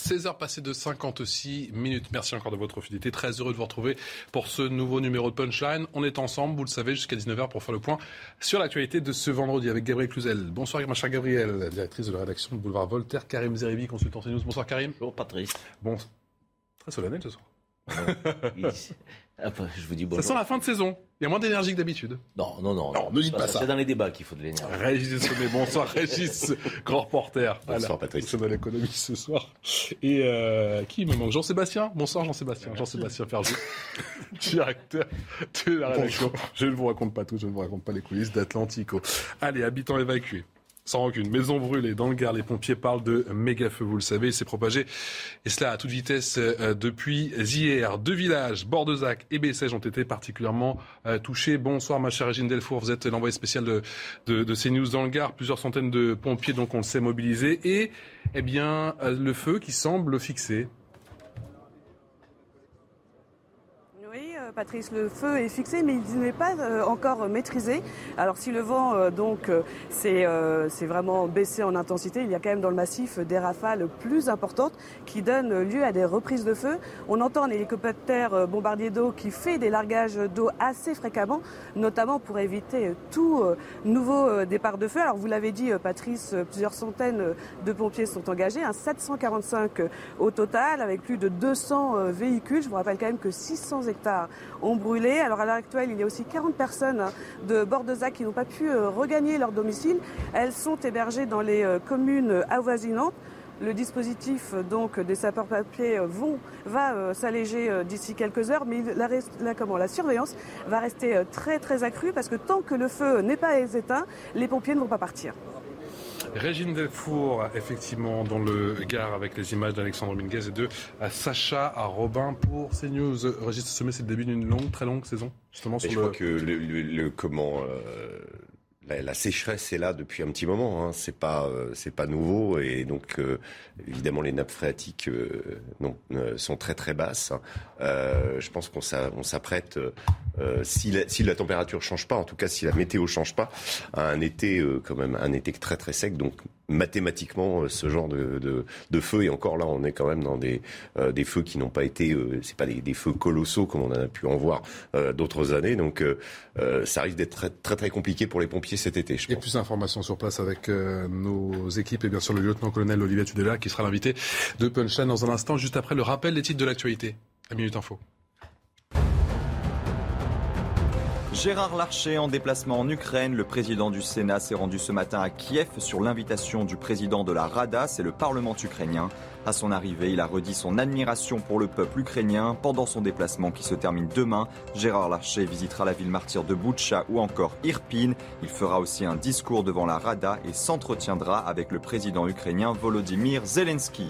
16h passées de 56 minutes. Merci encore de votre fidélité. Très heureux de vous retrouver pour ce nouveau numéro de Punchline. On est ensemble, vous le savez, jusqu'à 19h pour faire le point sur l'actualité de ce vendredi avec Gabriel Cluzel. Bonsoir, ma chère Gabriel, directrice de la rédaction de Boulevard Voltaire. Karim Zeribi, consultant CNews. Bonsoir, Karim. Bonjour, Patrice. Bon, très solennel ce soir. Ah, bah, je vous dis Ça sent la fin de saison. Il y a moins d'énergie que d'habitude. Non, non, non. Non, ne dites pas ça. C'est dans les débats qu'il faut de l'énergie. Régis Sommet, bonsoir Régis, grand reporter. Bonsoir Patrick. C'est dans l'économie ce soir. Et euh, qui me manque? Jean-Sébastien? Bonsoir Jean-Sébastien. Jean-Sébastien Ferjou, directeur de la rédaction. Je ne vous raconte pas tout, je ne vous raconte pas les coulisses d'Atlantico. Allez, habitants évacués sans rancune. Maison brûlée dans le Gard, les pompiers parlent de méga feu, vous le savez, c'est propagé. Et cela à toute vitesse euh, depuis hier. Deux villages, Bordezac et Bessèges, ont été particulièrement euh, touchés. Bonsoir ma chère Régine Delfour, vous êtes l'envoyé spécial de, de, de, CNews dans le Gard. Plusieurs centaines de pompiers, donc on le sait, mobilisés. Et eh bien, euh, le feu qui semble fixé Patrice, le feu est fixé, mais il n'est pas euh, encore maîtrisé. Alors si le vent euh, donc euh, c'est vraiment baissé en intensité, il y a quand même dans le massif des rafales plus importantes qui donnent lieu à des reprises de feu. On entend un hélicoptère bombardier d'eau qui fait des largages d'eau assez fréquemment, notamment pour éviter tout nouveau départ de feu. Alors vous l'avez dit, Patrice, plusieurs centaines de pompiers sont engagés, 745 au total, avec plus de 200 véhicules. Je vous rappelle quand même que 600 hectares ont brûlé. Alors à l'heure actuelle, il y a aussi 40 personnes de Bordezac qui n'ont pas pu euh, regagner leur domicile.Elles sont hébergées dans les euh, communes avoisinantes. Le dispositif donc des sapeurs-papiers vont, va euh, s'alléger d'ici quelques heures, mais la, surveillance va rester très accrue parce que tant que le feu n'est pas éteint, les pompiers ne vont pas partir. Régine Delfour, effectivement, dans le Gard avec les images d'Alexandre Minguez et de Sacha à Robin pour CNews. Régis Sommet, c'est le début d'une longue, très longue saison, justement. Sur je crois que le, comment. Euh, la, sécheresse est là depuis un petit moment. Hein. C'est pas euh, c'est pas nouveau et donc euh, évidemment les nappes phréatiques euh, sont très très basses. je pense qu'on s'apprête si la, température change pas, en tout cas si la météo change pas, à un été quand même un été très très sec. Mathématiquement ce genre de, de, de, feu et encore là on est quand même dans des des feux qui n'ont pas été c'est pas des, des, feux colossaux comme on a pu en voir d'autres années. Donc ça risque d'être très, très très compliqué pour les pompiers cet été. Je pense. Et plus d'informations sur place avec euh, nos équipes et bien sûr le lieutenant-colonel Olivier Tudela qui sera l'invité de Punchline dans un instant, juste après le rappel des titres de l'actualité. À Minute Info. Gérard Larcher en déplacement en Ukraine. Le président du Sénat s'est rendu ce matin à Kiev sur l'invitation du président de la Rada, c'est le Parlement ukrainien. À son arrivée, il a redit son admiration pour le peuple ukrainien. Pendant son déplacement qui se termine demain, Gérard Larcher visitera la ville martyre de Boutcha ou encore Irpin. Il fera aussi un discours devant la Rada et s'entretiendra avec le président ukrainien Volodymyr Zelensky.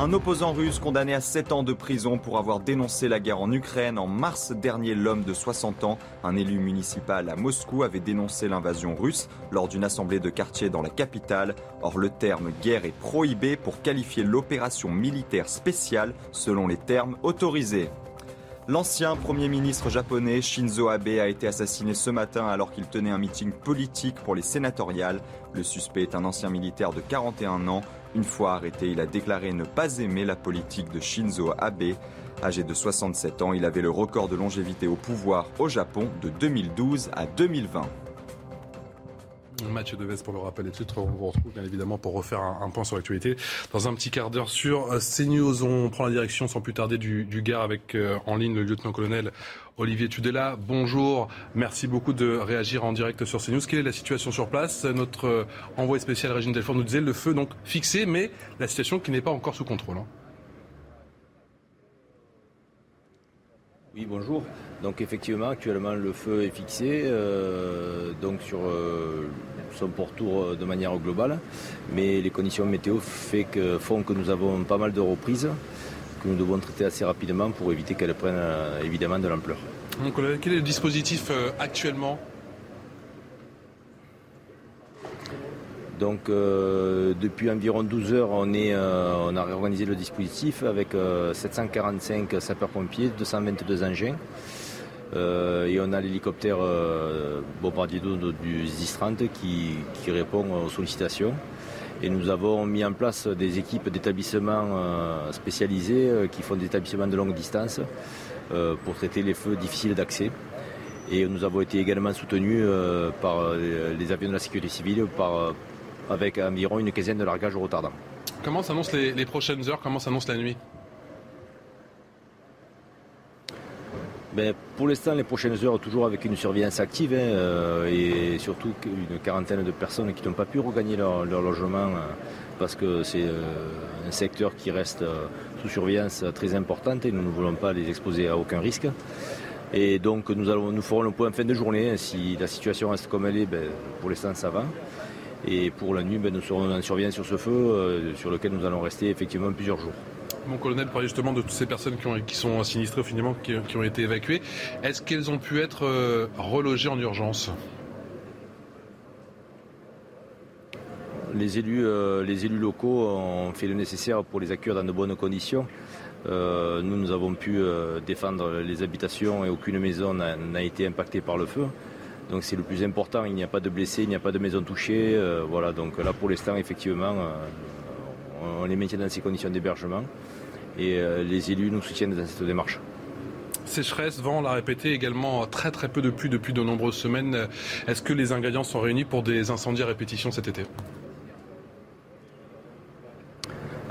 Un opposant russe condamné à 7 ans de prison pour avoir dénoncé la guerre en Ukraine. En mars dernier, l'homme de 60 ans, un élu municipal à Moscou, avait dénoncé l'invasion russe lors d'une assemblée de quartier dans la capitale. Or, le terme guerre est prohibé pour qualifier l'opération militaire spéciale selon les termes autorisés. L'ancien Premier ministre japonais Shinzo Abe a été assassiné ce matin alors qu'il tenait un meeting politique pour les sénatoriales. Le suspect est un ancien militaire de 41 ans. Une fois arrêté, il a déclaré ne pas aimer la politique de Shinzo Abe. Âgé de 67 ans, il avait le record de longévité au pouvoir au Japon de 2012 à 2020. Mathieu Deves pour le rappel des titres. On vous retrouve bien évidemment pour refaire un, point sur l'actualité dans un petit quart d'heure sur euh, CNews. On prend la direction sans plus tarder du, du avec euh, en ligne le lieutenant-colonel Olivier Tudela. Bonjour. Merci beaucoup de réagir en direct sur CNews. Quelle est la situation sur place? Notre euh, envoyé spécial Régine Delfort nous disait le feu donc fixé, mais la situation qui n'est pas encore sous contrôle. Hein. Oui, bonjour. Donc effectivement, actuellement, le feu est fixé euh, donc sur euh, son pourtour de manière globale, mais les conditions météo font que nous avons pas mal de reprises que nous devons traiter assez rapidement pour éviter qu'elles prennent évidemment de l'ampleur. quel est le dispositif actuellement? Donc depuis environ 12 heures, on, est, on a réorganisé le dispositif avec 745 sapeurs-pompiers, 222 engins. Euh, et on a l'hélicoptère euh, bombardier d'eau du Zistrante qui, qui, répond aux sollicitations. Et nous avons mis en place des équipes d'établissements spécialisés qui font des établissements de longue distance pour traiter les feux difficiles d'accès. Et nous avons été également soutenus par les avions de la sécurité civile par, avec environ une quinzaine de largages retardants. Comment s'annoncent les, les prochaines heures? Comment s'annonce la nuit? Ben, pour l'instant, les prochaines heures, toujours avec une surveillance active hein, euh, et surtout une quarantaine de personnes qui n'ont pas pu regagner leur, logement euh, parce que c'est euh, un secteur qui reste sous surveillance très importante et nous ne voulons pas les exposer à aucun risque. Et donc nous, allons, nous ferons le point en fin de journée. Si la situation reste comme elle est, ben, pour l'instant ça va. Et pour la nuit, ben, nous serons en surveillance sur ce feu sur lequel nous allons rester effectivement plusieurs jours. Mon colonel parlait justement de toutes ces personnes qui, sont sinistrées finalement, qui, ont été évacuées. Est-ce qu'elles ont pu être euh, relogées en urgence? Les élus, euh, les élus locaux ont fait le nécessaire pour les accueillir dans de bonnes conditions. Euh, nous, nous avons pu défendre les habitations et aucune maison n'a été impactée par le feu. Donc c'est le plus important. Il n'y a pas de blessés, il n'y a pas de maison touchée. voilà. Donc là, pour l'instant, effectivement, on les maintient dans ces conditions d'hébergement et euh, les élus nous soutiennent dans cette démarche. Sécheresse, vent, on l'a répété également, très très peu de pluie depuis de nombreuses semaines. Est-ce que les ingrédients sont réunis pour des incendies à répétition cet été?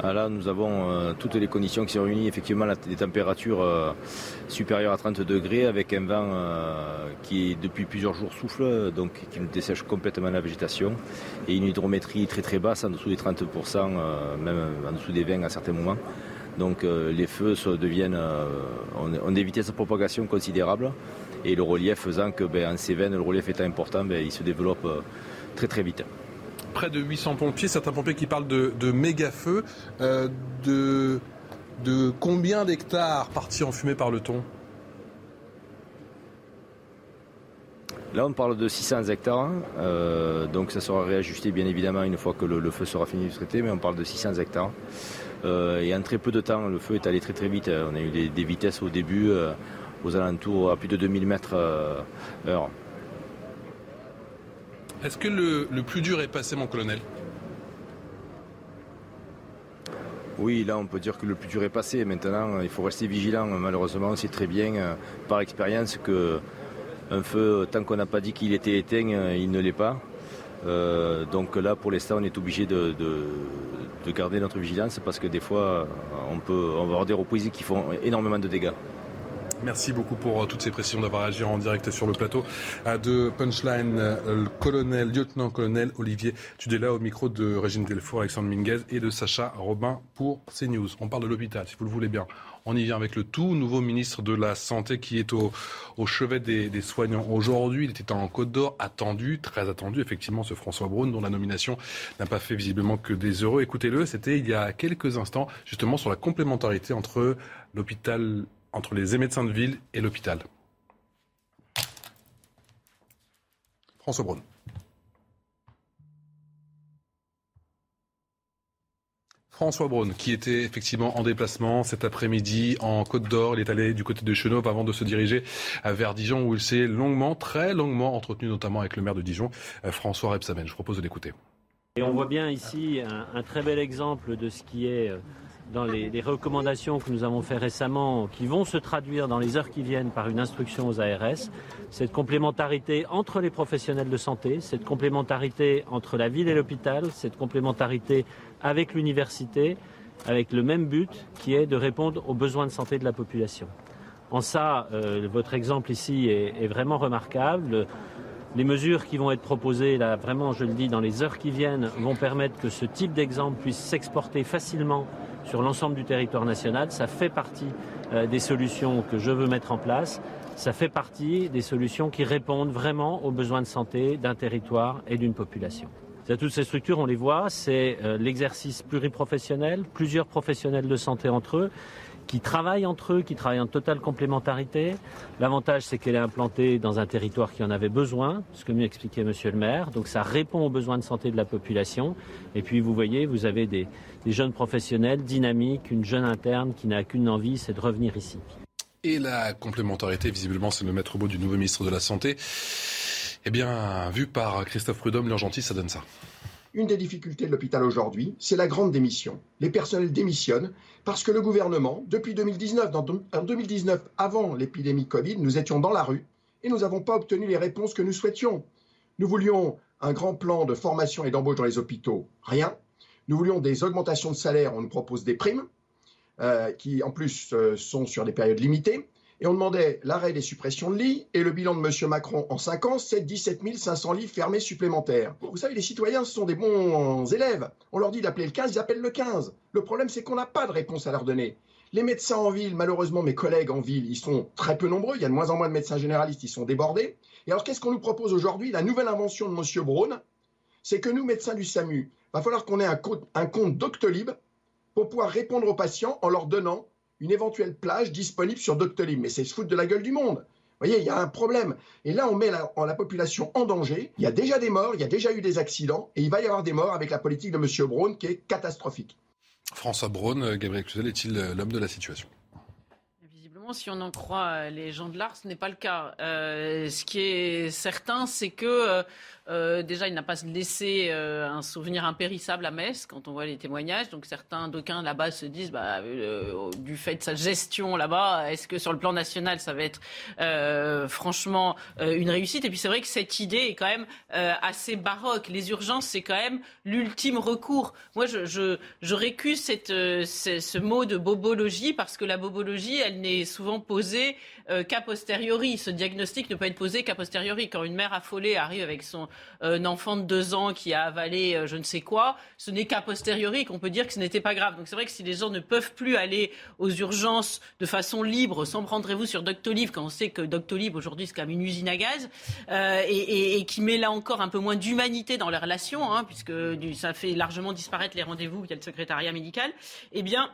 Là, nous avons euh, toutes les conditions qui sont réunies. Effectivement, des températures euh, supérieures à 30 degrés avec un vent qui, depuis plusieurs jours, souffle, donc qui nous dessèche complètement la végétation. Et une hydrométrie très très basse, en dessous des 30%, même en dessous des 20 à certains moments. Donc euh, les feux deviennent, euh, ont, des vitesses de propagation considérables et le relief faisant que ben, en Cévennes, le relief étant important, ben, il se développe euh, très très vite. Près de 800 pompiers, certains pompiers qui parlent de, méga feux, de, de combien d'hectares partis en fumée par le ton? Là, on parle de 600 hectares, donc ça sera réajusté bien évidemment une fois que le, feu sera fini de traiter, mais on parle de 600 hectares. Euh, et en très peu de temps, le feu est allé très très vite. On a eu des, vitesses au début euh, aux alentours à plus de 2000 mètres euh, heure. Est-ce que le, plus dur est passé, mon colonel? Oui, là, on peut dire que le plus dur est passé. Maintenant, il faut rester vigilant. Malheureusement, on sait très bien, par expérience, que un feu, tant qu'on n'a pas dit qu'il était éteint, il ne l'est pas. donc là, pour l'instant, on est obligé de, de garder notre vigilance parce que des fois, on peut avoir des reprises qui font énormément de dégâts. Merci beaucoup pour euh, toutes ces précisions d'avoir agi en direct sur le plateau euh, de Punchline, euh, le colonel, lieutenant-colonel Olivier Tudela au micro de Régine Delfour, Alexandre Minguez et de Sacha Robin pour CNews. On parle de l'hôpital, si vous le voulez bien. On y vient avec le tout nouveau ministre de la Santé qui est au, chevet des, soignants aujourd'hui. Il était en Côte d'Or, attendu, très attendu, effectivement, ce François Braun, dont la nomination n'a pas fait visiblement que des heureux. Écoutez-le, c'était il y a quelques instants, justement, sur la complémentarité entre l'hôpital, entre les médecins de ville et l'hôpital. François Braun. François Braun, qui était effectivement en déplacement cet après-midi en Côte d'Or. Il est allé du côté de Chenauve avant de se diriger vers Dijon, où il s'est longuement, très longuement entretenu, notamment avec le maire de Dijon, euh, François Rebsamen. Je propose de l'écouter. Et on voit bien ici un, très bel exemple de ce qui est euh, dans les, recommandations que nous avons fait récemment, qui vont se traduire dans les heures qui viennent par une instruction aux ARS, cette complémentarité entre les professionnels de santé, cette complémentarité entre la ville et l'hôpital, cette complémentarité avec l'université, avec le même but qui est de répondre aux besoins de santé de la population. En ça, euh, votre exemple ici est, vraiment remarquable. Les mesures qui vont être proposées, là, vraiment, je le dis, dans les heures qui viennent, vont permettre que ce type d'exemple puisse s'exporter facilement sur l'ensemble du territoire national. Ça fait partie euh, des solutions que je veux mettre en place. Ça fait partie des solutions qui répondent vraiment aux besoins de santé d'un territoire et d'une population. Toutes ces structures, on les voit, c'est euh, l'exercice pluriprofessionnel, plusieurs professionnels de santé entre eux, qui travaillent entre eux, qui travaillent en totale complémentarité. L'avantage, c'est qu'elle est implantée dans un territoire qui en avait besoin, ce que m'expliquait Monsieur le maire. Donc ça répond aux besoins de santé de la population. Et puis vous voyez, vous avez des, jeunes professionnels dynamiques, une jeune interne qui n'a qu'une envie, c'est de revenir ici. Et la complémentarité, visiblement, c'est le maître mot du nouveau ministre de la Santé. Eh bien, vu par Christophe Prudhomme, l'urgentiste, ça donne ça. Une des difficultés de l'hôpital aujourd'hui, c'est la grande démission. Les personnels démissionnent parce que le gouvernement, depuis 2019, en 2019, avant l'épidémie Covid, nous étions dans la rue et nous n'avons pas obtenu les réponses que nous souhaitions. Nous voulions un grand plan de formation et d'embauche dans les hôpitaux, rien. Nous voulions des augmentations de salaire, on nous propose des primes, euh, qui en plus euh, sont sur des périodes limitées. Et on demandait l'arrêt des suppressions de lits et le bilan de M. Macron en 5 ans, c'est 17 500 lits fermés supplémentaires. Vous savez, les citoyens, ce sont des bons élèves. On leur dit d'appeler le 15, ils appellent le 15. Le problème, c'est qu'on n'a pas de réponse à leur donner. Les médecins en ville, malheureusement, mes collègues en ville, ils sont très peu nombreux. Il y a de moins en moins de médecins généralistes, ils sont débordés. Et alors, qu'est-ce qu'on nous propose aujourd'hui? La nouvelle invention de M. Braun, c'est que nous, médecins du SAMU, va falloir qu'on ait un compte, un compte Doctolib pour pouvoir répondre aux patients en leur donnant une éventuelle plage disponible sur Doctolib. Mais c'est se foutre de la gueule du monde. Vous voyez, il y a un problème. Et là, on met la, la, population en danger. Il y a déjà des morts, il y a déjà eu des accidents, et il va y avoir des morts avec la politique de M. Braun qui est catastrophique. François Braun, Gabriel Cluzel est-il l'homme de la situation? Visiblement, si on en croit les gens de l'art, ce n'est pas le cas. Euh, ce qui est certain, c'est que euh, déjà, il n'a pas laissé euh, un souvenir impérissable à Metz quand on voit les témoignages. Donc certains d'aucuns là-bas se disent, bah, euh, du fait de sa gestion là-bas, est-ce que sur le plan national, ça va être franchement une réussite? Et puis c'est vrai que cette idée est quand même assez baroque. Les urgences, c'est quand même l'ultime recours. Moi, je, je, je récuse cette, ce, ce mot de bobologie parce que la bobologie, elle n'est souvent posée qu'a posteriori. Ce diagnostic ne peut être posé qu'a posteriori. Quand une mère affolée arrive avec son un enfant de deux ans qui a avalé euh, je ne sais quoi, ce n'est qu'à posteriori qu'on peut dire que ce n'était pas grave. Donc c'est vrai que si les gens ne peuvent plus aller aux urgences de façon libre, sans prendrez-vous sur Doctolib, quand on sait que Doctolib aujourd'hui c'est comme une usine à gaz, euh, et, qui met là encore un peu moins d'humanité dans les relations, hein, puisque ça fait largement disparaître les rendez-vous via le secrétariat médical, eh bien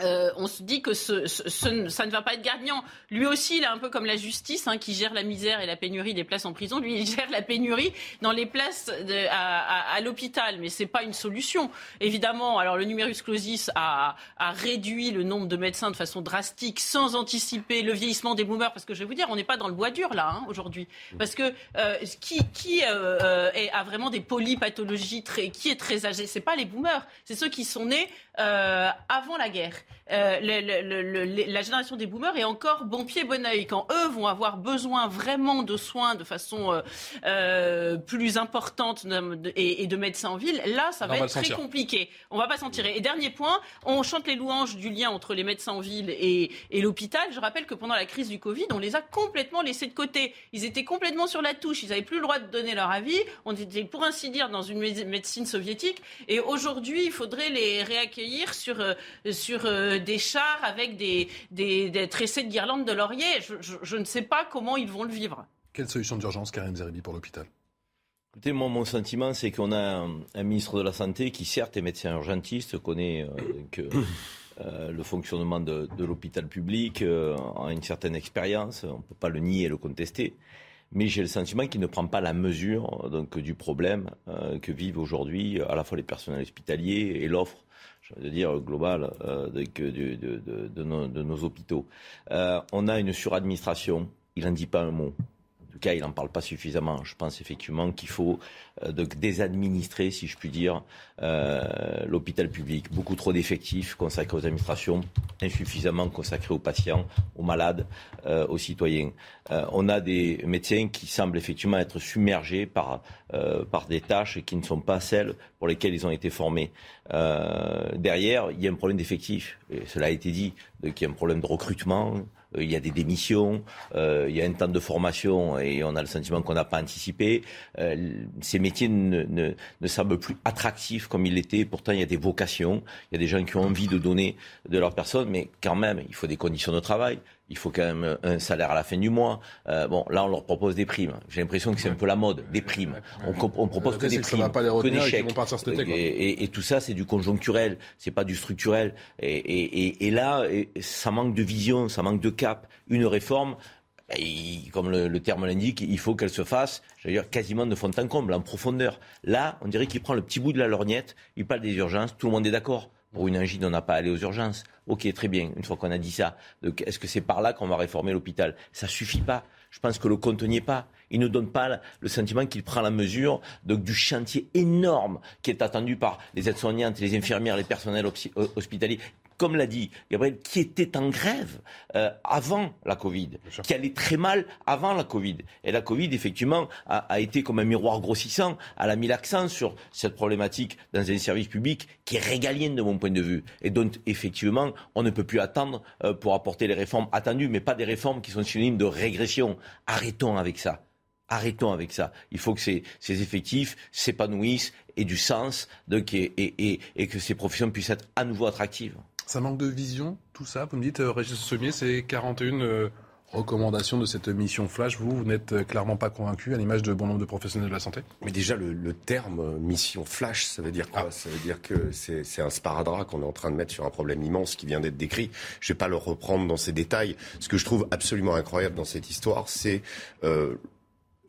euh, on se dit que ça ne va pas être gagnant. Lui aussi, il est un peu comme la justice, hein, qui gère la misère et la pénurie des places en prison. Lui, il gère la pénurie dans les places à, l'hôpital, mais c'est pas une solution. Évidemment, alors le numerus clausus a, réduit le nombre de médecins de façon drastique, sans anticiper le vieillissement des boomers, parce que je vais vous dire, on n'est pas dans le bois dur là hein, aujourd'hui, parce que euh, qui, euh, a vraiment des polypathologies très, qui est très âgé, c'est pas les boomers, c'est ceux qui sont nés avant la guerre. Euh, le, le, le, la génération des boomers est encore bon pied, bon oeil. Quand eux vont avoir besoin vraiment de soins de façon euh, euh plus importante et, et, de médecins en ville, là, ça va être très compliqué. On va pas s'en tirer. Et dernier point, on chante les louanges du lien entre les médecins en ville et, et l'hôpital. Je rappelle que pendant la crise du Covid, on les a complètement laissés de côté. Ils étaient complètement sur la touche. Ils n'avaient plus le droit de donner leur avis. On était, pour ainsi dire, dans une médecine soviétique. Et aujourd'hui, il faudrait les réaccueillir sur, sur euh, des chars avec des, des, des, tressés de guirlandes de laurier. Je, je, je, ne sais pas comment ils vont le vivre. Quelle solution d'urgence, Karim Zeribi, pour l'hôpital? Écoutez, moi, mon sentiment, c'est qu'on a un, un, ministre de la Santé qui, certes, est médecin urgentiste, connaît euh, que, euh, le fonctionnement de, de l'hôpital public, euh, a une certaine expérience, on ne peut pas le nier et le contester. Mais j'ai le sentiment qu'il ne prend pas la mesure donc, du problème euh, que vivent aujourd'hui à la fois les personnels hospitaliers et l'offre dire, globale euh, de, de, nos, de nos hôpitaux. Euh, on a une suradministration, il n'en dit pas un mot. Tout cas, il n'en parle pas suffisamment. Je pense effectivement qu'il faut euh, désadministrer, si je puis dire, euh, l'hôpital public. Beaucoup trop d'effectifs consacrés aux administrations, insuffisamment consacrés aux patients, aux malades, euh, aux citoyens. On a des médecins qui semblent effectivement être submergés par, par des tâches qui ne sont pas celles pour lesquelles ils ont été formés. derrière, il y a un problème d'effectifs. Cela a été dit, qu'il y a un problème de recrutement il y a des démissions, euh, il y a un temps de formation et on a le sentiment qu'on n'a pas anticipé. Euh, ces métiers ne, ne, ne, semblent plus attractifs comme ils l'étaient. Pourtant, il y a des vocations, il y a des gens qui ont envie de donner de leur personne, mais quand même, il faut des conditions de travail, il faut quand même un salaire à la fin du mois. Euh, bon, là, on leur propose des primes. J'ai l'impression que c'est un peu la mode, des primes. On, on propose que des primes, que des chèques. Et, et, et, tout ça, c'est du conjoncturel, c'est pas du structurel. Et, et là, ça manque de vision, ça manque de cap. Une réforme, et comme le, le terme l'indique, il faut qu'elle se fasse, j'allais dire, quasiment de fond en comble, en profondeur. Là, on dirait qu'il prend le petit bout de la lorgnette, il parle des urgences, tout le monde est d'accord. Pour une angine, on n'a pas à aller aux urgences. Ok, très bien, une fois qu'on a dit ça. Est-ce que c'est par là qu'on va réformer l'hôpital? Ça suffit pas. je pense que le compte n'y est pas. Il ne donne pas le sentiment qu'il prend la mesure du chantier énorme qui est attendu par les aides-soignantes, les infirmières, les personnels hospitaliers comme l'a dit Gabriel, qui était en grève euh, avant la Covid, qui allait très mal avant la Covid. Et la Covid, effectivement, a, été comme un miroir grossissant. Elle a mis l'accent sur cette problématique dans un service public qui est régalien de mon point de vue. Et donc, effectivement, on ne peut plus attendre euh, pour apporter les réformes attendues, mais pas des réformes qui sont synonymes de régression. Arrêtons avec ça. Arrêtons avec ça. Il faut que ces, effectifs s'épanouissent et du sens et que ces professions puissent être à nouveau attractives. Ça manque de vision, tout ça Vous me dites, euh, Régis Sommier, c'est 41 euh, recommandations de cette mission Flash. Vous, vous n'êtes euh, clairement pas convaincu, à l'image de bon nombre de professionnels de la santé? Mais déjà, le, terme mission Flash, ça veut dire quoi? Ah. Ça veut dire que c'est un sparadrap qu'on est en train de mettre sur un problème immense qui vient d'être décrit. Je ne vais pas le reprendre dans ces détails. Ce que je trouve absolument incroyable dans cette histoire, c'est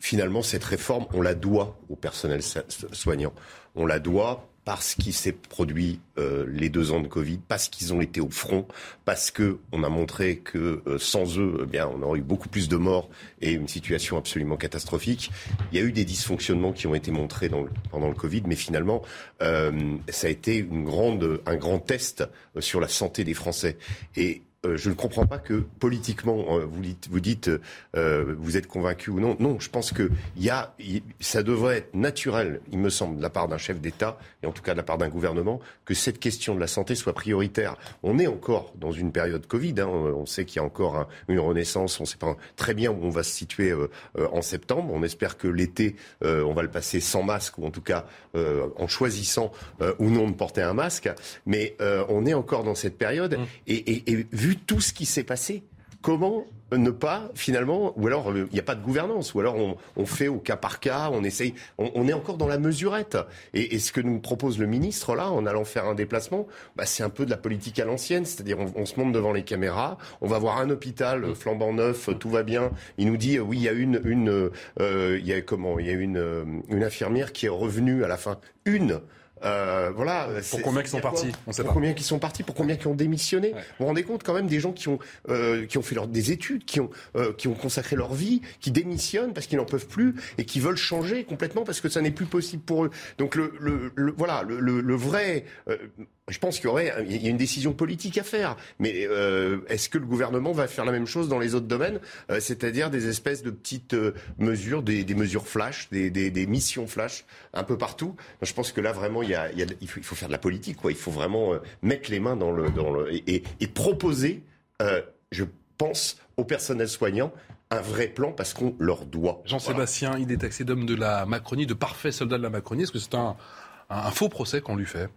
finalement cette réforme, on la doit au personnel soignant. On la doit parce qu'il s'est produit euh, les deux ans de Covid, parce qu'ils ont été au front, parce que on a montré que euh, sans eux, eh bien, on aurait eu beaucoup plus de morts et une situation absolument catastrophique. Il y a eu des dysfonctionnements qui ont été montrés dans pendant le Covid, mais finalement, euh, ça a été une grande, un grand test sur la santé des Français. Et euh, je ne comprends pas que politiquement, euh, vous dites, vous, dites euh, vous êtes convaincu ou non. Non, je pense que y a, ça devrait être naturel, il me semble, de la part d'un chef d'État, et en tout cas de la part d'un gouvernement, que cette question de la santé soit prioritaire. On est encore dans une période Covid, hein, on sait qu'il y a encore une renaissance, on ne sait pas très bien où on va se situer en septembre. On espère que l'été, on va le passer sans masque, ou en tout cas en choisissant ou non de porter un masque. Mais on est encore dans cette période, mmh. et, et, et vu tout ce qui s'est passé, comment ne pas finalement, ou alors il n'y a pas de gouvernance, ou alors on, fait au cas par cas, on essaye, on, est encore dans la mesurette. Et, ce que nous propose le ministre là, en allant faire un déplacement, bah, c'est un peu de la politique à l'ancienne, c'est-à-dire on, se monte devant les caméras, on va voir un hôpital flambant neuf, tout va bien, il nous dit oui il y a une, euh, il y a comment, il y a une infirmière qui est revenue à la fin, une. Euh, voilà. Pour combien qui sont partis On sait Pour combien qui sont partis Pour combien qui ont démissionné Vous vous rendez compte quand même des gens qui ont euh, qui ont fait leur, des études, qui ont euh, qui ont consacré leur vie, qui démissionnent parce qu'ils n'en peuvent plus et qui veulent changer complètement parce que ça n'est plus possible pour eux. Donc le, le, le voilà le, le vrai euh, je pense qu'il y aurait il y a une décision politique à faire, mais euh, est-ce que le gouvernement va faire la même chose dans les autres domaines, euh, c'est-à-dire des espèces de petites euh, mesures, des, des, mesures flash, des, des, des, missions flash un peu partout? Je pense que là vraiment il, y a, il, y a, il, faut, il faut, faire de la politique, quoi. Il faut vraiment mettre les mains dans le, dans le et, et proposer, je pense, au personnel soignant un vrai plan parce qu'on leur doit. Jean-Sébastien, il est taxé d'homme de la Macronie, de parfait soldat de la Macronie. Est-ce que c'est un, un faux procès qu'on lui fait?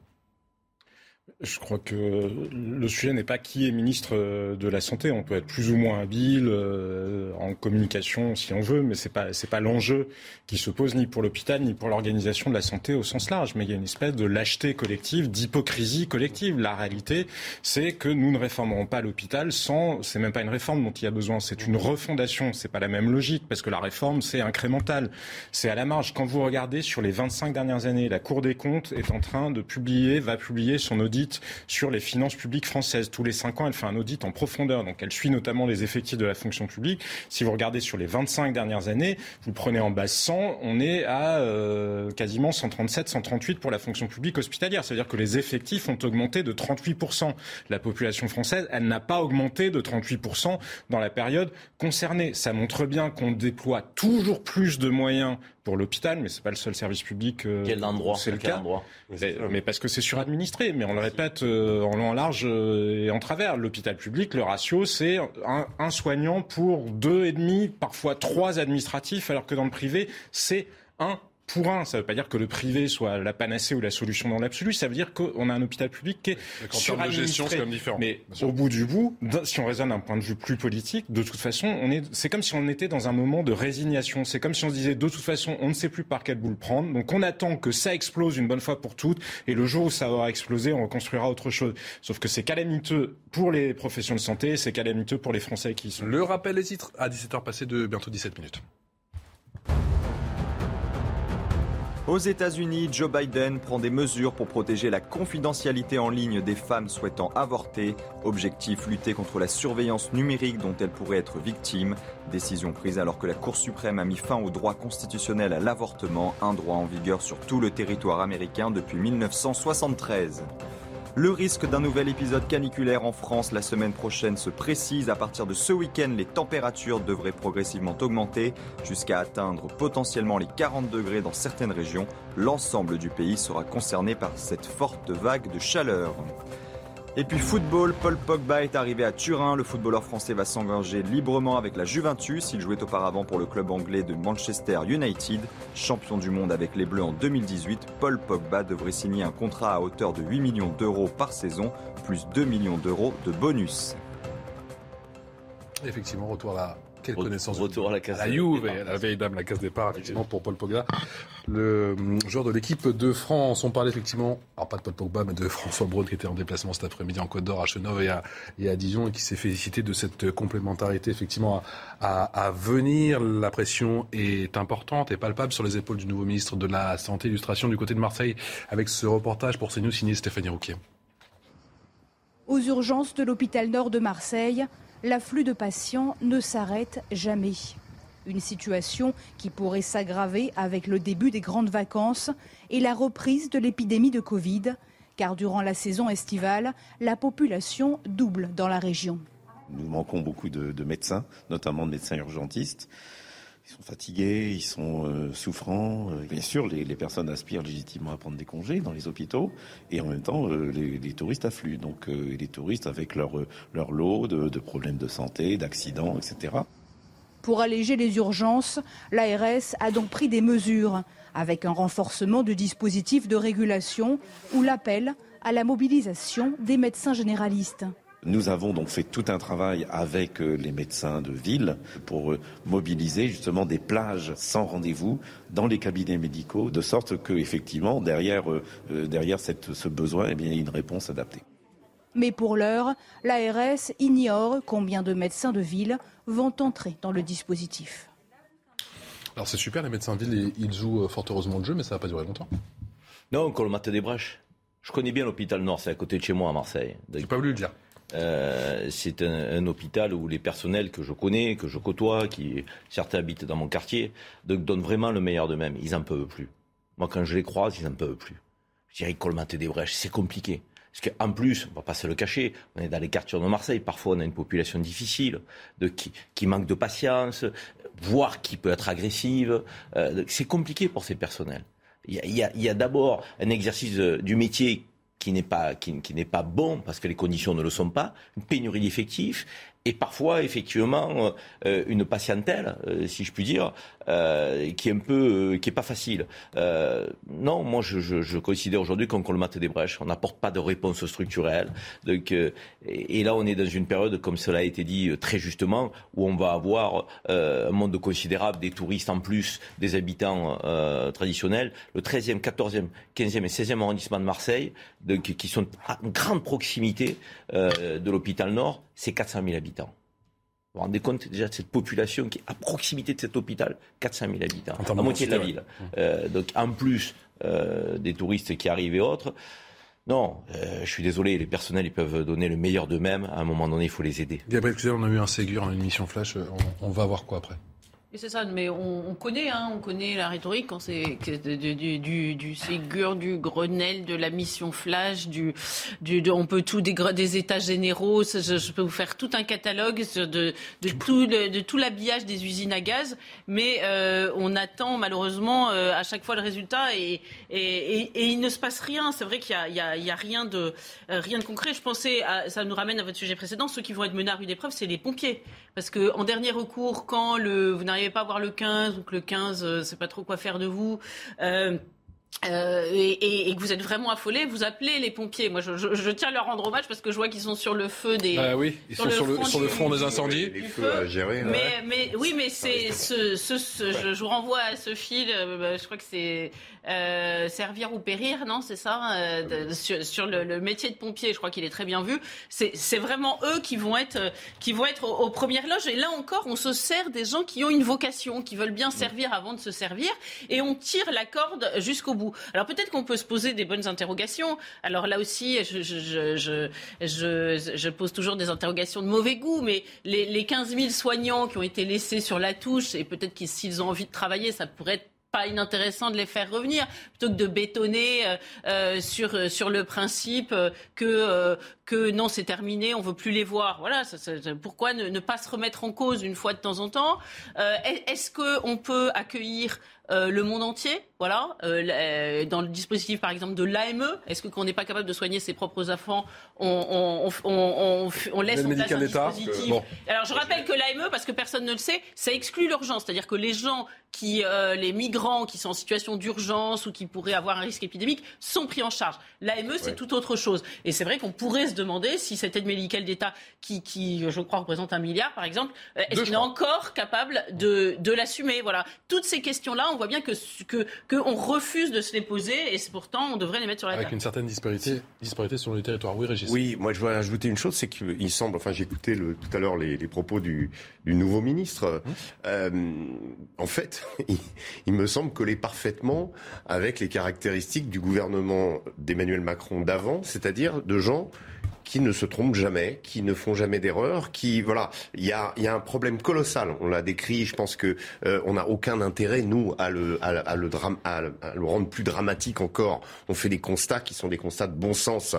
Je crois que le sujet n'est pas qui est ministre euh, de la santé. On peut être plus ou moins habile euh, en communication si on veut, mais c'est pas c'est pas l'enjeu qui se pose ni pour l'hôpital ni pour l'organisation de la santé au sens large. Mais il y a une espèce de lâcheté collective, d'hypocrisie collective. La réalité, c'est que nous ne réformerons pas l'hôpital sans. C'est même pas une réforme dont il y a besoin, c'est une refondation. C'est pas la même logique parce que la réforme c'est incrémental, c'est à la marge. Quand vous regardez sur les 25 dernières années, la Cour des comptes est en train de publier, va publier son audit sur les finances publiques françaises. Tous les cinq ans, elle fait un audit en profondeur. Donc, elle suit notamment les effectifs de la fonction publique. Si vous regardez sur les 25 dernières années, vous prenez en base 100, on est à euh, quasiment 137, 138 pour la fonction publique hospitalière. C'est-à-dire que les effectifs ont augmenté de 38%. La population française, elle n'a pas augmenté de 38% dans la période concernée. Ça montre bien qu'on déploie toujours plus de moyens pour l'hôpital, mais c'est pas le seul service public. Euh, quel endroit C'est le cas. Mais, parce que c'est suradministré. Mais on le répète euh, en long, en large euh, et en travers. L'hôpital public, le ratio, c'est un, un soignant pour deux et demi, parfois trois administratifs, alors que dans le privé, c'est un pour un. Ça ne veut pas dire que le privé soit la panacée ou la solution dans l'absolu. Ça veut dire qu'on a un hôpital public qui est de gestion, c'est différent. Mais au bout du bout, si on raisonne d'un point de vue plus politique, de toute façon, on est, c'est comme si on était dans un moment de résignation. C'est comme si on se disait, de toute façon, on ne sait plus par quelle boule prendre. Donc on attend que ça explose une bonne fois pour toutes. Et le jour où ça aura explosé, on reconstruira autre chose. Sauf que c'est calamiteux pour les professions de santé, c'est calamiteux pour les Français qui y sont. Le rappel des titres à 17h passé de bientôt 17 minutes. Aux États-Unis, Joe Biden prend des mesures pour protéger la confidentialité en ligne des femmes souhaitant avorter. Objectif lutter contre la surveillance numérique dont elles pourraient être victimes. Décision prise alors que la Cour suprême a mis fin au droit constitutionnel à l'avortement, un droit en vigueur sur tout le territoire américain depuis 1973. Le risque d'un nouvel épisode caniculaire en France la semaine prochaine se précise. À partir de ce week-end, les températures devraient progressivement augmenter jusqu'à atteindre potentiellement les 40 degrés dans certaines régions. L'ensemble du pays sera concerné par cette forte vague de chaleur. Et puis football, Paul Pogba est arrivé à Turin. Le footballeur français va s'engager librement avec la Juventus. Il jouait auparavant pour le club anglais de Manchester United. Champion du monde avec les Bleus en 2018, Paul Pogba devrait signer un contrat à hauteur de 8 millions d'euros par saison, plus 2 millions d'euros de bonus. Effectivement, retour à quelle connaissance Retour à la case la Juve, la vieille dame, la case départ, effectivement, pour Paul Pogba. Le hum, joueur de l'équipe de France, on parlait effectivement, alors pas de Paul Pogba, mais de François Braun, qui était en déplacement cet après-midi en Côte d'Or, à Chenov et à, et à Dijon, et qui s'est félicité de cette complémentarité, effectivement, à, à, à, venir. La pression est importante et palpable sur les épaules du nouveau ministre de la Santé. Illustration du côté de Marseille, avec ce reportage pour CNews signé Stéphanie Rouquier. Aux urgences de l'hôpital Nord de Marseille, l'afflux de patients ne s'arrête jamais. Une situation qui pourrait s'aggraver avec le début des grandes vacances et la reprise de l'épidémie de Covid, car durant la saison estivale, la population double dans la région. Nous manquons beaucoup de, de médecins, notamment de médecins urgentistes. Ils sont fatigués, ils sont euh, souffrants. Euh, bien sûr, les, personnes aspirent légitimement à prendre des congés dans les hôpitaux, et en même temps, euh, les, les, touristes affluent. Donc, les touristes avec leur, leur lot de, de problèmes de santé, d'accidents, etc. Pour alléger les urgences, l'ARS a donc pris des mesures, avec un renforcement du dispositif de régulation ou l'appel à la mobilisation des médecins généralistes. Nous avons donc fait tout un travail avec les médecins de ville pour mobiliser justement des plages sans rendez-vous dans les cabinets médicaux, de sorte que effectivement derrière, derrière cette, ce besoin, eh bien, il y a une réponse adaptée. Mais pour l'heure, l'ARS ignore combien de médecins de ville vont entrer dans le dispositif. Alors c'est super, les médecins de ville, ils jouent fort heureusement le jeu, mais ça va pas durer longtemps. Non, Colmate des Brèches. Je connais bien l'hôpital Nord, c'est à côté de chez moi à Marseille. J'ai pas voulu le dire. Euh, c'est un, hôpital où les personnels que je connais, que je côtoie, qui certains habitent dans mon quartier, donnent vraiment le meilleur d'eux-mêmes. Ils en peuvent plus. Moi, quand je les croise, ils en peuvent plus. Je dirais colmater des brèches, c'est compliqué. Parce qu'en plus, on va pas se le cacher, on est dans les quartiers de Marseille. Parfois, on a une population difficile, qui, manque de patience, voire qui peut être agressive. Euh, c'est compliqué pour ces personnels. Il y a, d'abord un exercice du métier qui n'est pas bon parce que les conditions ne le sont pas, une pénurie d'effectifs et parfois effectivement euh, une patientèle, euh, si je puis dire, euh, qui est un peu, euh, qui est pas facile. Euh, non, moi je, je, je considère aujourd'hui qu'on colmate des brèches, on n'apporte pas de réponse structurelle. Donc, et, là on est dans une période, comme cela a été dit très justement, où on va avoir un monde considérable, des touristes en plus des habitants traditionnels. Le 13e, 14e, 15e et 16e arrondissement de Marseille, donc, qui sont à grande proximité de l'hôpital Nord, c'est 400 000 habitants. Vous vous rendez compte déjà de cette population qui est à proximité de cet hôpital, 400 000 habitants, la moitié de la ville. Euh, donc en plus euh, des touristes qui arrivent et autres, non, euh, je suis désolé, les personnels ils peuvent donner le meilleur d'eux-mêmes. À un moment donné, il faut les aider. Gabriel on a eu un Ségur, une mission flash. On, on va voir quoi après c'est ça, mais on, on connaît, hein, on connaît la rhétorique quand c'est du, du, du, du, Ségur, du Grenelle, de la mission Flash, du, du de, on peut tout des, des états généraux. Je, je, peux vous faire tout un catalogue de, de tout le, de tout l'habillage des usines à gaz, mais euh, on attend malheureusement euh, à chaque fois le résultat et, et, et, et il ne se passe rien. C'est vrai qu'il y a, rien de euh, rien de concret. Je pensais, à, ça nous ramène à votre sujet précédent, ceux qui vont être menés à rude épreuve, c'est les pompiers, parce que en dernier recours, quand le vous n'arrivez pas voir le 15 ou que le 15, euh, c'est pas trop quoi faire de vous. Euh, euh, et, et, que vous êtes vraiment affolé, vous appelez les pompiers. Moi, je, je, je, tiens à leur rendre hommage parce que je vois qu'ils sont sur le feu des. Ah oui, ils sont sur le, sur le front des incendies. Les feux à gérer. Mais, ouais. mais oui, mais c'est ce, ce, ce je, je, vous renvoie à ce fil. Euh, je crois que c'est euh, servir ou périr, non C'est ça euh, de, sur, sur le, le, métier de pompier. Je crois qu'il est très bien vu. C'est vraiment eux qui vont être qui vont être aux, aux, premières loges. Et là encore, on se sert des gens qui ont une vocation, qui veulent bien servir avant de se servir, et on tire la corde jusqu'au bout. Alors peut-être qu'on peut se poser des bonnes interrogations. Alors là aussi, je, pose toujours des interrogations de mauvais goût, mais les, les 15 000 soignants qui ont été laissés sur la touche, et peut-être que s'ils ont envie de travailler, ça pourrait être pas inintéressant de les faire revenir. Plutôt que de bétonner euh, euh sur sur le principe que euh, que non c'est terminé on veut plus les voir. Voilà pourquoi ne, pas se remettre en cause une fois de temps en temps? Euh, est-ce que on peut accueillir euh, le monde entier, voilà, euh, dans le dispositif par exemple de l'AME. Est-ce que qu'on n'est pas capable de soigner ses propres enfants, on, on, on, on laisse en place un dispositif. Bon. Alors je rappelle que l'AME, parce que personne ne le sait, ça exclut l'urgence, c'est-à-dire que les gens qui, euh, les migrants qui sont en situation d'urgence ou qui pourraient avoir un risque épidémique sont pris en charge. L'AME, c'est ouais. tout autre chose. Et c'est vrai qu'on pourrait se demander si cette aide médicale d'État, qui, qui, je crois, représente un milliard, par exemple, est-ce qu'on est encore capable de, de l'assumer Voilà. Toutes ces questions-là, on voit bien que que qu'on refuse de se les poser et pourtant on devrait les mettre sur la Avec table. une certaine disparité, disparité sur le territoire. Oui, Régis. Oui, moi je voudrais ajouter une chose, c'est qu'il semble, enfin j'ai écouté le, tout à l'heure les, les, propos du, du nouveau ministre. Mmh. Euh, en fait, il, il, me semble coller parfaitement avec les caractéristiques du gouvernement d'Emmanuel Macron d'avant, c'est-à-dire de gens qui ne se trompent jamais, qui ne font jamais d'erreur, qui voilà, il y a, y a un problème colossal. On l'a décrit. Je pense que euh, on n'a aucun intérêt nous à le, à, à le drame, à, le rendre plus dramatique encore. On fait des constats qui sont des constats de bon sens.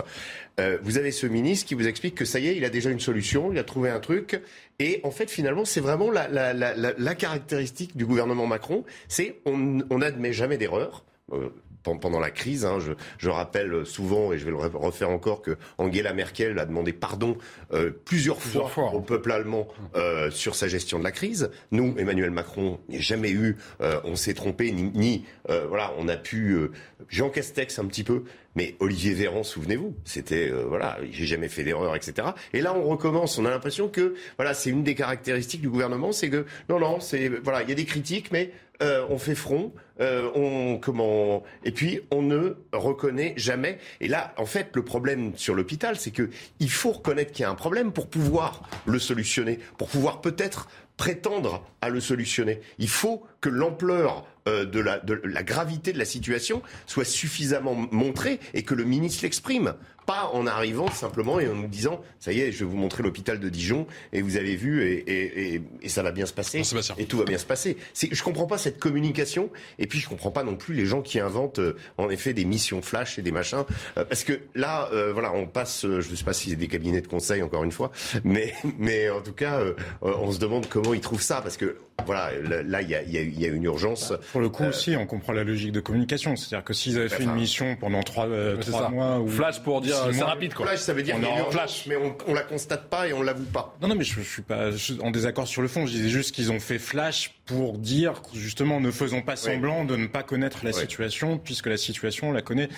Euh, vous avez ce ministre qui vous explique que ça y est, il a déjà une solution, il a trouvé un truc. Et en fait, finalement, c'est vraiment la, la, la, la, caractéristique du gouvernement Macron, c'est on n'admet jamais d'erreur. Euh, pendant la crise. Hein, je, je, rappelle souvent, et je vais le refaire encore, que Angela Merkel a demandé pardon euh, plusieurs, plusieurs fois, fois, au peuple allemand euh, sur sa gestion de la crise. Nous, Emmanuel Macron, n'a jamais eu, euh, on s'est trompé, ni, ni euh, voilà, on a pu, euh, Jean Castex un petit peu, mais Olivier Véran, souvenez-vous, c'était euh, voilà, j'ai jamais fait d'erreur, etc. Et là, on recommence. On a l'impression que voilà, c'est une des caractéristiques du gouvernement, c'est que non, non, c'est voilà, il y a des critiques, mais euh, on fait front, euh, on comment et puis on ne reconnaît jamais. Et là, en fait, le problème sur l'hôpital, c'est que il faut reconnaître qu'il y a un problème pour pouvoir le solutionner, pour pouvoir peut-être prétendre à le solutionner. Il faut que l'ampleur euh, de, la, de la gravité de la situation soit suffisamment montrée et que le ministre l'exprime. Pas en arrivant simplement et en nous disant ça y est, je vais vous montrer l'hôpital de Dijon et vous avez vu et, et, et, et ça va bien se passer. Et tout va bien se passer. Je comprends pas cette communication et puis je comprends pas non plus les gens qui inventent euh, en effet des missions flash et des machins. Euh, parce que là euh, voilà on passe je sais pas si c'est des cabinets de conseil encore une fois mais mais en tout cas on se demande comment ils trouvent ça parce que voilà là il y a, y, a, y a une urgence. Bah, pour le coup aussi on comprend la logique de communication. C'est-à-dire que s'ils avaient fait enfin, une mission pendant trois, trois mois ou flash pour dire c'est rapide quoi. Flash, ça veut dire on qu'il y a une flash, mais on, on la constate pas et on l'avoue pas. Non, non, mais je, je suis pas je suis en désaccord sur le fond. Je disais juste qu'ils ont fait flash pour dire justement ne faisons pas semblant oui. de ne pas connaître la oui. situation puisque la situation on la connaît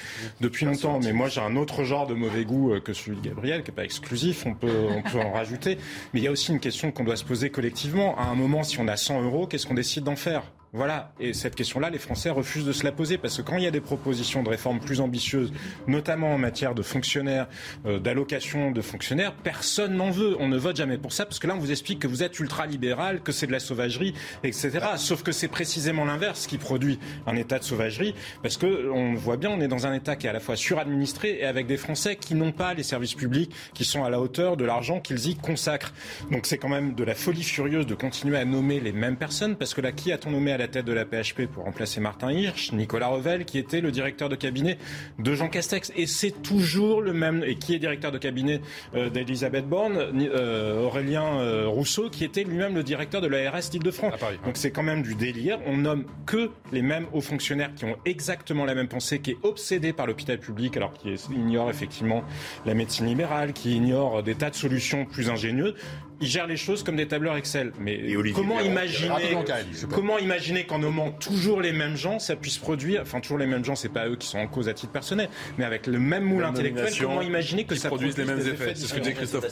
depuis Merci longtemps. Mais moi j'ai un autre genre de mauvais goût que celui de Gabriel qui est pas exclusif. On peut on peut en rajouter. Mais il y a aussi une question qu'on doit se poser collectivement. À un moment, si on a 100 euros, qu'est-ce qu'on décide d'en faire? Voilà, et cette question-là, les Français refusent de se la poser parce que quand il y a des propositions de réformes plus ambitieuses, notamment en matière de fonctionnaires, euh, d'allocation de fonctionnaires, personne n'en veut. On ne vote jamais pour ça parce que là, on vous explique que vous êtes ultra-libéral, que c'est de la sauvagerie, etc. Sauf que c'est précisément l'inverse qui produit un état de sauvagerie parce que on voit bien, on est dans un état qui est à la fois suradministré et avec des Français qui n'ont pas les services publics qui sont à la hauteur de l'argent qu'ils y consacrent. Donc c'est quand même de la folie furieuse de continuer à nommer les mêmes personnes parce que là, qui a-t-on nommé à la tête de la PHP pour remplacer Martin Hirsch, Nicolas Revel, qui était le directeur de cabinet de Jean Castex. Et c'est toujours le même, et qui est directeur de cabinet euh, d'Elisabeth Borne, euh, Aurélien euh, Rousseau, qui était lui-même le directeur de l'ARS d'Île-de-France. Donc c'est quand même du délire. On nomme que les mêmes hauts fonctionnaires qui ont exactement la même pensée, qui est obsédé par l'hôpital public, alors qui ignore effectivement la médecine libérale, qui ignore des tas de solutions plus ingénieuses ils gèrent les choses comme des tableurs Excel. Mais comment imaginer, comment imaginer qu'en nommant toujours les mêmes gens, ça puisse produire, enfin toujours les mêmes gens, c'est pas eux qui sont en cause à titre personnel, mais avec le même moule intellectuel, comment imaginer que ça produisent les mêmes effets. C'est ce que dit Christophe.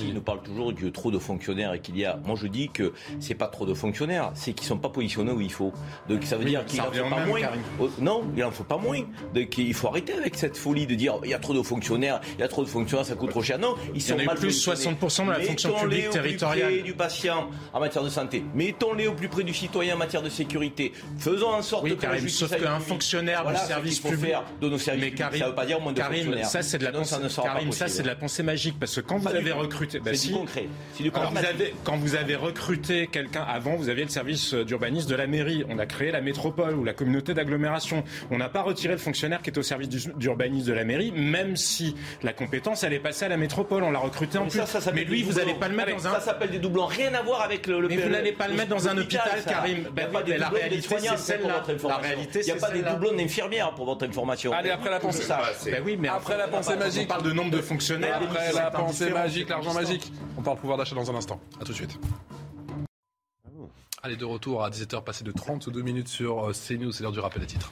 Il nous parle toujours a trop de fonctionnaires et qu'il y a. Moi, je dis que c'est pas trop de fonctionnaires, c'est qu'ils sont pas positionnés où il faut. Donc ça veut Oui, dire qu'il en faut au pas moins. Oh, Non, il en faut pas moins. Donc il faut arrêter avec cette folie de dire il y a trop de fonctionnaires, il y a trop de fonctionnaires, ça coûte trop cher. Non, ils Il y en sont a eu mal plus positionnés. 60% de la fonction publique au plus territoriale. près du patient en matière de santé. Mettons-les au plus près du citoyen en matière de sécurité. Faisons en sorte Oui, que la Karim, justice sauf qu'un fonctionnaire Voilà du ce service public. faire de nos services Mais publics. Karim, ça veut pas dire moins de Karim, fonctionnaires. ça c'est de la pensée, Karim, ça c'est de la pensée magique parce que quand vous avez recruté, bah C'est si, du concret. Quand vous avez quand vous avez recruté quelqu'un avant, vous aviez le service d'urbanisme de la mairie. On a créé la métropole ou la communauté d'agglomération. On n'a pas retiré le fonctionnaire qui est au service du- d'urbanisme de la mairie, même si la compétence elle est passée à la métropole. On l'a recruté en Mais plus. ça, ça s'appelle mais lui, vous n'allez pas le mettre dans un. Ça s'appelle des doublons. Rien à voir avec le. le Mais vous n'allez pas le mettre dans un hôpital. Karim. Il n'y a Ben la doublons réalité, c'est pour celle-là. La réalité, Il n'y a pas des doublons d'infirmières pour votre information. Allez, après la pensée. Ben oui, mais Après la pensée on magique. parle de nombre de fonctionnaires. Après la pensée magique, l'argent magique. On parle pouvoir d'achat dans un instant. À tout de suite. Allez, de retour à 17h, passé de 32 minutes sur euh, CNews, c'est l'heure du rappel des titres.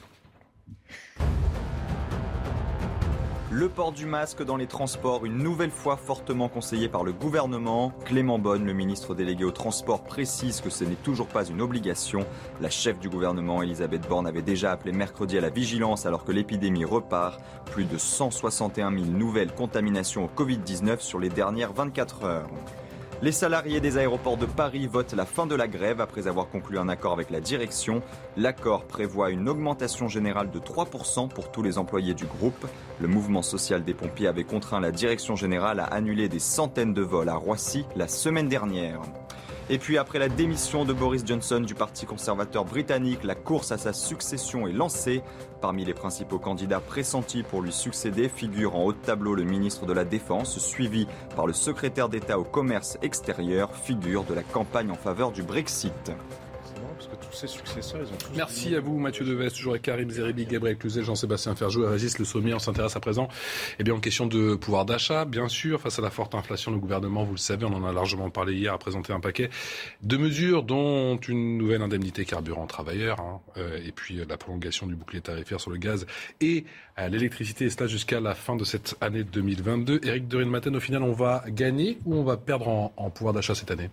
Le port du masque dans les transports, une nouvelle fois fortement conseillé par le gouvernement. Clément Bonne, le ministre délégué au transport, précise que ce n'est toujours pas une obligation. La chef du gouvernement, Elisabeth Borne, avait déjà appelé mercredi à la vigilance alors que l'épidémie repart. Plus de 161 000 nouvelles contaminations au Covid-19 sur les dernières 24 heures. Les salariés des aéroports de Paris votent la fin de la grève après avoir conclu un accord avec la direction. L'accord prévoit une augmentation générale de 3% pour tous les employés du groupe. Le mouvement social des pompiers avait contraint la direction générale à annuler des centaines de vols à Roissy la semaine dernière. Et puis après la démission de Boris Johnson du Parti conservateur britannique, la course à sa succession est lancée. Parmi les principaux candidats pressentis pour lui succéder figure en haut de tableau le ministre de la Défense, suivi par le secrétaire d'État au commerce extérieur, figure de la campagne en faveur du Brexit. Tous ces successeurs, ils ont tous. Merci à vous, Mathieu Deves, toujours avec Karim Zeribi, Gabriel Cluzel, Jean-Sébastien Ferjou et Régis Le Sommier. On s'intéresse à présent eh bien, en question de pouvoir d'achat. Bien sûr, face à la forte inflation, le gouvernement, vous le savez, on en a largement parlé hier, a présenté un paquet de mesures, dont une nouvelle indemnité carburant travailleurs, hein, euh, et puis euh, la prolongation du bouclier tarifaire sur le gaz et euh, l'électricité, et cela jusqu'à la fin de cette année 2022. Éric de Matin, au final, on va gagner ou on va perdre en, en pouvoir d'achat cette année?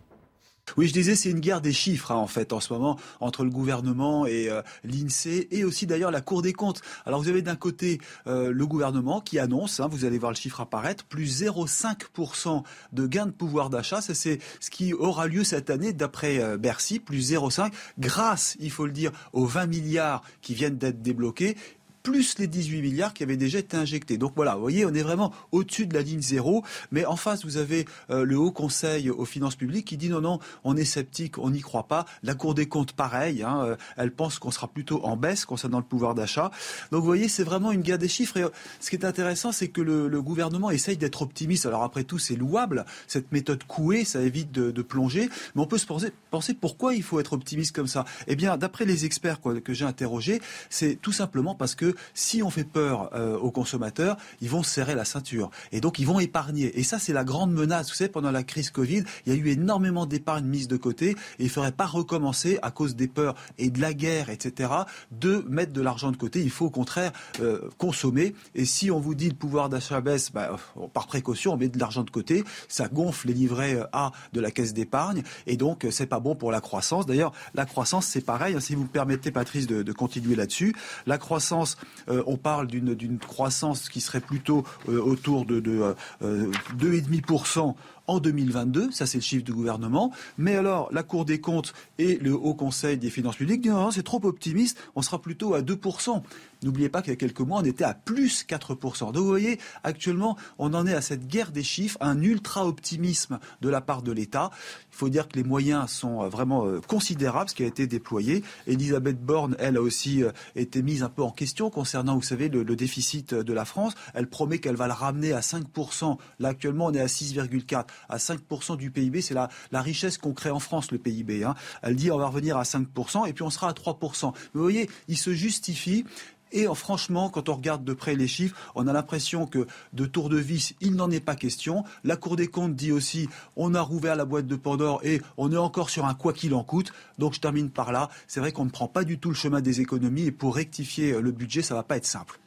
Oui, je disais, c'est une guerre des chiffres hein, en fait en ce moment entre le gouvernement et euh, l'INSEE et aussi d'ailleurs la Cour des comptes. Alors vous avez d'un côté euh, le gouvernement qui annonce, hein, vous allez voir le chiffre apparaître, plus 0,5% de gain de pouvoir d'achat. Ça c'est ce qui aura lieu cette année d'après euh, Bercy, plus 0,5 grâce, il faut le dire, aux 20 milliards qui viennent d'être débloqués plus les 18 milliards qui avaient déjà été injectés. Donc voilà, vous voyez, on est vraiment au-dessus de la ligne zéro. Mais en face, vous avez euh, le Haut Conseil aux finances publiques qui dit non, non, on est sceptique, on n'y croit pas. La Cour des comptes, pareil, hein, euh, elle pense qu'on sera plutôt en baisse concernant le pouvoir d'achat. Donc vous voyez, c'est vraiment une guerre des chiffres. Et euh, ce qui est intéressant, c'est que le, le gouvernement essaye d'être optimiste. Alors après tout, c'est louable. Cette méthode couée, ça évite de, de plonger. Mais on peut se penser, penser pourquoi il faut être optimiste comme ça. Eh bien, d'après les experts quoi, que j'ai interrogés, c'est tout simplement parce que si on fait peur euh, aux consommateurs, ils vont serrer la ceinture. Et donc, ils vont épargner. Et ça, c'est la grande menace. Vous savez, pendant la crise Covid, il y a eu énormément d'épargne mise de côté. Et il ne faudrait pas recommencer, à cause des peurs et de la guerre, etc., de mettre de l'argent de côté. Il faut au contraire euh, consommer. Et si on vous dit le pouvoir d'achat baisse, bah, par précaution, on met de l'argent de côté. Ça gonfle les livrets A de la caisse d'épargne. Et donc, c'est pas bon pour la croissance. D'ailleurs, la croissance, c'est pareil. Si vous me permettez, Patrice, de, de continuer là-dessus. La croissance, euh, on parle d'une croissance qui serait plutôt euh, autour de, de euh, 2,5% en 2022, ça c'est le chiffre du gouvernement. Mais alors, la Cour des comptes et le Haut Conseil des finances publiques disent non, c'est trop optimiste, on sera plutôt à 2%. N'oubliez pas qu'il y a quelques mois, on était à plus 4%. Donc vous voyez, actuellement, on en est à cette guerre des chiffres, un ultra-optimisme de la part de l'État. Il faut dire que les moyens sont euh, vraiment euh, considérables, ce qui a été déployé. Elisabeth Borne, elle, a aussi euh, été mise un peu en question concernant, vous savez, le, le déficit de la France. Elle promet qu'elle va le ramener à 5%. Là, actuellement, on est à 6,4%. À 5% du PIB, c'est la, richesse qu'on crée en France, le PIB. Hein. Elle dit on va revenir à 5% et puis on sera à 3%. Mais vous voyez, il se justifie Et franchement, quand on regarde de près les chiffres, on a l'impression que de tour de vis, il n'en est pas question. La Cour des comptes dit aussi, on a rouvert la boîte de Pandore et on est encore sur un quoi qu'il en coûte. Donc je termine par là. C'est vrai qu'on ne prend pas du tout le chemin des économies et pour rectifier le budget, ça ne va pas être simple.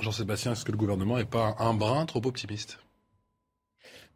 Jean-Sébastien, est-ce que le gouvernement n'est pas un brin trop optimiste?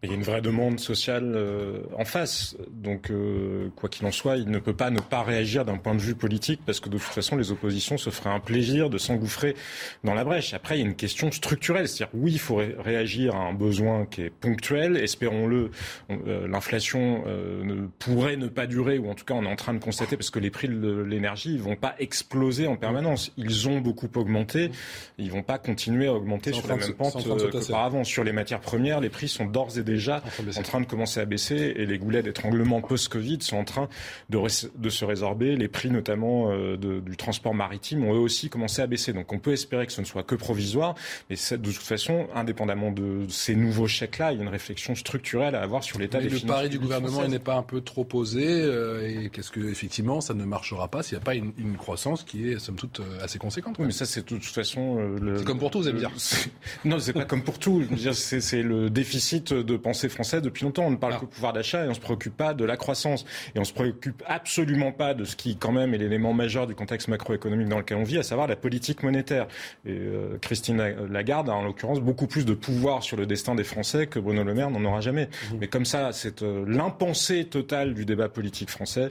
Il y a une vraie demande sociale euh, en face. Donc, euh, quoi qu'il en soit, il ne peut pas ne pas réagir d'un point de vue politique parce que de toute façon, les oppositions se feraient un plaisir de s'engouffrer dans la brèche. Après, il y a une question structurelle. C'est-à-dire, oui, il faut réagir à un besoin qui est ponctuel. Espérons-le, euh, l'inflation ne pourrait ne pas durer, ou en tout cas, on est en train de constater parce que les prix de l'énergie ne vont pas exploser en permanence. Ils ont beaucoup augmenté. Ils vont pas continuer à augmenter sur la même pente qu'auparavant. Sur les matières premières, les prix sont d'ores et déjà en train de commencer à baisser et les goulets d'étranglement post-Covid sont en train de, de, se résorber. Les prix notamment euh, de, du transport maritime ont eux aussi commencé à baisser. Donc on peut espérer que ce ne soit que provisoire, mais de toute façon, indépendamment de ces nouveaux chèques-là, il y a une réflexion structurelle à avoir sur l'état des le finances. Le pari du gouvernement n'est pas un peu trop posé euh, et qu'est-ce que effectivement ça ne marchera pas s'il n'y a pas une, une, croissance qui est somme toute euh, assez conséquente. Oui, mais ça c'est de toute façon. Euh, c'est comme pour tout, vous allez me dire. Non, c'est pas comme pour tout. C'est le déficit de pensée français depuis longtemps. On ne parle ah. que pouvoir d'achat et on ne se préoccupe pas de la croissance. Et on ne se préoccupe absolument pas de ce qui, quand même, est l'élément majeur du contexte macroéconomique dans lequel on vit, à savoir la politique monétaire. Et euh, Christine Lagarde a, en l'occurrence, beaucoup plus de pouvoir sur le destin des Français que Bruno Le Maire n'en aura jamais. Mmh. Mais comme ça, c'est euh, l'impensée totale du débat politique français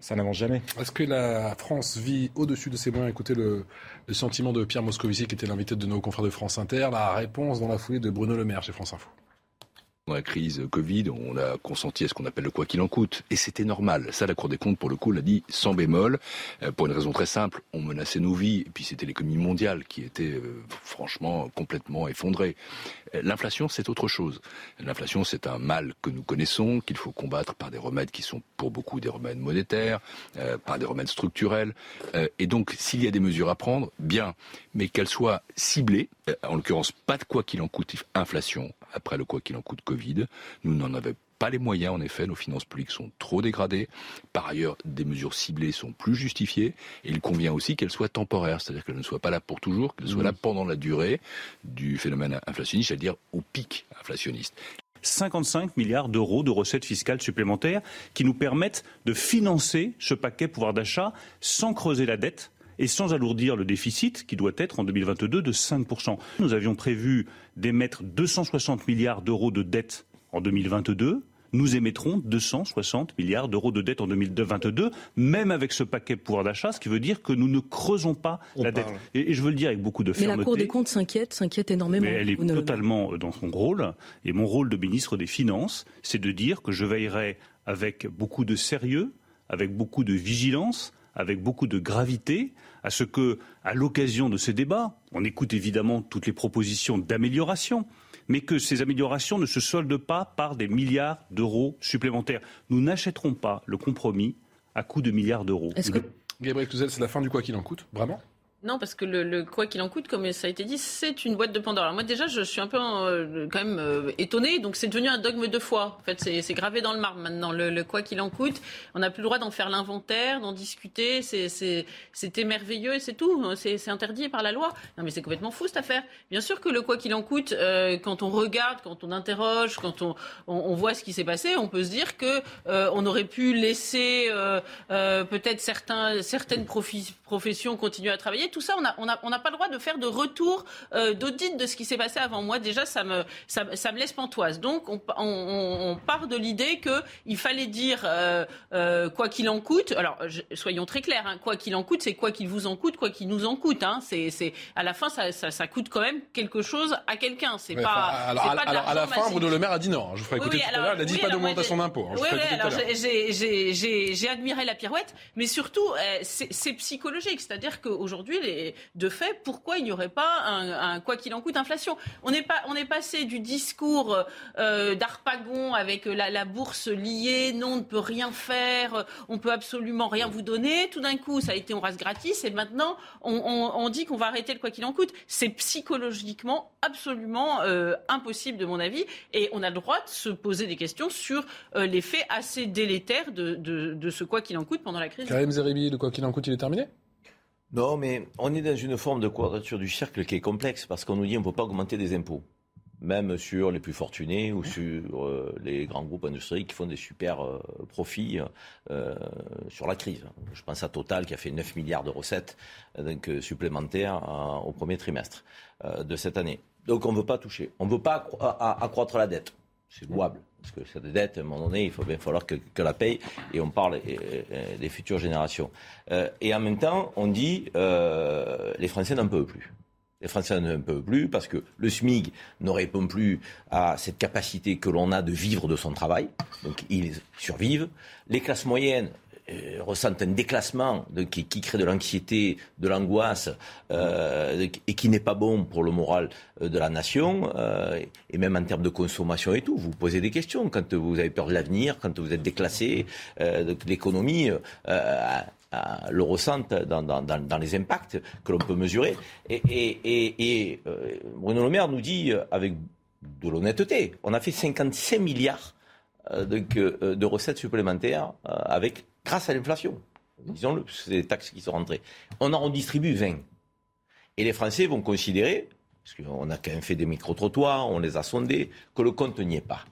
ça n'avance jamais. Est-ce que la France vit au-dessus de ses moyens? Écoutez le, le, sentiment de Pierre Moscovici, qui était l'invité de nos confrères de France Inter, la réponse dans la foulée de Bruno Le Maire chez France Info. Dans la crise Covid, on a consenti à ce qu'on appelle le quoi qu'il en coûte. Et c'était normal. Ça, la Cour des comptes, pour le coup, l'a dit sans bémol. Euh, pour une raison très simple. On menaçait nos vies. Et puis c'était l'économie mondiale qui était euh, franchement complètement effondrée. Euh, l'inflation, c'est autre chose. L'inflation, c'est un mal que nous connaissons, qu'il faut combattre par des remèdes qui sont pour beaucoup des remèdes monétaires, par des remèdes structurels. et donc, s'il y a des mesures à prendre, bien, mais qu'elles soient ciblées. En l'occurrence, pas de quoi qu'il en coûte inflation après le quoi qu'il en coûte Covid. Nous n'en avions pas les moyens, en effet, nos finances publiques sont trop dégradées. Par ailleurs, des mesures ciblées sont plus justifiées. Et il convient aussi qu'elles soient temporaires, c'est-à-dire qu'elles ne soient pas là pour toujours, qu'elles soient là mmh. pendant la durée du phénomène inflationniste, c'est-à-dire au pic inflationniste. 55 milliards d'euros de recettes fiscales supplémentaires qui nous permettent de financer ce paquet pouvoir d'achat sans creuser la dette et sans alourdir le déficit qui doit être en 2022 de 5%. Nous avions prévu d'émettre 260 milliards d'euros de dette en 2022 nous émettrons 260 milliards d'euros de dette en 2022, même avec ce paquet pouvoir d'achat, ce qui veut dire que nous ne creusons pas la dette. Et, je veux le dire avec beaucoup de fermeté. Mais la Cour des comptes s'inquiète, s'inquiète énormément. Mais elle est totalement dans son rôle. Et mon rôle de ministre des Finances, c'est de dire que je veillerai avec beaucoup de sérieux, avec beaucoup de vigilance, avec beaucoup de gravité à ce que, à l'occasion de ces débats, on écoute évidemment toutes les propositions d'amélioration, mais que ces améliorations ne se soldent pas par des milliards d'euros supplémentaires. Nous n'achèterons pas le compromis à coût de milliards d'euros. Gabriel Cluzel, c'est la fin du quoi qu'il en coûte, vraiment? Non, parce que le, quoi qu'il en coûte, comme ça a été dit, c'est une boîte de Pandore. Alors moi déjà, je suis un peu euh, quand même euh, étonné. Donc c'est devenu un dogme de foi. En fait, c'est gravé dans le marbre maintenant. Le, quoi qu'il en coûte, on n'a plus le droit d'en faire l'inventaire, d'en discuter. C'était merveilleux et c'est tout. C'est interdit par la loi. Non, mais c'est complètement fou cette affaire. Bien sûr que le quoi qu'il en coûte, euh, quand on regarde, quand on interroge, quand on, on, voit ce qui s'est passé, on peut se dire que on aurait pu laisser peut-être certaines professions continuer à travailler tout ça, on n'a on a, on a pas le droit de faire de retour euh, d'audit de ce qui s'est passé avant. Moi, déjà, ça me, ça, ça me laisse pantoise. Donc, on, part de l'idée qu'il fallait dire euh, euh, quoi qu'il en coûte. Alors, soyons très clairs, hein, quoi qu'il en coûte, c'est quoi qu'il vous en coûte, quoi qu'il nous en coûte. Hein. C'est, à la fin, ça, ça, ça, coûte quand même quelque chose à quelqu'un. C'est pas. Alors, pas alors à la fin, Bruno Le Maire a dit non. Je vous ferai écouter tout à l'heure. Il a dit pas d'augmentation d'impôt. Oui, oui, alors j'ai admiré la pirouette, mais surtout, c'est psychologique. C'est-à-dire qu'aujourd'hui, de fait, pourquoi il n'y aurait pas un, quoi qu'il en coûte inflation on est, pas, on est passé du discours euh, d'Arpagon avec la, bourse liée, non, on ne peut rien faire, on peut absolument rien vous donner. Tout d'un coup, ça a été on rase gratis et maintenant, on, dit qu'on va arrêter le quoi qu'il en coûte. C'est psychologiquement absolument euh, impossible, de mon avis, et on a le droit de se poser des questions sur euh, les faits assez délétères de, ce quoi qu'il en coûte pendant la crise. Karim Zeribi, le quoi qu'il en coûte, il est terminé? Non, mais on est dans une forme de quadrature du cercle qui est complexe parce qu'on nous dit qu'on ne peut pas augmenter des impôts même sur les plus fortunés ou sur euh, les grands groupes industriels qui font des super euh, profits euh, sur la crise. Je pense à Total qui a fait 9 milliards de recettes donc, supplémentaires au premier trimestre de cette année. Donc on ne veut pas toucher. On ne veut pas accroître la dette. C'est louable. Parce que cette dette, à un moment donné, il va bien falloir que, que, la paye. Et on parle des futures générations. et en même temps, on dit les Français n'en peuvent plus. Les Français ne peuvent plus parce que le SMIG ne répond plus à cette capacité que l'on a de vivre de son travail. Donc ils survivent. Les classes moyennes euh, ressentent un déclassement qui, crée de l'anxiété, de l'angoisse euh, et qui n'est pas bon pour le moral euh, de la nation et même en termes de consommation et tout. Vous posez des questions quand vous avez peur de l'avenir, quand vous êtes déclassé. L'économie le ressentent dans, les impacts que l'on peut mesurer. Et, euh, Bruno Le Maire nous dit, euh, avec de l'honnêteté, on a fait 55 milliards euh, de, recettes supplémentaires avec, grâce à l'inflation. Disons-le, c'est des taxes qui sont rentrées. On en redistribue 20. Et les Français vont considérer, parce qu'on a quand même fait des micro-trottoirs, on les a sondés, que le compte n'y est pas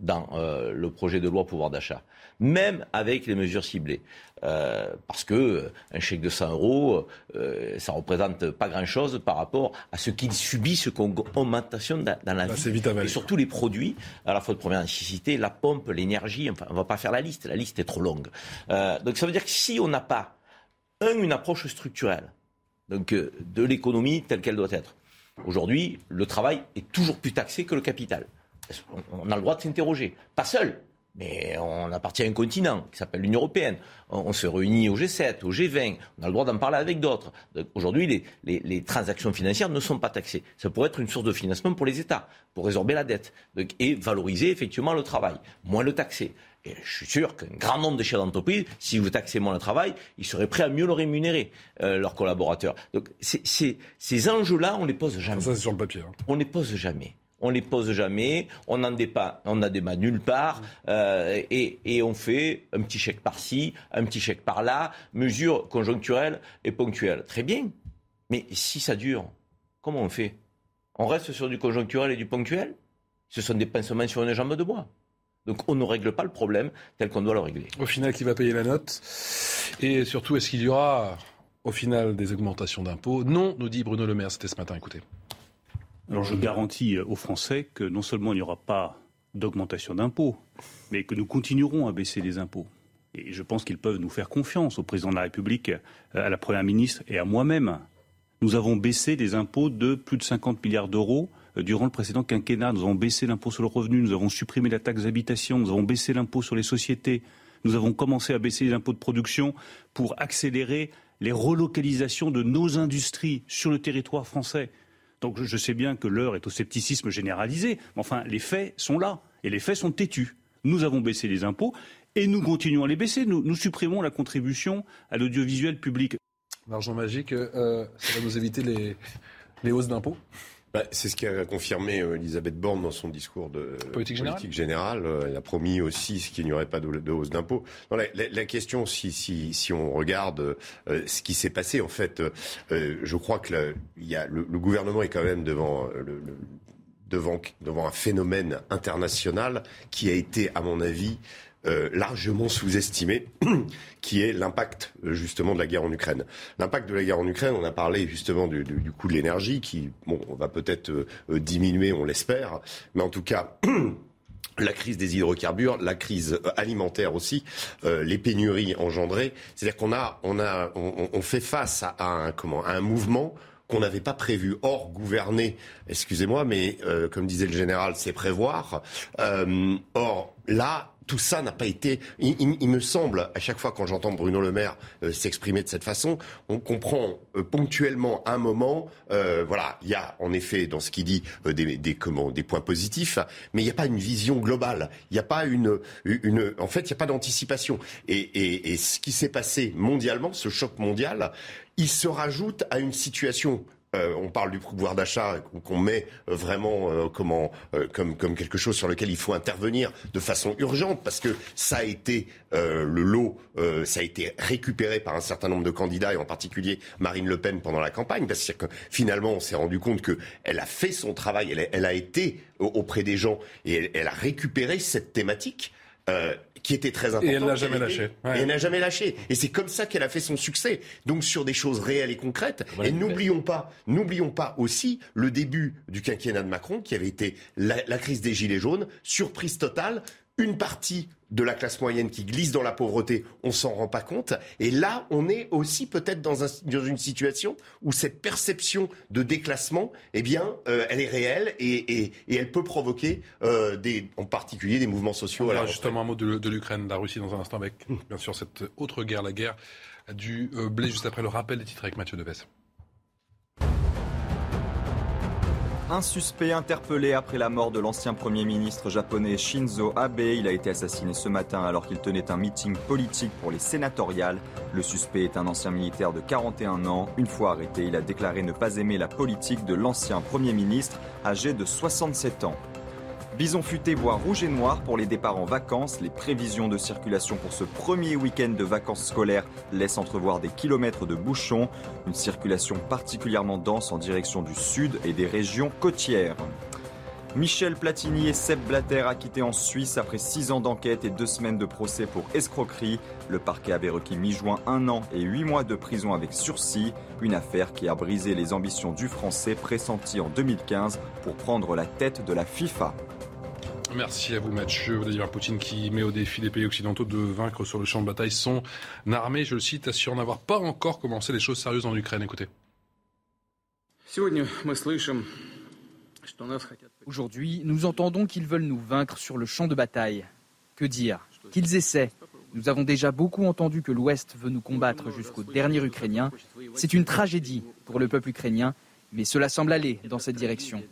dans le projet de loi pouvoir d'achat, même avec les mesures ciblées. Euh, parce que euh, un chèque de 100 euros, euh, ça représente pas grand-chose par rapport à ce qu'ils subissent comme augmentation dans, la bah, vie. Et surtout les produits, à la fois de première nécessité, la pompe, l'énergie, enfin, on va pas faire la liste, la liste est trop longue. donc ça veut dire que si on n'a pas, un, une approche structurelle, donc de l'économie telle qu'elle doit être, aujourd'hui, le travail est toujours plus taxé que le capital. On a le droit de s'interroger. Pas seul, mais on appartient à un continent qui s'appelle l'Union européenne. On, se réunit au G7, au G20. On a le droit d'en parler avec d'autres. Aujourd'hui, les, transactions financières ne sont pas taxées. Ça pourrait être une source de financement pour les États, pour résorber la dette et valoriser effectivement le travail, moins le taxer. Et je suis sûr qu'un grand nombre de chefs d'entreprise, si vous taxez moins le travail, ils seraient prêts à mieux le rémunérer, euh, leurs collaborateurs. Donc ces enjeux-là, on les pose jamais. Ça, c'est sur le papier. Hein. On les pose jamais on les pose jamais, on n'en débat, on a débat nulle part, euh, et, on fait un petit chèque par-ci, un petit chèque par-là, mesures conjoncturelles et ponctuelles. Très bien, mais si ça dure, comment on fait? On reste sur du conjoncturel et du ponctuel? Ce sont des pinsements sur une jambe de bois. Donc on ne règle pas le problème tel qu'on doit le régler. Au final, qui va payer la note? Et surtout, est-ce qu'il y aura au final des augmentations d'impôts? Non, nous dit Bruno Le Maire, c'était ce matin, écoutez. Je garantis aux Français que non seulement il n'y aura pas d'augmentation d'impôts, mais que nous continuerons à baisser les impôts. Et je pense qu'ils peuvent nous faire confiance au président de la République, euh, à la Première ministre et à moi-même. Nous avons baissé les impôts de plus de 50 milliards d'euros euh, durant le précédent quinquennat. Nous avons baissé l'impôt sur le revenu, nous avons supprimé la taxe d'habitation, nous avons baissé l'impôt sur les sociétés, nous avons commencé à baisser les impôts de production pour accélérer les relocalisations de nos industries sur le territoire français. Donc je sais bien que l'heure est au scepticisme généralisé, mais enfin les faits sont là et les faits sont têtus. Nous avons baissé les impôts et nous continuons à les baisser. Nous, supprimons la contribution à l'audiovisuel public. L'argent magique, euh, ça va nous éviter les hausses d'impôts? Bah, c'est ce qu'a confirmé euh, Elisabeth Borne dans son discours de politique, générale. Euh, elle a promis aussi qu'il n'y aurait pas de, hausse d'impôts. La, question, si, si, si on regarde euh, ce qui s'est passé, en fait, je crois que le, y a, le, gouvernement est quand même devant le, devant, devant un phénomène international qui a été, à mon avis, euh, largement sous-estimé, qui est l'impact euh, justement de la guerre en Ukraine. L'impact de la guerre en Ukraine, on a parlé justement du, du, coût de l'énergie, qui bon, va peut-être euh, diminuer, on l'espère, mais en tout cas. la crise des hydrocarbures, la crise alimentaire aussi, les pénuries engendrées. C'est-à-dire qu'on a, on a, on, fait face à, un comment, à un mouvement qu'on n'avait pas prévu. Or, gouverner, excusez-moi, mais comme disait le général, c'est prévoir. or, là, tout ça n'a pas été. Il, me semble, à chaque fois quand j'entends Bruno Le Maire euh, s'exprimer de cette façon, on comprend euh, ponctuellement un moment. Euh, voilà, il y a en effet dans ce qu'il dit des, des, comment, des points positifs, mais il n'y a pas une vision globale. Il n'y a pas une. En fait, il n'y a pas d'anticipation. Et ce qui s'est passé mondialement, ce choc mondial, il se rajoute à une situation euh, on parle du pouvoir d'achat qu'on met euh, vraiment euh, comment, comme, comme quelque chose sur lequel il faut intervenir de façon urgente parce que ça a été le lot, ça a été récupéré par un certain nombre de candidats et en particulier Marine Le Pen pendant la campagne parce que finalement on s'est rendu compte qu'elle a fait son travail, elle a, elle a été auprès des gens et elle, elle a récupéré cette thématique. Qui était très importante. Et elle n'a jamais lâché. Et elle n'a jamais lâché. Et c'est comme ça qu'elle a fait son succès. Donc sur des choses réelles et concrètes. et n'oublions pas, n'oublions pas aussi le début du quinquennat de Macron, qui avait été la, la crise des gilets jaunes, surprise totale, une partie de la classe moyenne qui glisse dans la pauvreté, on s'en rend pas compte. Et là, on est aussi peut-être dans, une situation où cette perception de déclassement, eh bien, euh, elle est réelle et, elle peut provoquer euh, des, en particulier des mouvements sociaux. Alors justement un mot de, l'Ukraine, de la Russie dans un instant avec, bien sûr, cette autre guerre, la guerre du euh, blé, juste après le rappel des titres avec Mathieu Deves. Un suspect interpellé après la mort de l'ancien Premier ministre japonais Shinzo Abe. Il a été assassiné ce matin alors qu'il tenait un meeting politique pour les sénatoriales. Le suspect est un ancien militaire de 41 ans. Une fois arrêté, il a déclaré ne pas aimer la politique de l'ancien Premier ministre âgé de 67 ans. Bison futé voit rouge et noir pour les départs en vacances. Les prévisions de circulation pour ce premier week-end de vacances scolaires laissent entrevoir des kilomètres de bouchons. Une circulation particulièrement dense en direction du sud et des régions côtières. Michel Platini et Seb Blatter acquittés en Suisse après six ans d'enquête et deux semaines de procès pour escroquerie. Le parquet avait requis mi-juin un an et huit mois de prison avec sursis. Une affaire qui a brisé les ambitions du Français pressenti en 2015 pour prendre la tête de la FIFA. Merci à vous Mathieu. Vladimir Poutine qui met au défi des pays occidentaux de vaincre sur le champ de bataille son armée, je le cite, assure n'avoir pas encore commencé les choses sérieuses en Ukraine. Écoutez. Aujourd'hui, nous entendons qu'ils veulent nous vaincre sur le champ de bataille. Que dire? Qu'ils essaient. Nous avons déjà beaucoup entendu que l'Ouest veut nous combattre jusqu'au dernier Ukrainien. C'est une tragédie pour le peuple ukrainien, mais cela semble aller dans cette direction.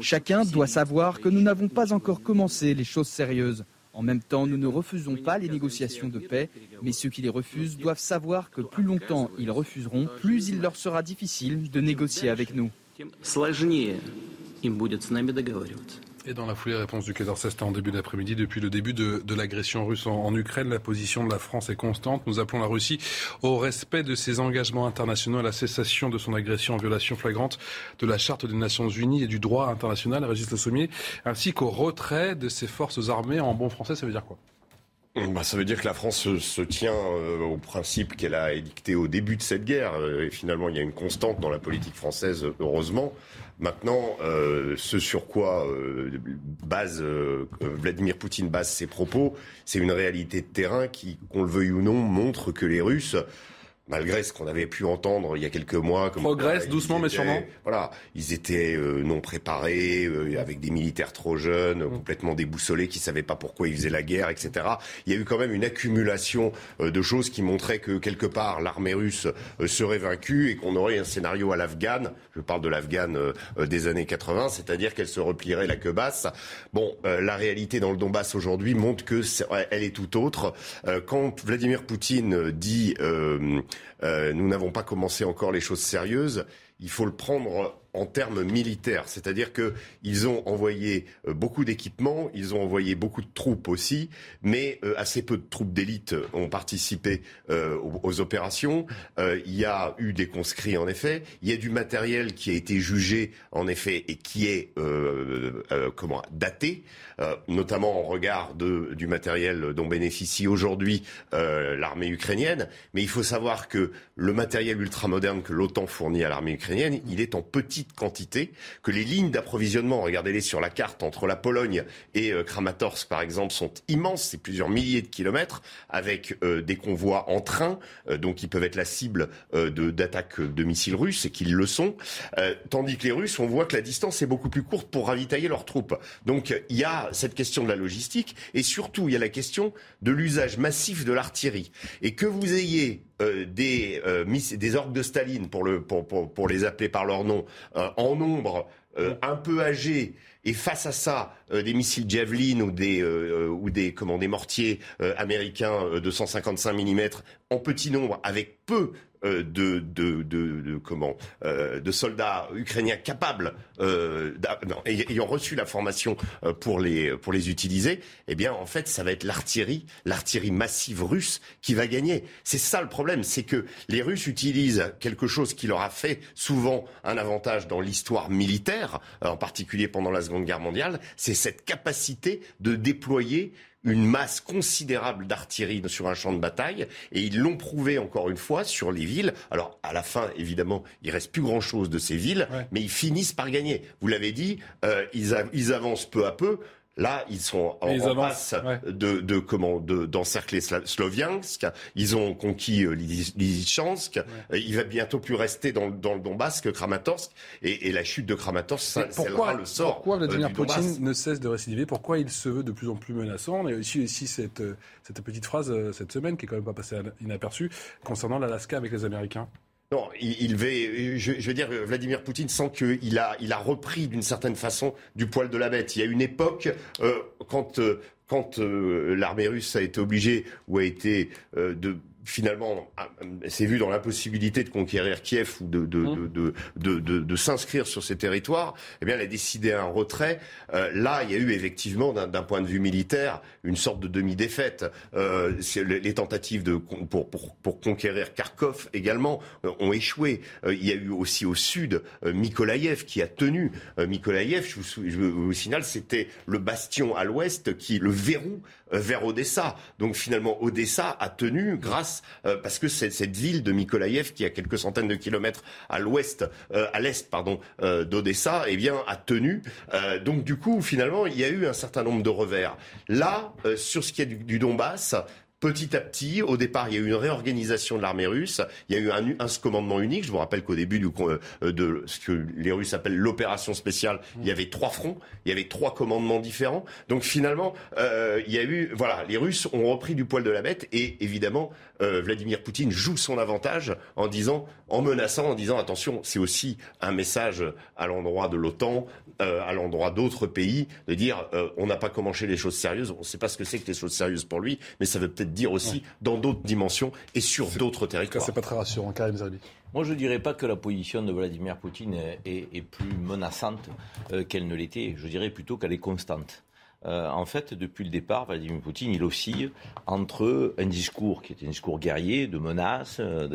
Chacun doit savoir que nous n'avons pas encore commencé les choses sérieuses. En même temps, nous ne refusons pas les négociations de paix, mais ceux qui les refusent doivent savoir que plus longtemps ils refuseront, plus il leur sera difficile de négocier avec nous. Et dans la foulée, réponse du Quai d'Orsay, en début d'après-midi. Depuis le début de, l'agression russe en, Ukraine, la position de la France est constante. Nous appelons la Russie au respect de ses engagements internationaux, à la cessation de son agression en violation flagrante de la Charte des Nations Unies et du droit international, Régis Le Sommier, ainsi qu'au retrait de ses forces armées. En bon français, ça veut dire quoi? Bah, ça veut dire que la France se, tient euh, au principe qu'elle a édicté au début de cette guerre. Euh, et finalement, il y a une constante dans la politique française, heureusement. Maintenant, euh, ce sur quoi euh, base euh, Vladimir Poutine base ses propos, c'est une réalité de terrain qui, qu'on le veuille ou non, montre que les Russes malgré ce qu'on avait pu entendre il y a quelques mois. Comme Progresse doucement mais sûrement. Voilà, ils étaient euh, non préparés, euh, avec des militaires trop jeunes, mm. complètement déboussolés, qui savaient pas pourquoi ils faisaient la guerre, etc. Il y a eu quand même une accumulation euh, de choses qui montraient que quelque part l'armée russe serait vaincue et qu'on aurait un scénario à l'Afghan. Je parle de l'Afghan des années 80, c'est-à-dire qu'elle se replierait la queue basse. Bon, la réalité dans le Donbass aujourd'hui montre que est, elle est tout autre. quand Vladimir Poutine dit euh, nous n'avons pas commencé encore les choses sérieuses. Il faut le prendre en termes militaires, c'est-à-dire qu'ils ont envoyé euh, beaucoup d'équipements, ils ont envoyé beaucoup de troupes aussi, mais euh, assez peu de troupes d'élite ont participé euh, aux, opérations. il y a eu des conscrits en effet, il y a du matériel qui a été jugé en effet et qui est comment daté, notamment en regard de, du matériel dont bénéficie aujourd'hui l'armée ukrainienne. Mais il faut savoir que le matériel ultramoderne que l'OTAN fournit à l'armée ukrainienne, il est en petit quantité, que les lignes d'approvisionnement, regardez-les sur la carte, entre la Pologne et euh, Kramatorsk par exemple, sont immenses, c'est plusieurs milliers de kilomètres, avec euh, des convois en train, euh, donc qui peuvent être la cible d'attaques de, missiles russes, et qu'ils le sont, tandis que les Russes, on voit que la distance est beaucoup plus courte pour ravitailler leurs troupes. Donc il y a cette question de la logistique, et surtout il y a la question de l'usage massif de l'artillerie. Et que vous ayez euh, des, euh, des orques de Staline, pour, le, pour, pour, pour, les appeler par leur nom, euh, en nombre un peu âgés, et face à ça, euh, des missiles Javelin ou des, euh, ou des, comment, des mortiers américains de 155 mm en petit nombre, avec peu euh, de, de, de, comment, euh, de soldats ukrainiens capables, euh, ayant reçu la formation pour les, pour les utiliser, eh bien, en fait, ça va être l'artillerie, l'artillerie massive russe qui va gagner. C'est ça le problème, c'est que les Russes utilisent quelque chose qui leur a fait souvent un avantage dans l'histoire militaire, en particulier pendant la Seconde Guerre mondiale, c'est cette capacité de déployer une masse considérable d'artillerie sur un champ de bataille et ils l'ont prouvé encore une fois sur les villes. Alors à la fin, évidemment, il reste plus grand chose de ces villes, mais ils finissent par gagner. Vous l'avez dit, euh, ils, ils avancent peu à peu. Là, ils sont en, en passe de, de, comment d'encercler Sloviansk. Ils ont conquis euh, Lysychansk. Euh, il va bientôt plus rester dans, dans le Donbass que Kramatorsk. Et, et la chute de Kramatorsk, scellera le sort. Pourquoi euh, Vladimir Poutine ne cesse de récidiver? Pourquoi il se veut de plus en plus menaçant? On a aussi, aussi cette, cette petite phrase cette semaine qui est quand même pas passée inaperçue concernant l'Alaska avec les Américains. Non, il, va, je, veux dire, Vladimir Poutine sent qu'il a, il a repris d'une certaine façon du poil de la bête. Il y a une époque euh, quand, euh, quand euh, l'armée russe a été obligée ou a été de finalement s'est vu dans l'impossibilité de conquérir Kiev ou de, de, mmh. de, de, de, de s'inscrire sur ces territoires, eh bien, elle a décidé un retrait. Euh, là, il y a eu effectivement, d'un point de vue militaire, une sorte de demi-défaite. Euh, les tentatives de, pour, pour, pour conquérir Kharkov également euh, ont échoué. Euh, il y a eu aussi au sud euh, Mykolaïev qui a tenu. Mykolaïev, je vous, je vous signale, c'était le bastion à l'ouest qui, le verrou vers Odessa. Donc finalement, Odessa a tenu grâce, euh, parce que c'est cette ville de Mykolaïev qui a quelques centaines de kilomètres à l'ouest, euh, à l'est, pardon, euh, d'Odessa, eh bien, a tenu. donc du coup, finalement, il y a eu un certain nombre de revers. Là, sur ce qui est du Donbass, petit à petit, au départ, il y a eu une réorganisation de l'armée russe. Il y a eu un, commandement unique. Je vous rappelle qu'au début euh, de ce que les Russes appellent l'opération spéciale, il y avait trois fronts, il y avait trois commandements différents. Donc finalement, euh, les Russes ont repris du poil de la bête et évidemment, euh, Vladimir Poutine joue son avantage en menaçant, en disant attention, c'est aussi un message à l'endroit de l'OTAN, euh, à l'endroit d'autres pays, de dire euh, on n'a pas commencé les choses sérieuses, on ne sait pas ce que c'est que les choses sérieuses pour lui, mais ça veut peut-être dire aussi dans d'autres dimensions et sur d'autres territoires. C'est pas très rassurant, Karim Zerbi. Moi, je ne dirais pas que la position de Vladimir Poutine est, plus menaçante qu'elle ne l'était. Je dirais plutôt qu'elle est constante. Euh, en fait, depuis le départ, Vladimir Poutine, il oscille entre un discours qui est un discours guerrier, de menace, euh,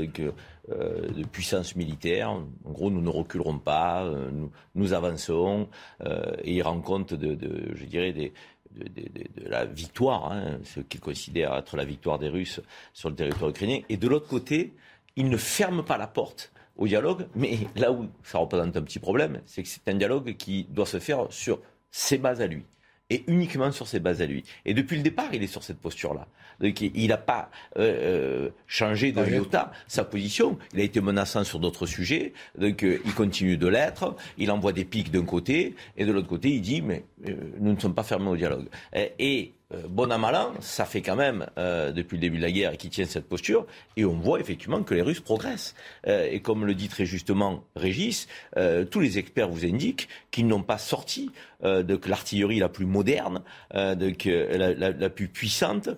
euh, de puissance militaire. En gros, nous ne reculerons pas, nous, avançons, et il rend compte de, je dirais, de, la victoire, hein, ce qu'il considère être la victoire des Russes sur le territoire ukrainien. Et de l'autre côté, il ne ferme pas la porte au dialogue, mais là où ça représente un petit problème, c'est que c'est un dialogue qui doit se faire sur ses bases à lui et uniquement sur ses bases à lui. Et depuis le départ, il est sur cette posture-là. il n'a pas euh, euh, changé de iota sa position. Il a été menaçant sur d'autres sujets, donc euh, il continue de l'être. Il envoie des pics d'un côté, et de l'autre côté, il dit mais nous ne sommes pas fermés au dialogue. et euh, bon à ça fait quand même, euh, depuis le début de la guerre, qu'il tient cette posture, et on voit effectivement que les Russes progressent. Euh, et comme le dit très justement Régis, tous les experts vous indiquent qu'ils n'ont pas sorti de l'artillerie la plus moderne, de, la, la, plus puissante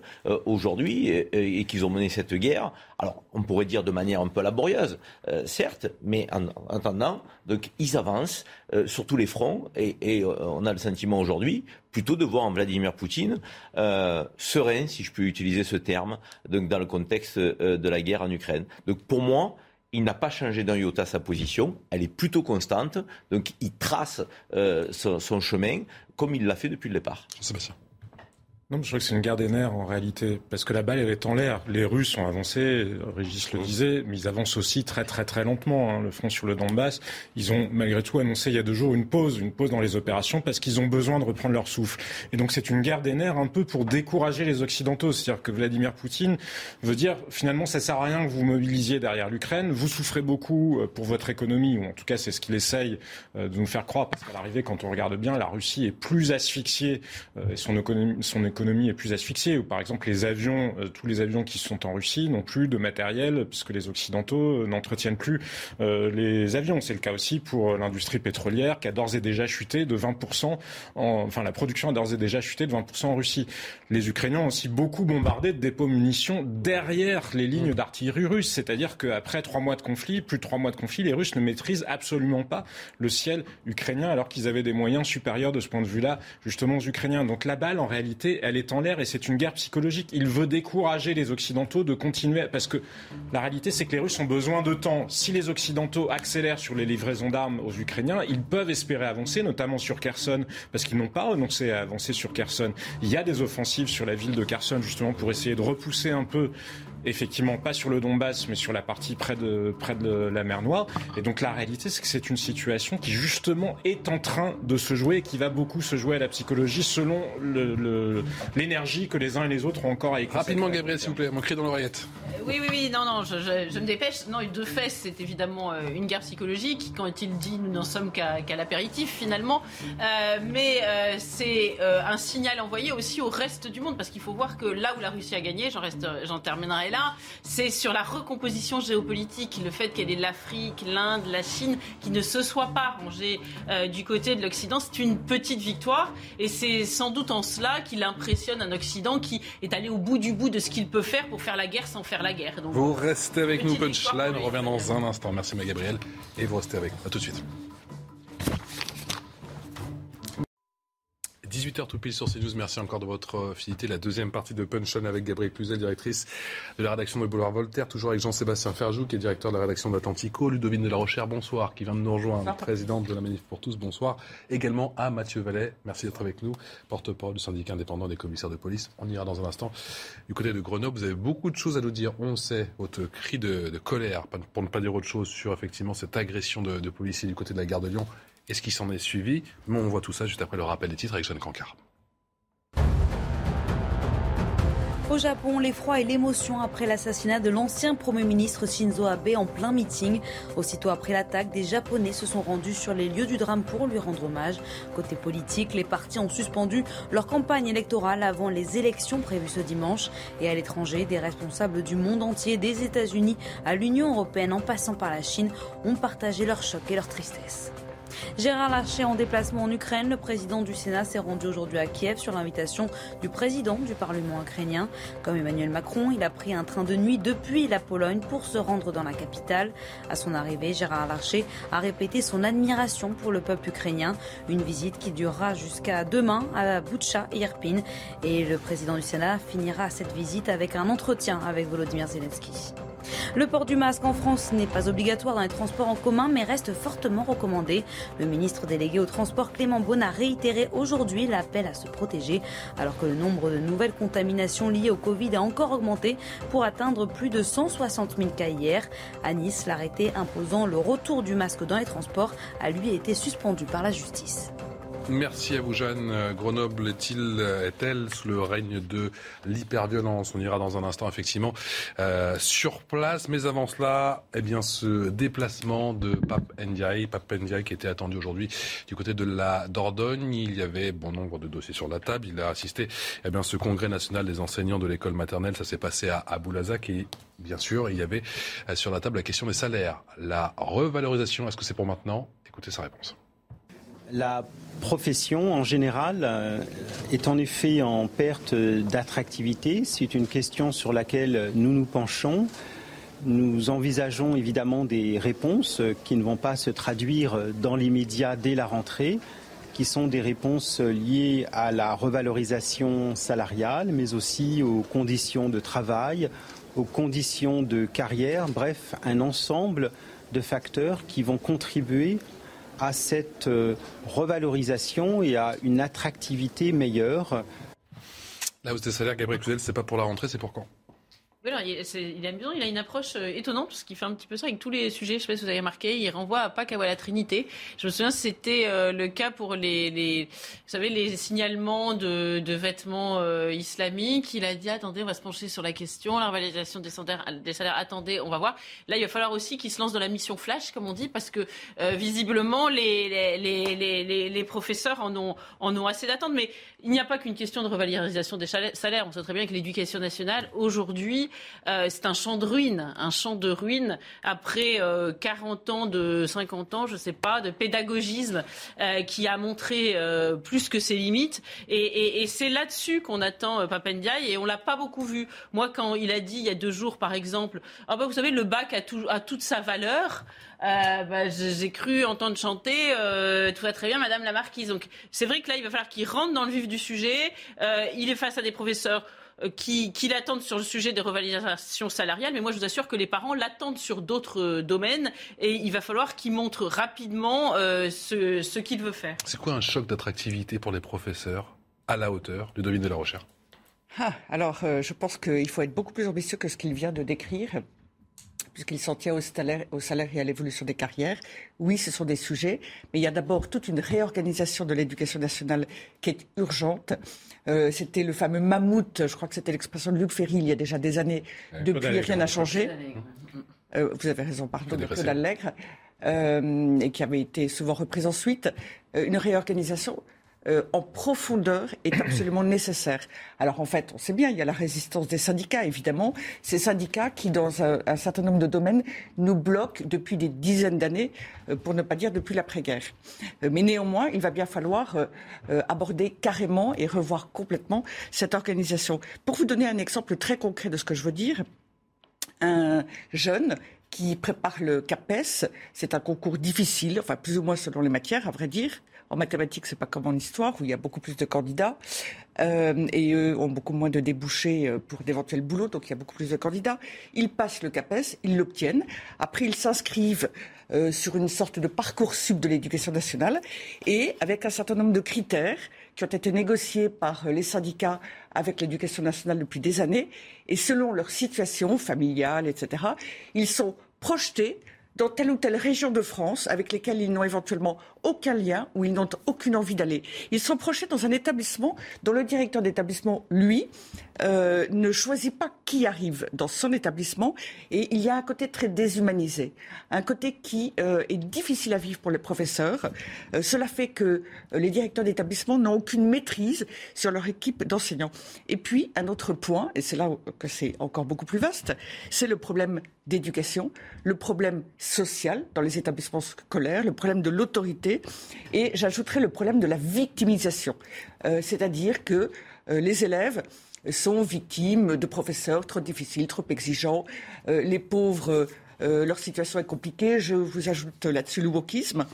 aujourd'hui, et, qu'ils ont mené cette guerre. Alors, on pourrait dire de manière un peu laborieuse, certes, mais en, attendant, donc ils avancent sur tous les fronts, et, et on a le sentiment aujourd'hui plutôt de voir Vladimir Poutine euh, serein, si je peux utiliser ce terme, donc dans le contexte euh, de la guerre en Ukraine. Donc pour moi, il n'a pas changé d'un iota sa position, elle est plutôt constante, donc il trace euh, son, son, chemin comme il l'a fait depuis le départ. Sébastien. Non, je crois que c'est une guerre des nerfs en réalité, parce que la balle elle est en l'air. Les Russes ont avancé, Régis le disait, mais ils avancent aussi très très très lentement. Hein, le front sur le Donbass, ils ont malgré tout annoncé il y a deux jours une pause, une pause dans les opérations parce qu'ils ont besoin de reprendre leur souffle. Et donc c'est une guerre des nerfs un peu pour décourager les Occidentaux, c'est-à-dire que Vladimir Poutine veut dire finalement ça sert à rien que vous mobilisiez derrière l'Ukraine, vous souffrez beaucoup euh, pour votre économie, ou en tout cas c'est ce qu'il essaye euh, de nous faire croire, parce qu'à l'arrivée quand on regarde bien, la Russie est plus asphyxiée euh, et son économie, son économie l'économie est plus asphyxiée. Par exemple, les avions, tous les avions qui sont en Russie n'ont plus de matériel puisque les Occidentaux n'entretiennent plus les avions. C'est le cas aussi pour l'industrie pétrolière qui a d'ores et déjà chuté de 20%. enfin, la production a d'ores et déjà chuté de 20% en Russie. Les Ukrainiens ont aussi beaucoup bombardé de dépôts munitions derrière les lignes d'artillerie russes. C'est-à-dire qu'après trois mois de conflit, plus de trois mois de conflit, les Russes ne maîtrisent absolument pas le ciel ukrainien alors qu'ils avaient des moyens supérieurs de ce point de vue-là, justement aux Ukrainiens. Donc la balle, en réalité, elle est en l'air et c'est une guerre psychologique. Il veut décourager les Occidentaux de continuer parce que la réalité, c'est que les Russes ont besoin de temps. Si les Occidentaux accélèrent sur les livraisons d'armes aux Ukrainiens, ils peuvent espérer avancer, notamment sur Kherson, parce qu'ils n'ont pas renoncé à avancer sur Kherson. Il y a des offensives sur la ville de Kherson, justement, pour essayer de repousser un peu effectivement pas sur le Donbass, mais sur la partie près de, près de la mer Noire. Et donc la réalité, c'est que c'est une situation qui justement est en train de se jouer et qui va beaucoup se jouer à la psychologie selon l'énergie que les uns et les autres ont encore à écouter. Rapidement, Gabriel, s'il vous plaît, mon cri dans l'oreillette. Euh, oui, oui, oui, non, non, je, me dépêche. Non, de fait, c'est évidemment euh, une guerre psychologique. Quand il dit nous n'en sommes qu'à l'apéritif finalement, euh, mais c'est un signal envoyé aussi au reste du monde parce qu'il faut voir que là où la Russie a gagné, j'en terminerai là, c'est sur la recomposition géopolitique, le fait qu'elle est l'Afrique, l'Inde, la Chine, qui ne se soit pas rangée euh, du côté de l'Occident, c'est une petite victoire. Et c'est sans doute en cela qu'il impressionne un Occident qui est allé au bout du bout de ce qu'il peut faire pour faire la guerre sans faire la guerre. vous restez avec nous, Punchline. On revient dans un instant. Merci, ma Gabriel. Et vous restez avec nous. A tout de suite. 18h tout pile sur CNews. Merci encore de votre euh, fidélité. La deuxième partie de Punch avec Gabrielle Cluzel, directrice de la rédaction de Boulevard Voltaire. Toujours avec Jean-Sébastien Ferjou, qui est directeur de la rédaction d'Atlantico. Ludovine de la Rochère, bonsoir, qui vient de nous rejoindre, présidente de la Manif pour tous, bonsoir. Également à Mathieu Vallet, merci d'être avec nous, porte-parole du syndicat indépendant des commissaires de police. On ira dans un instant du côté de Grenoble. Vous avez beaucoup de choses à nous dire. On sait votre cri de, colère, pour ne pas dire autre chose, sur effectivement cette agression de, de policiers du côté de la gare de Lyon et ce qui s'en est suivi. On voit tout ça juste après le rappel des titres avec Jeanne Cancard. Au Japon, l'effroi et l'émotion après l'assassinat de l'ancien Premier ministre Shinzo Abe en plein meeting. Aussitôt après l'attaque, des Japonais se sont rendus sur les lieux du drame pour lui rendre hommage. Côté politique, les partis ont suspendu leur campagne électorale avant les élections prévues ce dimanche. Et à l'étranger, des responsables du monde entier, des États-Unis à l'Union européenne en passant par la Chine, ont partagé leur choc et leur tristesse. Gérard Larcher en déplacement en Ukraine, le président du Sénat s'est rendu aujourd'hui à Kiev sur l'invitation du président du Parlement ukrainien. Comme Emmanuel Macron, il a pris un train de nuit depuis la Pologne pour se rendre dans la capitale. À son arrivée, Gérard Larcher a répété son admiration pour le peuple ukrainien, une visite qui durera jusqu'à demain à Boutcha Irpin. Et le président du Sénat finira cette visite avec un entretien avec Volodymyr Zelensky. Le port du masque en France n'est pas obligatoire dans les transports en commun, mais reste fortement recommandé. Le ministre délégué au transport Clément Beaune a réitéré aujourd'hui l'appel à se protéger, alors que le nombre de nouvelles contaminations liées au Covid a encore augmenté pour atteindre plus de 160 000 cas hier. À Nice, l'arrêté imposant le retour du masque dans les transports a lui été suspendu par la justice. Merci à vous, Jeanne. Grenoble est-il, est-elle sous le règne de l'hyperviolence? On ira dans un instant, effectivement, euh, sur place. Mais avant cela, eh bien, ce déplacement de Pape Ndiaye, Pape Ndiaye qui était attendu aujourd'hui du côté de la Dordogne. Il y avait bon nombre de dossiers sur la table. Il a assisté, eh bien, ce congrès national des enseignants de l'école maternelle. Ça s'est passé à, à Boulazac et bien sûr, il y avait euh, sur la table la question des salaires. La revalorisation, est-ce que c'est pour maintenant? Écoutez sa réponse. La profession en général euh, est en effet en perte d'attractivité. C'est une question sur laquelle nous nous penchons. Nous envisageons évidemment des réponses qui ne vont pas se traduire dans l'immédiat dès la rentrée, qui sont des réponses liées à la revalorisation salariale, mais aussi aux conditions de travail, aux conditions de carrière, bref, un ensemble de facteurs qui vont contribuer à cette euh, revalorisation et à une attractivité meilleure. La hausse des salaires, Gabriel Cluzel, c'est pas pour la rentrée, c'est pour quand? Il il, il a une approche euh, étonnante parce qu'il fait un petit peu ça avec tous les sujets. Je sais pas si vous avez remarqué, il renvoie à Pâques à la Trinité. Je me souviens, c'était euh, le cas pour les, les, vous savez, les signalements de, de vêtements euh, islamiques. Il a dit attendez, on va se pencher sur la question, la revalorisation des salaires, des salaires. Attendez, on va voir. Là, il va falloir aussi qu'il se lance dans la mission flash, comme on dit, parce que visiblement les les, les, les, professeurs en ont, en ont assez d'attentes. Mais il n'y a pas qu'une question de revalorisation des salaires. On sait très bien que l'éducation nationale aujourd'hui, c'est un champ de ruines, un champ de ruines après 40 ans de 50 ans, je ne sais pas, de pédagogisme euh, qui a montré euh, plus que ses limites. Et, c'est là-dessus qu'on attend euh, Papendiaï et on l'a pas beaucoup vu. Moi, quand il a dit il y a deux jours, par exemple, ah bah, vous savez, le bac a, tout, a toute sa valeur. Bah, j'ai cru entendre chanter tout va très bien, Madame la Marquise. Donc c'est vrai que là, il va falloir qu'il rentre dans le vif du sujet. il est face à des professeurs euh, qui, l'attendent sur le sujet des revalorisations salariales, mais moi je vous assure que les parents l'attendent sur d'autres euh, domaines et il va falloir qu'il montre rapidement euh, ce, qu'il veut faire. C'est quoi un choc d'attractivité pour les professeurs à la hauteur du domaine de la recherche? Ah, Alors je pense qu'il faut être beaucoup plus ambitieux que ce qu'il vient de décrire puisqu'il s'en tient au salaire, au salaire et à l'évolution des carrières. Oui, ce sont des sujets, mais il y a d'abord toute une réorganisation de l'éducation nationale qui est urgente. Euh, c'était le fameux mammouth, je crois que c'était l'expression de Luc Ferry il y a déjà des années. Depuis, rien n'a changé. Euh, vous avez raison, pardon, de Claude Allègre, euh, et qui avait été souvent reprise ensuite. une réorganisation euh, en profondeur est absolument nécessaire. Alors en fait, on sait bien, il y a la résistance des syndicats, évidemment. Ces syndicats qui, dans un, certain nombre de domaines, nous bloquent depuis des dizaines d'années, euh, pour ne pas dire depuis l'après-guerre. Euh, mais néanmoins, il va bien falloir aborder carrément et revoir complètement cette organisation. Pour vous donner un exemple très concret de ce que je veux dire, un jeune qui prépare le CAPES, c'est un concours difficile, enfin plus ou moins selon les matières, à vrai dire, en mathématiques, c'est pas comme en histoire où il y a beaucoup plus de candidats euh, et eux ont beaucoup moins de débouchés euh, pour d'éventuels boulots, donc il y a beaucoup plus de candidats. Ils passent le CAPES, ils l'obtiennent. Après, ils s'inscrivent euh, sur une sorte de parcours sub de l'éducation nationale et avec un certain nombre de critères qui ont été négociés par les syndicats avec l'éducation nationale depuis des années. Et selon leur situation familiale, etc., ils sont projetés dans telle ou telle région de France avec lesquelles ils n'ont éventuellement aucun lien ou ils n'ont aucune envie d'aller. Ils sont projetés dans un établissement dont le directeur d'établissement, lui, euh, ne choisit pas qui arrive dans son établissement et il y a un côté très déshumanisé, un côté qui euh, est difficile à vivre pour les professeurs. Euh, cela fait que les directeurs d'établissement n'ont aucune maîtrise sur leur équipe d'enseignants. Et puis, un autre point, et c'est là que c'est encore beaucoup plus vaste, c'est le problème d'éducation, le problème social dans les établissements scolaires, le problème de l'autorité et j'ajouterai le problème de la victimisation. C'est-à-dire que les élèves sont victimes de professeurs trop difficiles, trop exigeants. Euh, les pauvres, euh, leur situation est compliquée. Je vous ajoute là-dessus le wokisme.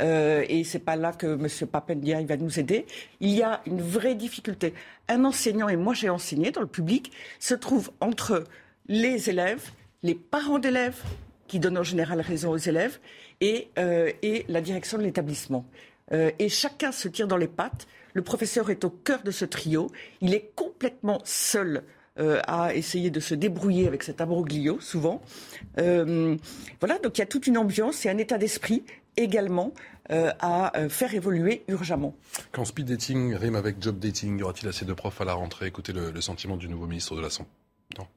Euh, et c'est pas là que M. Papendia va nous aider. Il y a une vraie difficulté. Un enseignant, et moi j'ai enseigné dans le public, se trouve entre les élèves, les parents d'élèves, qui donnent en général raison aux élèves, et, et la direction de l'établissement. et chacun se tire dans les pattes le professeur est au cœur de ce trio. Il est complètement seul euh, à essayer de se débrouiller avec cet abroglio, souvent. Euh, voilà, donc il y a toute une ambiance et un état d'esprit également euh, à faire évoluer urgemment. Quand speed dating rime avec job dating, y aura-t-il assez de profs à la rentrée? Écoutez le, sentiment du nouveau ministre de la Santé.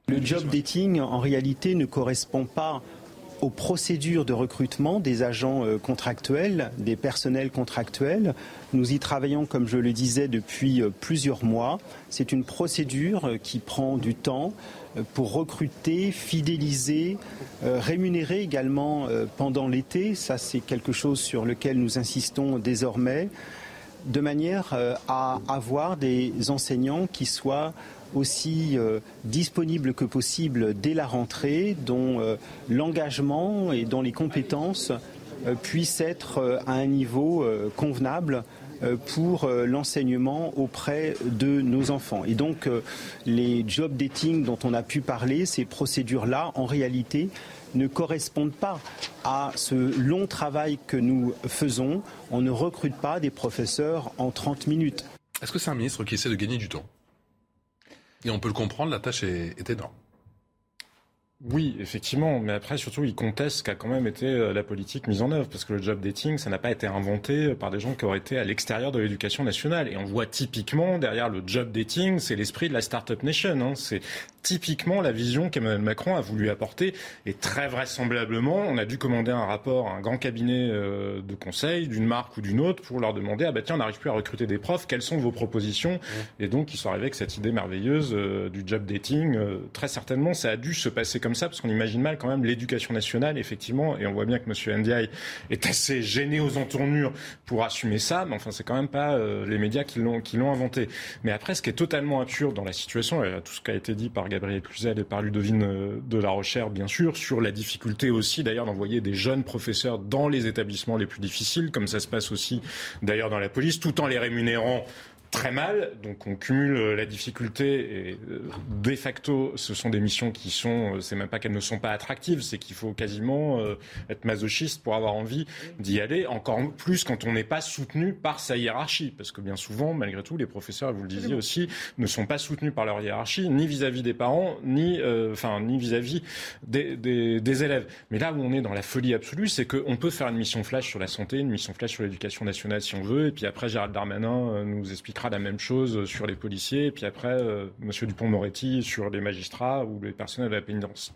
Le job dating, en réalité, ne correspond pas aux procédures de recrutement des agents euh, contractuels, des personnels contractuels. Nous y travaillons, comme je le disais, depuis euh, plusieurs mois. C'est une procédure euh, qui prend du temps pour recruter, fidéliser, rémunérer également pendant l'été. Ça, c'est quelque chose sur lequel nous insistons désormais, de manière à avoir des enseignants qui soient aussi euh, disponible que possible dès la rentrée, dont euh, l'engagement et dont les compétences euh, puissent être à un niveau convenable pour l'enseignement auprès de nos enfants. Et donc les job dating dont on a pu parler, ces procédures-là, en réalité, ne correspondent pas à ce long travail que nous faisons. On ne recrute pas des professeurs en 30 minutes. Est-ce que c'est un ministre qui essaie de gagner du temps? Et on peut le comprendre, la tâche est, énorme. Oui, effectivement, mais après surtout il conteste ce qu'a quand même été euh, la politique mise en œuvre, parce que le job dating, ça n'a pas été inventé par des gens qui auraient été à l'extérieur de l'éducation nationale. Et on voit typiquement derrière le job dating, c'est l'esprit de la start-up nation. Hein. C'est typiquement la vision qu'Emmanuel Macron a voulu apporter. Et très vraisemblablement, on a dû commander un rapport à un grand cabinet euh, de conseil d'une marque ou d'une autre pour leur demander ah bah tiens on n'arrive plus à recruter des profs, quelles sont vos propositions? Et donc ils sont arrivés avec cette idée merveilleuse euh, du job dating. très certainement, ça a dû se passer comme ça, parce qu'on imagine mal quand même l'éducation nationale, effectivement, et on voit bien que M. Ndiaye est assez gêné aux entournures pour assumer ça, mais enfin, c'est quand même pas euh, les médias qui l'ont, inventé. Mais après, ce qui est totalement absurde dans la situation, tout ce qui a été dit par Gabriel Cluzel et par Ludovine euh, de la Rochère, bien sûr, sur la difficulté aussi, d'ailleurs, d'envoyer des jeunes professeurs dans les établissements les plus difficiles, comme ça se passe aussi, d'ailleurs, dans la police, tout en les rémunérant très mal. Donc on cumule euh, la difficulté et euh, de facto, ce sont des missions qui sont, euh, c'est même pas qu'elles ne sont pas attractives, c'est qu'il faut quasiment être masochiste pour avoir envie d'y aller. Encore plus quand on n'est pas soutenu par sa hiérarchie, parce que bien souvent, malgré tout, les professeurs, vous le disiez aussi, ne sont pas soutenus par leur hiérarchie, ni vis-à-vis des parents, ni enfin ni vis-à-vis des, des, des, élèves. Mais là où on est dans la folie absolue, c'est qu'on peut faire une mission flash sur la santé, une mission flash sur l'éducation nationale si on veut, et puis après Gérald Darmanin nous explique la même chose sur les policiers, puis après, euh, Monsieur Dupont-Moretti sur les magistrats ou les personnels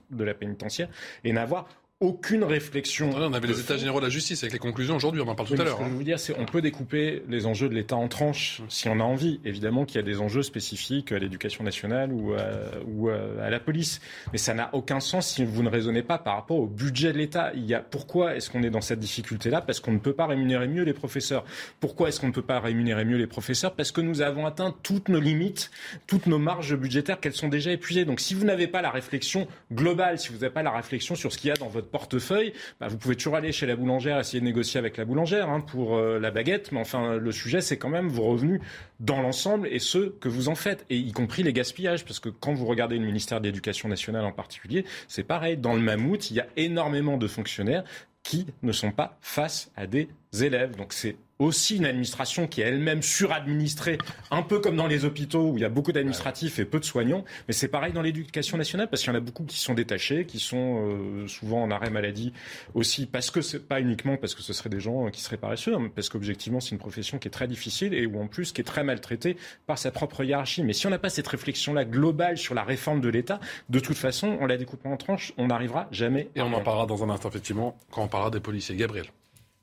de la pénitentiaire, et n'avoir aucune réflexion. on avait les états généraux de la justice avec les conclusions aujourd'hui, on en parle tout à l'heure. Ce que je veux hein. vous dire, c'est on peut découper les enjeux de l'État en tranches si on a envie. Évidemment qu'il y a des enjeux spécifiques à l'éducation nationale ou à, ou à la police, mais ça n'a aucun sens si vous ne raisonnez pas par rapport au budget de l'État. Il y a pourquoi est-ce qu'on est dans cette difficulté-là? Parce qu'on ne peut pas rémunérer mieux les professeurs. Pourquoi est-ce qu'on ne peut pas rémunérer mieux les professeurs? Parce que nous avons atteint toutes nos limites, toutes nos marges budgétaires qu'elles sont déjà épuisées. Donc si vous n'avez pas la réflexion globale, si vous n'avez pas la réflexion sur ce qu'il y a dans votre portefeuille, bah, vous pouvez toujours aller chez la boulangère, essayer de négocier avec la boulangère hein, pour euh, la baguette, mais enfin le sujet c'est quand même vos revenus dans l'ensemble et ceux que vous en faites, et y compris les gaspillages, parce que quand vous regardez le ministère de l'Éducation nationale en particulier, c'est pareil. Dans le mammouth, il y a énormément de fonctionnaires qui ne sont pas face à des élèves. Donc c'est aussi une administration qui est elle-même suradministrée, un peu comme dans les hôpitaux où il y a beaucoup d'administratifs et peu de soignants. Mais c'est pareil dans l'éducation nationale parce qu'il y en a beaucoup qui sont détachés, qui sont euh, souvent en arrêt maladie aussi parce que c'est pas uniquement parce que ce seraient des gens qui seraient paresseux, hein, parce qu'objectivement c'est une profession qui est très difficile et où en plus qui est très maltraitée par sa propre hiérarchie. Mais si on n'a pas cette réflexion-là globale sur la réforme de l'État, de toute façon, on la découpe en tranches, on n'arrivera jamais. Et on en parlera dans un instant effectivement quand on parlera des policiers. Gabriel.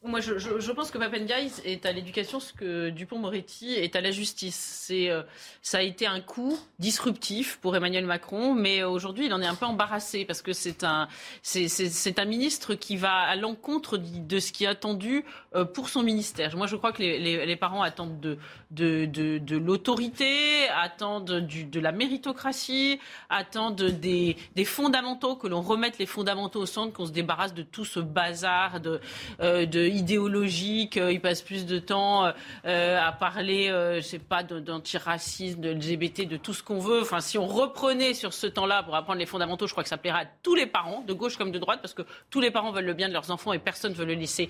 Moi, je, pense que Papendiaï est à l'éducation ce que Dupont-Moretti est à la justice. C'est, euh, ça a été un coup disruptif pour Emmanuel Macron, mais aujourd'hui, il en est un peu embarrassé parce que c'est un, c'est, un ministre qui va à l'encontre de ce qui est attendu euh, pour son ministère. Moi, je crois que les, parents attendent de, de, de, l'autorité, attendent de la méritocratie, attendent des, des fondamentaux, que l'on remette les fondamentaux au centre, qu'on se débarrasse de tout ce bazar de, euh, de idéologique, euh, il passe plus de temps euh, à parler, euh, je sais pas, d'antiracisme, de LGBT, de tout ce qu'on veut. Enfin, si on reprenait sur ce temps-là pour apprendre les fondamentaux, je crois que ça plaira à tous les parents, de gauche comme de droite, parce que tous les parents veulent le bien de leurs enfants et personne ne veut le laisser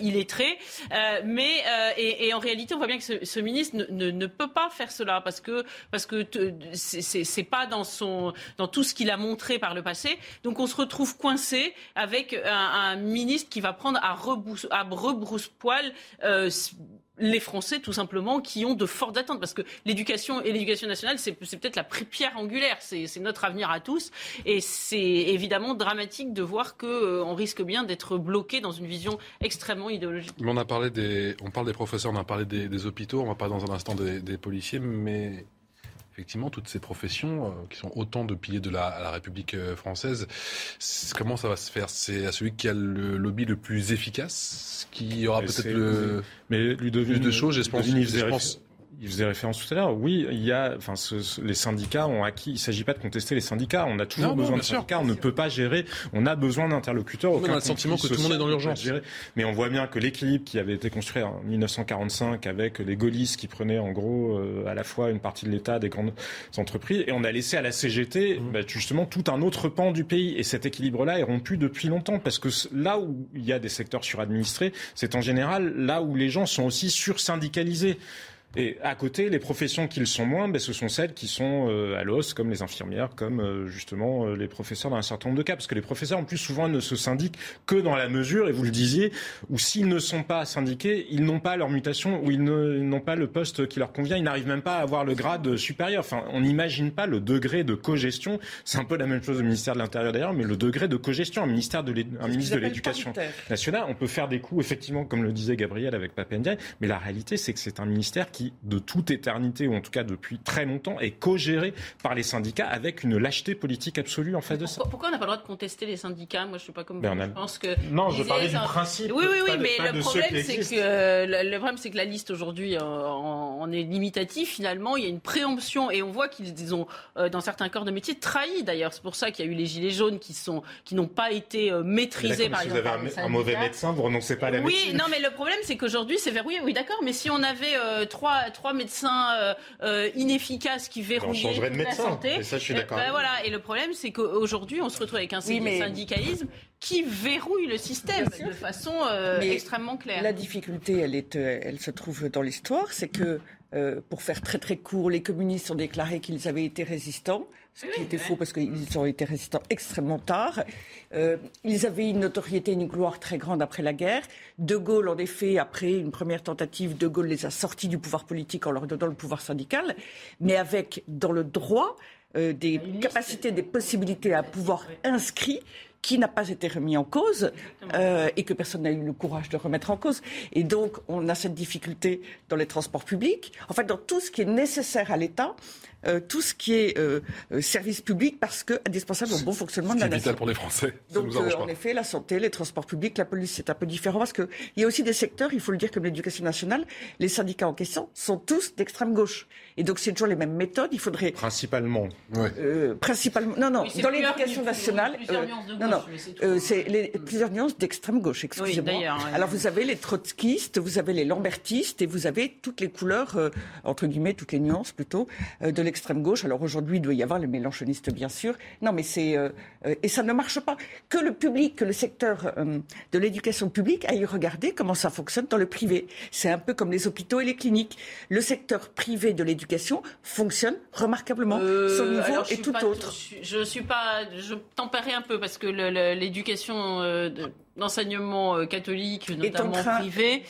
illettré. mais et, en réalité, on voit bien que ce, ministre ne, peut pas faire cela parce que parce que c'est pas dans son dans tout ce qu'il a montré par le passé. Donc on se retrouve coincé avec un, ministre qui va prendre à rebours à rebrousse-poil euh, les Français, tout simplement, qui ont de fortes attentes. Parce que l'éducation et l'éducation nationale, c'est peut-être la pierre angulaire, c'est notre avenir à tous. Et c'est évidemment dramatique de voir qu'on euh, risque bien d'être bloqué dans une vision extrêmement idéologique. on, a parlé des, on parle des professeurs, on a parlé des, hôpitaux, on va parler dans un instant des policiers, mais effectivement, toutes ces professions euh, qui sont autant de piliers de la, République euh, française, comment ça va se faire? C'est à celui qui a le lobby le plus efficace, qui aura peut-être le mais plus de choses, je pense. Il faisait référence tout à l'heure. Oui, il y a, enfin, les syndicats ont acquis. Il ne s'agit pas de contester les syndicats. On a toujours besoin de syndicats. On ne peut pas gérer. On a besoin d'interlocuteurs. On a le sentiment que tout le monde est dans l'urgence. Mais on voit bien que l'équilibre qui avait été construit en 1945 avec les gaullistes qui prenaient en gros euh, à la fois une partie de l'État, des grandes entreprises, et on a laissé à la CGT mmh. bah, justement tout un autre pan du pays. Et cet équilibre-là est rompu depuis longtemps parce que là où il y a des secteurs suradministrés, c'est en général là où les gens sont aussi sursyndicalisés. Et à côté, les professions qui le sont moins, ben, ce sont celles qui sont euh, à l'os, comme les infirmières, comme euh, justement euh, les professeurs dans un certain nombre de cas. Parce que les professeurs, en plus, souvent ne se syndiquent que dans la mesure, et vous le disiez, où s'ils ne sont pas syndiqués, ils n'ont pas leur mutation, ou ils n'ont pas le poste qui leur convient, ils n'arrivent même pas à avoir le grade supérieur. Enfin, on n'imagine pas le degré de cogestion. C'est un peu la même chose au ministère de l'Intérieur d'ailleurs, mais le degré de cogestion, un ministère de un ministre de l'Éducation nationale, on peut faire des coups, effectivement, comme le disait Gabriel avec Papendia, mais la réalité, c'est que c'est un ministère qui de toute éternité, ou en tout cas depuis très longtemps, est co-géré par les syndicats avec une lâcheté politique absolue en face de ça. Pourquoi on n'a pas le droit de contester les syndicats? Moi, je ne suis pas comme vous. Je pense que non, je parlais du principe. Oui, oui, oui, mais le problème, c'est que le problème, c'est que la liste aujourd'hui en, est limitative. Finalement, il y a une préemption et on voit qu'ils ont, euh, dans certains corps de métier, trahi. D'ailleurs, c'est pour ça qu'il y a eu les gilets jaunes qui sont, qui n'ont pas été euh, maîtrisés par si vous avez un, mauvais médecin, vous renoncez pas à la oui, médecine. Oui, non, mais le problème, c'est qu'aujourd'hui, c'est verrouillé. Oui, d'accord, mais si on avait euh, trois, trois médecins euh, euh, inefficaces qui verrouillaient toute de médecin. la santé. Et ça, je suis d'accord. Ben voilà. Et le problème, c'est qu'aujourd'hui, on se retrouve avec un syndicalisme qui verrouille le système de façon extrêmement claire. La difficulté, elle, est, elle se trouve dans l'histoire, c'est que pour faire très très court, les communistes ont déclaré qu'ils avaient été résistants ce qui était faux parce qu'ils ont été résistants extrêmement tard. Euh, ils avaient une notoriété, une gloire très grande après la guerre. De Gaulle, en effet, après une première tentative, De Gaulle les a sortis du pouvoir politique en leur donnant le pouvoir syndical, mais avec, dans le droit, euh, des capacités, des possibilités à pouvoir inscrit qui n'a pas été remis en cause euh, et que personne n'a eu le courage de remettre en cause. Et donc, on a cette difficulté dans les transports publics, en fait, dans tout ce qui est nécessaire à l'État, euh, tout ce qui est euh, euh, service public parce que indispensable au bon fonctionnement de la nation. C'est vital pour les Français. Donc, en effet, la santé, les transports publics, la police, c'est un peu différent parce qu'il y a aussi des secteurs, il faut le dire, comme l'éducation nationale, les syndicats en question sont tous d'extrême gauche. Et donc, c'est toujours les mêmes méthodes. Il faudrait. Principalement. principalement. Non, non. dans l'éducation nationale. non, non. c'est les, plusieurs nuances d'extrême gauche, excusez-moi. Alors, vous avez les trotskistes, vous avez les lambertistes et vous avez toutes les couleurs, entre guillemets, toutes les nuances plutôt, de l'extrême gauche. Alors aujourd'hui, il doit y avoir les mélanchonistes, bien sûr. Non, mais c'est euh, euh, et ça ne marche pas. Que le public, que le secteur euh, de l'éducation publique aille regarder comment ça fonctionne dans le privé. C'est un peu comme les hôpitaux et les cliniques. Le secteur privé de l'éducation fonctionne remarquablement. Son niveau est tout autre. Je, suis pas, je tempérerai un peu parce que l'éducation l'enseignement euh, catholique, notamment privé,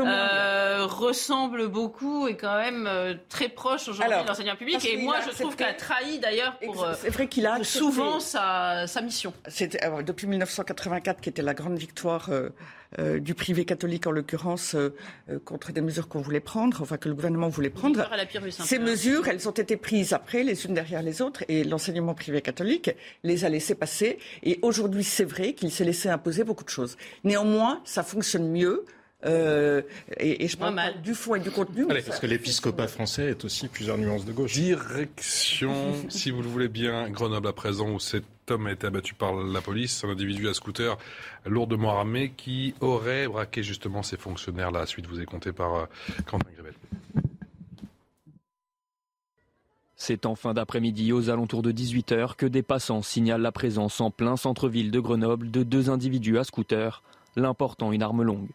euh, ressemble beaucoup et quand même euh, très proche aujourd'hui de l'enseignement public. Et moi, je trouve qu'il a trahi d'ailleurs pour, vrai qu'il a souvent sa, sa mission. C'était depuis 1984 qui était la grande victoire euh, du privé catholique en l'occurrence euh, euh, contre des mesures qu'on voulait prendre, enfin que le gouvernement voulait prendre. Ces mesures, elles ont été prises après, les unes derrière les autres, et l'enseignement privé catholique les a laissées passer. Et aujourd'hui, c'est vrai qu'il s'est laissé imposer beaucoup de choses. Néanmoins, ça fonctionne mieux. Euh, et, je parle mal. du fond et du contenu. parce que l'épiscopat français est aussi plusieurs nuances de gauche. Direction, si vous le voulez bien, Grenoble à présent, où cet homme a été abattu par la police, un individu à scooter lourdement armé qui aurait braqué justement ces fonctionnaires. La suite vous est comptée par euh, Quentin Grébel. C'est en fin d'après-midi, aux alentours de 18h, que des passants signalent la présence en plein centre-ville de Grenoble de deux individus à scooter, l'important une arme longue.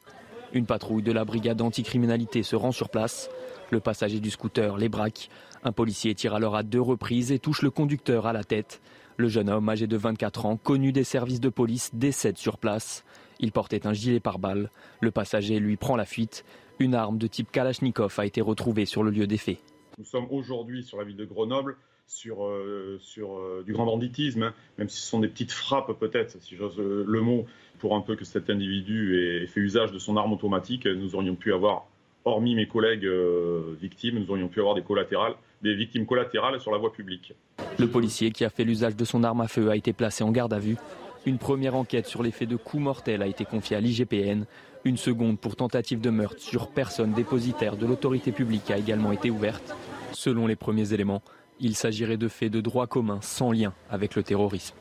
Une patrouille de la brigade anticriminalité se rend sur place. Le passager du scooter les braque. Un policier tire alors à deux reprises et touche le conducteur à la tête. Le jeune homme, âgé de 24 ans, connu des services de police, décède sur place. Il portait un gilet pare-balles. Le passager lui prend la fuite. Une arme de type Kalachnikov a été retrouvée sur le lieu des faits. Nous sommes aujourd'hui sur la ville de Grenoble sur, euh, euh, du grand banditisme, hein. même si ce sont des petites frappes peut-être, si j'ose le mot, pour un peu que cet individu ait fait usage de son arme automatique, nous aurions pu avoir, hormis mes collègues euh, victimes, nous aurions pu avoir des collatérales, des victimes collatérales sur la voie publique. Le policier qui a fait l'usage de son arme à feu a été placé en garde à vue. Une première enquête sur les faits de coups mortels a été confiée à l'IGPN. Une seconde pour tentative de meurtre sur personne dépositaire de l'autorité publique a également été ouverte. Selon les premiers éléments, il s'agirait de faits de droit commun sans lien avec le terrorisme.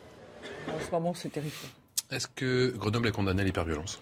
En ce moment, c'est terrifiant. Est-ce que Grenoble est condamné à l'hyperviolence?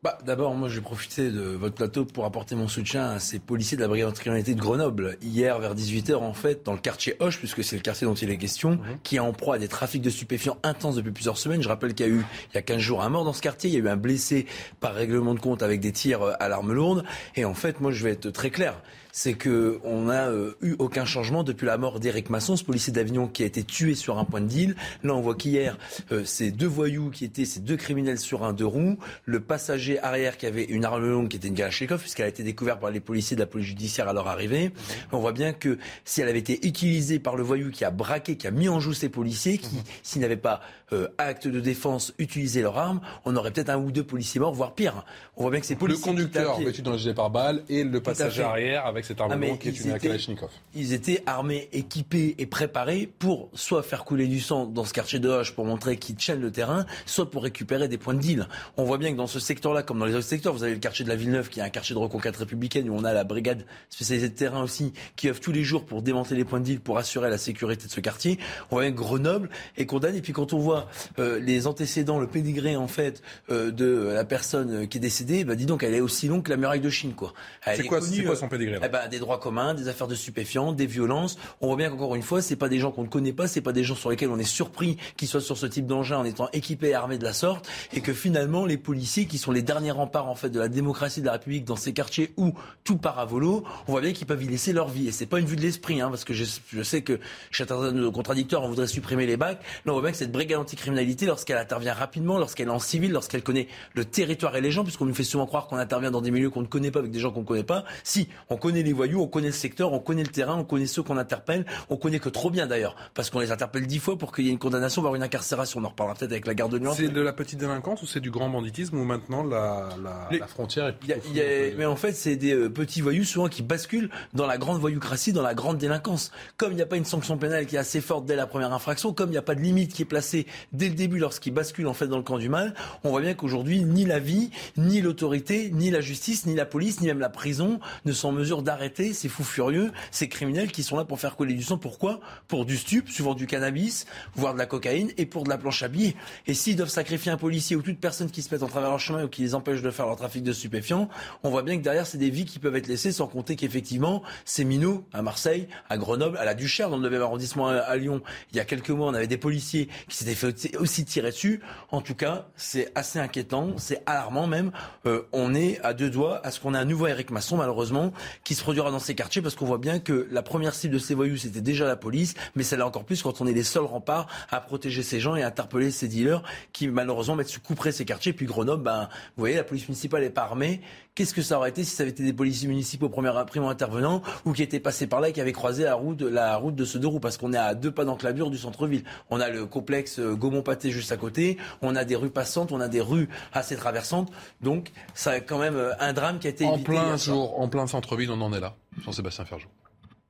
Bah, D'abord, moi, j'ai profité de votre plateau pour apporter mon soutien à ces policiers de la brigade anticriminalité de Grenoble. Hier, vers 18h, en fait, dans le quartier Hoche, puisque c'est le quartier dont il est question, Mhm. qui est en proie à des trafics de stupéfiants intenses depuis plusieurs semaines. Je rappelle qu'il y a eu, il y a 15 jours, un mort dans ce quartier. Il y a eu un blessé par règlement de compte avec des tirs à l'arme lourde. Et en fait, moi, je vais être très clair. C'est que on n'a euh, eu aucun changement depuis la mort d'Éric Masson, ce policier d'Avignon qui a été tué sur un point de deal. Là, on voit qu'hier, euh, ces deux voyous qui étaient ces deux criminels sur un deux roues, le passager arrière qui avait une arme longue qui était une Kalachnikov, puisqu'elle a été découverte par les policiers de la police judiciaire à leur arrivée. On voit bien que si elle avait été utilisée par le voyou qui a braqué, qui a mis en joue ces policiers, qui, s'ils n'avaient pas euh, acte de défense, utilisé leur arme, on aurait peut-être un ou deux policiers morts, voire pire. On voit bien que ces Le policiers qui conducteur vêtu dans le gilet pare-balles et le passager arrière avec cette arme Ah, longue qui est ils une étaient- Kalachnikov. Ils étaient armés, équipés et préparés pour soit faire couler du sang dans ce quartier de Hoche pour montrer qu'ils tiennent le terrain, soit pour récupérer des points de deal. On voit bien que dans ce secteur-là, comme dans les autres secteurs, vous avez le quartier de la Villeneuve qui est un quartier de reconquête républicaine où on a la brigade spécialisée de terrain aussi qui œuvre tous les jours pour démanteler les points de deal, pour assurer la sécurité de ce quartier. On voit bien que Grenoble est condamné. Et puis quand on voit euh, les antécédents, le pédigré en fait euh, de la personne qui est décédée, bah dis donc elle est aussi longue que la muraille de Chine quoi. C'est est quoi- quoi euh, son pédigré, là? Eh ben, des droits communs, des affaires de stupéfiants, des violences. On voit bien qu'encore une fois, c'est pas des gens qu'on ne connaît pas, c'est pas des gens sur lesquels on est surpris qu'ils soient sur ce type d'engin en étant équipés et armés de la sorte, et que finalement les policiers, qui sont les derniers remparts en fait de la démocratie de la République dans ces quartiers où tout part à volo, on voit bien qu'ils peuvent y laisser leur vie. Et c'est pas une vue de l'esprit, hein, parce que je, je sais que chez certains de nos contradicteurs, on voudrait supprimer les bacs. Là, on voit bien que cette brigade anticriminalité, lorsqu'elle intervient rapidement, lorsqu'elle est en civil, lorsqu'elle connaît le territoire et les gens, puisqu'on nous fait souvent croire qu'on intervient dans des milieux qu'on ne connaît pas avec des gens qu'on ne connaît pas. Si, on connaît les voyous, on connaît le secteur, on connaît le terrain, on connaît ceux qu'on interpelle, on connaît que trop bien d'ailleurs, parce qu'on les interpelle dix fois pour qu'il y ait une condamnation, voire une incarcération. On en reparlera peut-être avec la garde de nuance. C'est de la petite délinquance ou c'est du grand banditisme ou maintenant la, la, Les- la frontière est y a- y a- mais en fait, c'est des euh, petits voyous souvent qui basculent dans la grande voyoucratie, dans la grande délinquance. Comme il n'y a pas une sanction pénale qui est assez forte dès la première infraction, comme il n'y a pas de limite qui est placée dès le début lorsqu'ils basculent en fait dans le camp du mal, on voit bien qu'aujourd'hui, ni la vie, ni l'autorité, ni la justice, ni la police, ni même la prison ne sont en mesure d'arrêter ces fous furieux, ces criminels qui sont là pour faire couler du sang. Pourquoi? Pour du stup, souvent du cannabis, voire de la cocaïne, et pour de la planche à billets. Et s'ils doivent sacrifier un policier ou toute personne qui se met en travers leur chemin ou qui les empêche de faire leur trafic de stupéfiants, on voit bien que derrière, c'est des vies qui peuvent être laissées, sans compter qu'effectivement, ces minots à Marseille, à Grenoble, à la Duchère, dans le 9e arrondissement à, à Lyon, il y a quelques mois, on avait des policiers qui s'étaient fait aussi tirer dessus. En tout cas, c'est assez inquiétant, c'est alarmant même. Euh, on est à deux doigts à ce qu'on ait un nouveau Eric Masson, malheureusement, qui se produira dans ces quartiers, parce qu'on voit bien que la première cible de ces voyous, c'était déjà la police, mais c'est là encore plus quand on est les seuls remparts à protéger ces gens et à interpeller ces dealers qui, malheureusement, mettent sous couperé ces quartiers. Puis Grenoble, ben, vous voyez, la police municipale n'est pas armée. Qu'est-ce que ça aurait été si ça avait été des policiers municipaux premier primo intervenants ou qui étaient passés par là et qui avaient croisé la route, la route de ce deux roues parce qu'on est à deux pas d'enclavure du centre-ville. On a le complexe euh, Gaumont-Pâté juste à côté, on a des rues passantes, on a des rues assez traversantes. Donc, ça a quand même euh, un drame qui a été En évité plein jour, en plein centre-ville, on en est là. Jean-Sébastien Ferjou.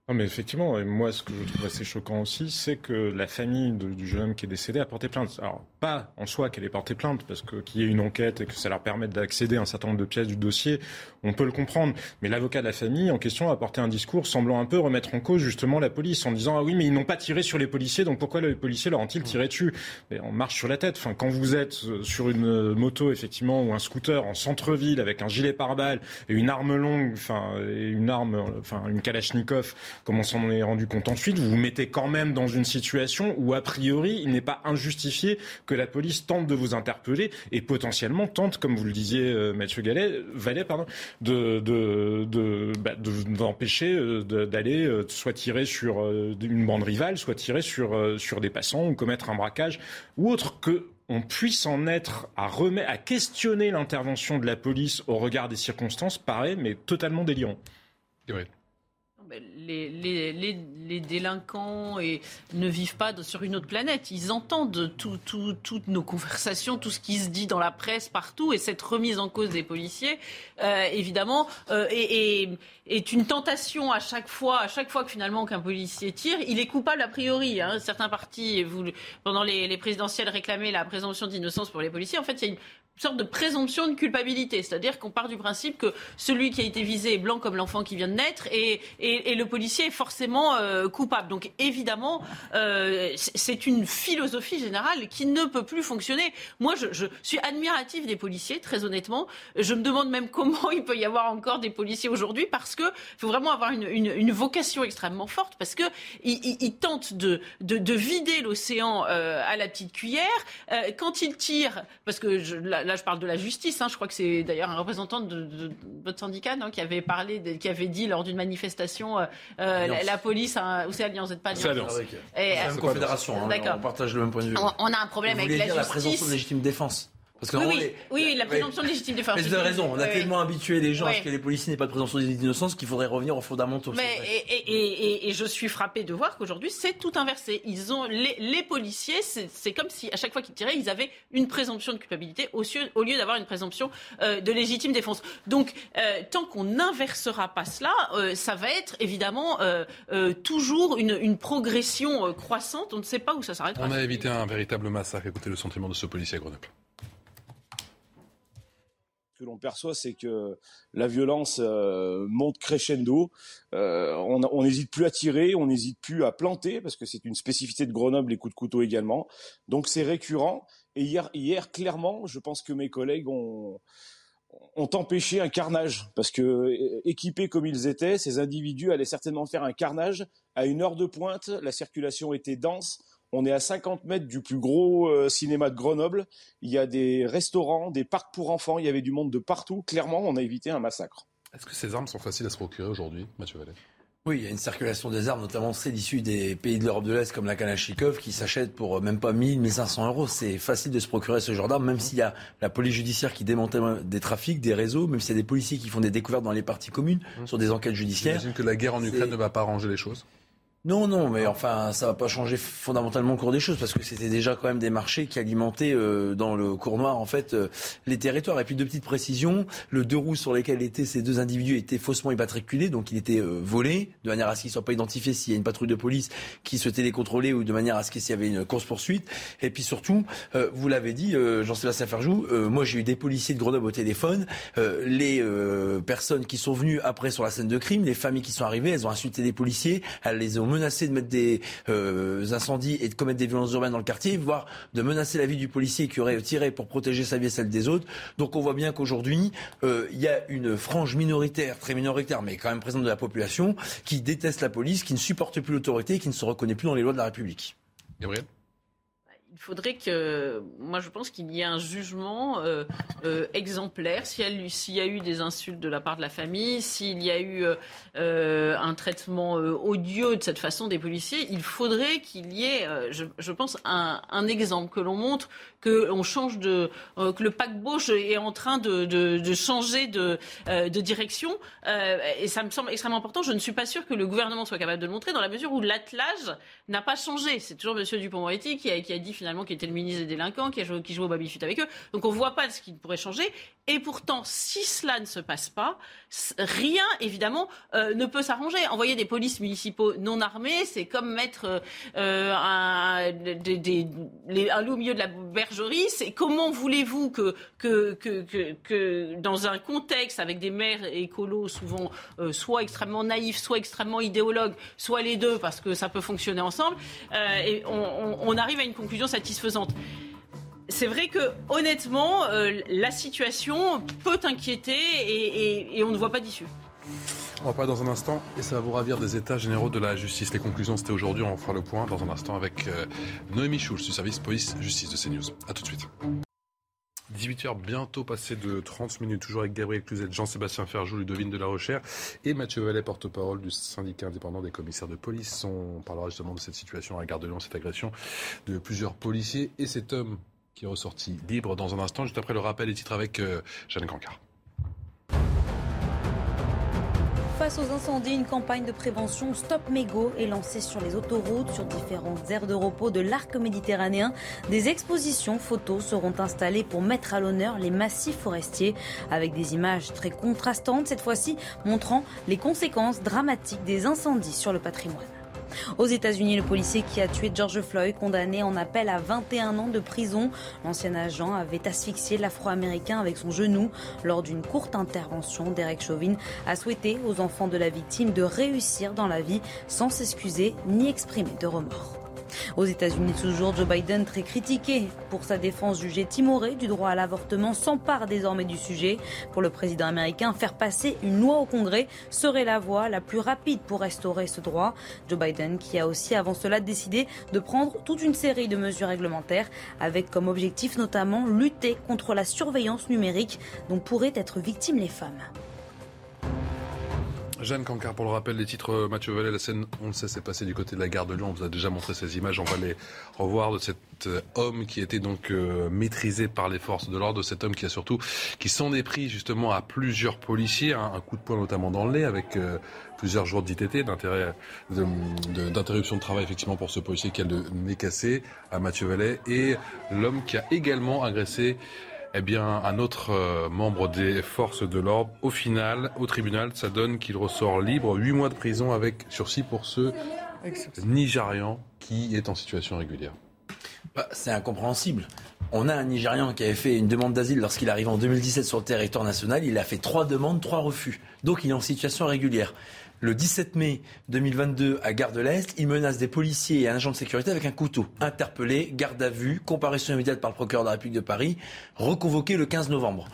Non, mais effectivement, et moi, ce que je trouve assez choquant aussi, c'est que la famille du jeune homme qui est décédé a porté plainte. Alors, pas en soi qu'elle ait porté plainte, parce que qu'il y ait une enquête et que ça leur permette d'accéder à un certain nombre de pièces du dossier, on peut le comprendre. Mais l'avocat de la famille en question a porté un discours semblant un peu remettre en cause justement la police, en disant ah oui, mais ils n'ont pas tiré sur les policiers, donc pourquoi les policiers leur ont-ils tiré dessus? Mais on marche sur la tête. Quand vous êtes euh, sur une euh, moto effectivement ou un scooter en centre-ville avec un gilet pare-balles et une arme longue, enfin et une arme, enfin une Kalachnikov, comme on s'en est rendu compte ensuite, vous vous mettez quand même dans une situation où a priori il n'est pas injustifié que la police tente de vous interpeller et potentiellement tente, comme vous le disiez euh, Mathieu Gallet, de bah, de- d'empêcher euh, de- d'aller euh, soit tirer sur euh, une bande rivale, soit tirer sur euh, sur des passants ou commettre un braquage ou autre que on puisse en être à remettre, à questionner l'intervention de la police au regard des circonstances paraît mais totalement délirant. Ben, Les, les, délinquants ne vivent pas sur une autre planète. Ils entendent tout, tout- toutes nos conversations, tout ce qui se dit dans la presse partout. Et cette remise en cause des policiers, euh, évidemment, euh, est, une tentation à chaque fois. À chaque fois que finalement qu'un policier tire, il est coupable a priori. Hein. Certains partis, pendant les, les présidentielles, réclamaient la présomption d'innocence pour les policiers. En fait, il y a une sorte de présomption de culpabilité. C'est-à-dire qu'on part du principe que celui qui a été visé est blanc comme l'enfant qui vient de naître et, et, le policier est forcément euh, coupable. Donc évidemment, euh, c'est une philosophie générale qui ne peut plus fonctionner. Moi, je, suis admirative des policiers, très honnêtement. Je me demande même comment il peut y avoir encore des policiers aujourd'hui parce qu'il faut vraiment avoir une, une, vocation extrêmement forte parce qu'ils ils, tentent de, de, de vider l'océan euh, à la petite cuillère. Quand ils tirent, parce que je, là, je parle de la justice. Hein. Je crois que c'est d'ailleurs un représentant de, votre syndicat non, qui avait parlé, qui avait dit lors d'une manifestation, euh, euh, la, police, hein, ou c'est Alliance, vous n'êtes pas Alliance. C'est Alliance. une confédération. Hein, on partage le même point de vue. On, a un problème avec la justice. la présomption de légitime défense. Parce que oui, oui, la présomption de légitime défense. Mais vous avez raison, on a tellement habitué les gens à ce que les policiers n'aient pas de présomption d'innocence qu'il faudrait revenir aux fondamentaux. Mais et, et, et, je suis frappé de voir qu'aujourd'hui c'est tout inversé. Ils ont les, les policiers, c'est comme si à chaque fois qu'ils tiraient, ils avaient une présomption de culpabilité au, au lieu d'avoir une présomption euh, de légitime défense. Donc euh, tant qu'on n'inversera pas cela, euh, ça va être évidemment toujours une, une progression croissante. On ne sait pas où ça s'arrêtera. On a évité un véritable massacre. Écoutez le sentiment de ce policier à Grenoble que l'on perçoit, c'est que la violence euh, monte crescendo. Euh, on n'hésite plus à tirer, on n'hésite plus à planter, parce que c'est une spécificité de Grenoble, les coups de couteau également. Donc c'est récurrent. Et hier, hier, clairement, je pense que mes collègues ont, ont empêché un carnage, parce que équipés comme ils étaient, ces individus allaient certainement faire un carnage à une heure de pointe. La circulation était dense on est à 50 mètres du plus gros euh, cinéma de Grenoble. Il y a des restaurants, des parcs pour enfants. Il y avait du monde de partout. Clairement, on a évité un massacre. Est-ce que ces armes sont faciles à se procurer aujourd'hui, Mathieu Vallet? Oui, il y a une circulation des armes, notamment celles issues des pays de l'Europe de l'Est, comme la Kalachnikov, qui s'achètent pour même pas 1000, 1500 euros. C'est facile de se procurer ce genre d'armes, même s'il y a la police judiciaire qui démantèle des trafics, des réseaux, même s'il y a des policiers qui font des découvertes dans les parties communes mmh. sur des enquêtes judiciaires. J'imagine que la guerre en Ukraine ne va pas arranger les choses non, non, mais enfin, ça va pas changer fondamentalement le cours des choses parce que c'était déjà quand même des marchés qui alimentaient euh, dans le cours noir en fait euh, les territoires. Et puis deux petites précisions le deux roues sur lesquelles étaient ces deux individus étaient faussement immatriculés, donc il était euh, volé de manière à ce qu'ils soient pas identifiés s'il y a une patrouille de police qui souhaitait les contrôler ou de manière à ce qu'il y avait une course poursuite. Et puis surtout, vous l'avez dit, Jean-Sébastien Ferjou, moi j'ai eu des policiers de Grenoble au téléphone, les personnes qui sont venues après sur la scène de crime, les familles qui sont arrivées, elles ont insulté les policiers, elles les ont menacé de mettre des euh, incendies et de commettre des violences urbaines dans le quartier, voire de menacer la vie du policier qui aurait tiré pour protéger sa vie et celle des autres. Donc on voit bien qu'aujourd'hui, euh, il y a une frange minoritaire, très minoritaire, mais quand même présente de la population, qui déteste la police, qui ne supporte plus l'autorité qui ne se reconnaît plus dans les lois de la République. Gabriel? Il faudrait que, moi je pense qu'il y ait un jugement euh, euh, exemplaire. S'il y, a eu des insultes de la part de la famille, s'il y a eu euh, un traitement odieux de cette façon des policiers, il faudrait qu'il y ait, je, pense, un, exemple que l'on montre que on change de, que le paquebot est en train de, changer de, direction. et ça me semble extrêmement important. Je ne suis pas sûr que le gouvernement soit capable de le montrer dans la mesure où l'attelage n'a pas changé. C'est toujours M. Dupont-Moretti qui a, qui a dit finalement qui était le ministre des délinquants, qui, joué, au baby-foot avec eux. Donc on ne voit pas ce qui pourrait changer. Et pourtant, si cela ne se passe pas, rien, évidemment, euh, ne peut s'arranger. Envoyer des polices municipaux non armés, c'est comme mettre euh, un, loup au milieu de la bergerie. Comment voulez-vous que dans un contexte avec des maires écolos souvent euh, soit extrêmement naïfs, soit extrêmement idéologues, soit les deux, parce que ça peut fonctionner ensemble, on, on arrive à une conclusion satisfaisante c'est vrai que honnêtement, euh, la situation peut inquiéter et, on ne voit pas d'issue. On va parler dans un instant et ça va vous ravir des états généraux de la justice. Les conclusions, c'était aujourd'hui. On fera le point dans un instant avec euh, Noémie Schulz du service police-justice de CNews. A tout de suite. 18h bientôt passé de 30 minutes, toujours avec Gabriel Cluzet, Jean-Sébastien Ferjou, Ludovine de la Rochère et Mathieu Vallet, porte-parole du syndicat indépendant des commissaires de police. On parlera justement de cette situation à la Gare de Lyon, cette agression de plusieurs policiers et cet homme qui est ressorti libre dans un instant, juste après le rappel des titres avec euh, Jeanne Cancard. Face aux incendies, une campagne de prévention Stop Mégo est lancée sur les autoroutes, sur différentes aires de repos de l'arc méditerranéen. Des expositions photos seront installées pour mettre à l'honneur les massifs forestiers, avec des images très contrastantes, cette fois-ci montrant les conséquences dramatiques des incendies sur le patrimoine. Aux États-Unis, le policier qui a tué George Floyd, condamné en appel à 21 ans de prison. L'ancien agent avait asphyxié l'Afro-Américain avec son genou lors d'une courte intervention. Derek Chauvin a souhaité aux enfants de la victime de réussir dans la vie sans s'excuser ni exprimer de remords. Aux États-Unis, toujours, Joe Biden, très critiqué pour sa défense jugée timorée du droit à l'avortement, s'empare désormais du sujet. Pour le président américain, faire passer une loi au Congrès serait la voie la plus rapide pour restaurer ce droit. Joe Biden, qui a aussi avant cela décidé de prendre toute une série de mesures réglementaires, avec comme objectif notamment lutter contre la surveillance numérique dont pourraient être victimes les femmes. Jeanne Cancard, pour le rappel des titres, euh, Mathieu Vallet, la scène, on le sait, c'est passé du côté de la gare de Lyon. On vous a déjà montré ces images. On va les revoir de cet euh, homme qui était donc euh, maîtrisé par les forces de l'ordre, de cet homme qui a surtout, qui s'en est pris justement à plusieurs policiers, hein, un coup de poing notamment dans le nez avec plusieurs jours d'ITT, d'interruption de, travail effectivement pour ce policier qui a le nez cassé, à Mathieu Vallet, et l'homme qui a également agressé eh bien, un autre euh, membre des forces de l'ordre, au final, au tribunal, ça donne qu'il ressort libre, huit mois de prison avec sursis pour ce Nigérian qui est en situation régulière. Bah, c'est incompréhensible. On a un Nigérian qui avait fait une demande d'asile lorsqu'il arrive en 2017 sur le territoire national. Il a fait trois demandes, trois refus. Donc il est en situation régulière le 17 mai 2022 à Gare de l'Est, il menace des policiers et un agent de sécurité avec un couteau. Interpellé, garde à vue, comparution immédiate par le procureur de la République de Paris, reconvoqué le 15 novembre.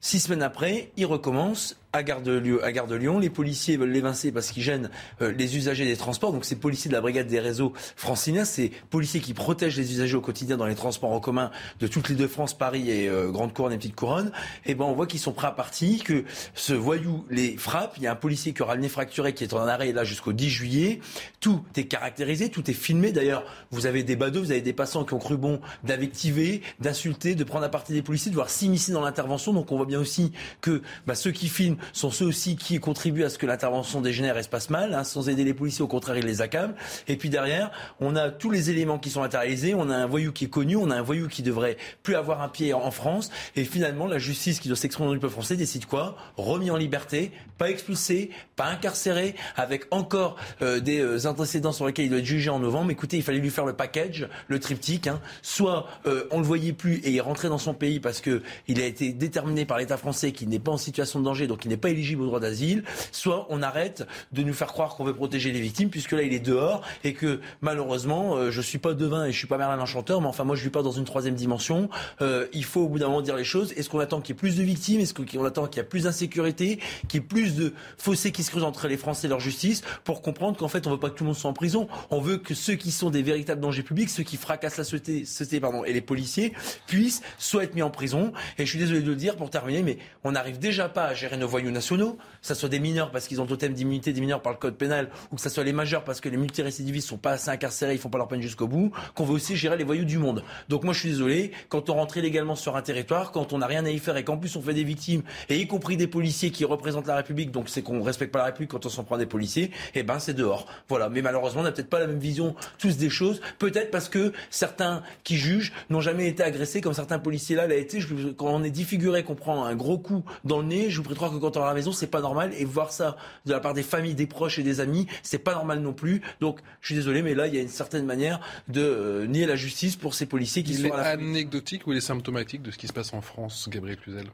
Six semaines après, il recommence à Gare de, Lyon. Les policiers veulent l'évincer parce qu'ils gênent euh, les usagers des transports. Donc ces policiers de la brigade des réseaux franciliens, ces policiers qui protègent les usagers au quotidien dans les transports en commun de toutes les deux France, Paris et euh, Grande Couronne et Petite Couronne. Eh ben on voit qu'ils sont prêts à partir, que ce voyou les frappe. Il y a un policier qui aura le nez fracturé qui est en arrêt là jusqu'au 10 juillet. Tout est caractérisé, tout est filmé. D'ailleurs, vous avez des badauds, vous avez des passants qui ont cru bon d'invectiver, d'insulter, de prendre à partie des policiers, de voir s'immiscer dans l'intervention. Donc on voit bien aussi que bah, ceux qui filment sont ceux aussi qui contribuent à ce que l'intervention dégénère et se passe mal. Hein, sans aider les policiers, au contraire, ils les accablent. Et puis derrière, on a tous les éléments qui sont matérialisés. On a un voyou qui est connu, on a un voyou qui devrait plus avoir un pied en France. Et finalement, la justice qui doit s'exprimer dans le peuple français décide quoi? Remis en liberté, pas expulsé, pas incarcéré, avec encore euh, des euh, antécédents sur lesquels il doit être jugé en novembre. Écoutez, il fallait lui faire le package, le triptyque. Hein. Soit euh, on le voyait plus et il rentrait dans son pays parce que il a été déterminé par l'État français qu'il n'est pas en situation de danger, donc il n'est pas éligible au droit d'asile, soit on arrête de nous faire croire qu'on veut protéger les victimes, puisque là il est dehors et que malheureusement, euh, je suis pas devin et je suis pas Merlin Enchanteur, mais enfin moi je vis pas dans une troisième dimension. Euh, il faut au bout d'un moment dire les choses. Est-ce qu'on attend qu'il y ait plus de victimes? Est-ce qu'on attend qu'il y ait plus d'insécurité, qu'il y ait plus de fossés qui se creusent entre les Français et leur justice pour comprendre qu'en fait on veut pas que tout le monde soit en prison? On veut que ceux qui sont des véritables dangers publics, ceux qui fracassent la société, société pardon, et les policiers puissent soit être mis en prison. Et je suis désolé de le dire pour terminer, mais on n'arrive déjà pas à gérer nos voyous nationaux que ce soit des mineurs parce qu'ils ont totem d'immunité des mineurs par le code pénal, ou que ce soit les majeurs parce que les multirécidivistes sont pas assez incarcérés, ils font pas leur peine jusqu'au bout, qu'on veut aussi gérer les voyous du monde. Donc moi je suis désolé, quand on rentre illégalement sur un territoire, quand on n'a rien à y faire et qu'en plus on fait des victimes, et y compris des policiers qui représentent la République, donc c'est qu'on respecte pas la République quand on s'en prend des policiers, et eh ben c'est dehors. Voilà. Mais malheureusement on n'a peut-être pas la même vision tous des choses, peut-être parce que certains qui jugent n'ont jamais été agressés comme certains policiers là l'a été. Quand on est défiguré, qu'on prend un gros coup dans le nez, je vous prie croire que quand on est à la maison c'est pas normal. Et voir ça de la part des familles, des proches et des amis, c'est pas normal non plus. Donc, je suis désolé, mais là, il y a une certaine manière de euh, nier la justice pour ces policiers qui il sont est anecdotique ou il est symptomatique de ce qui se passe en France, Gabriel Cluzel?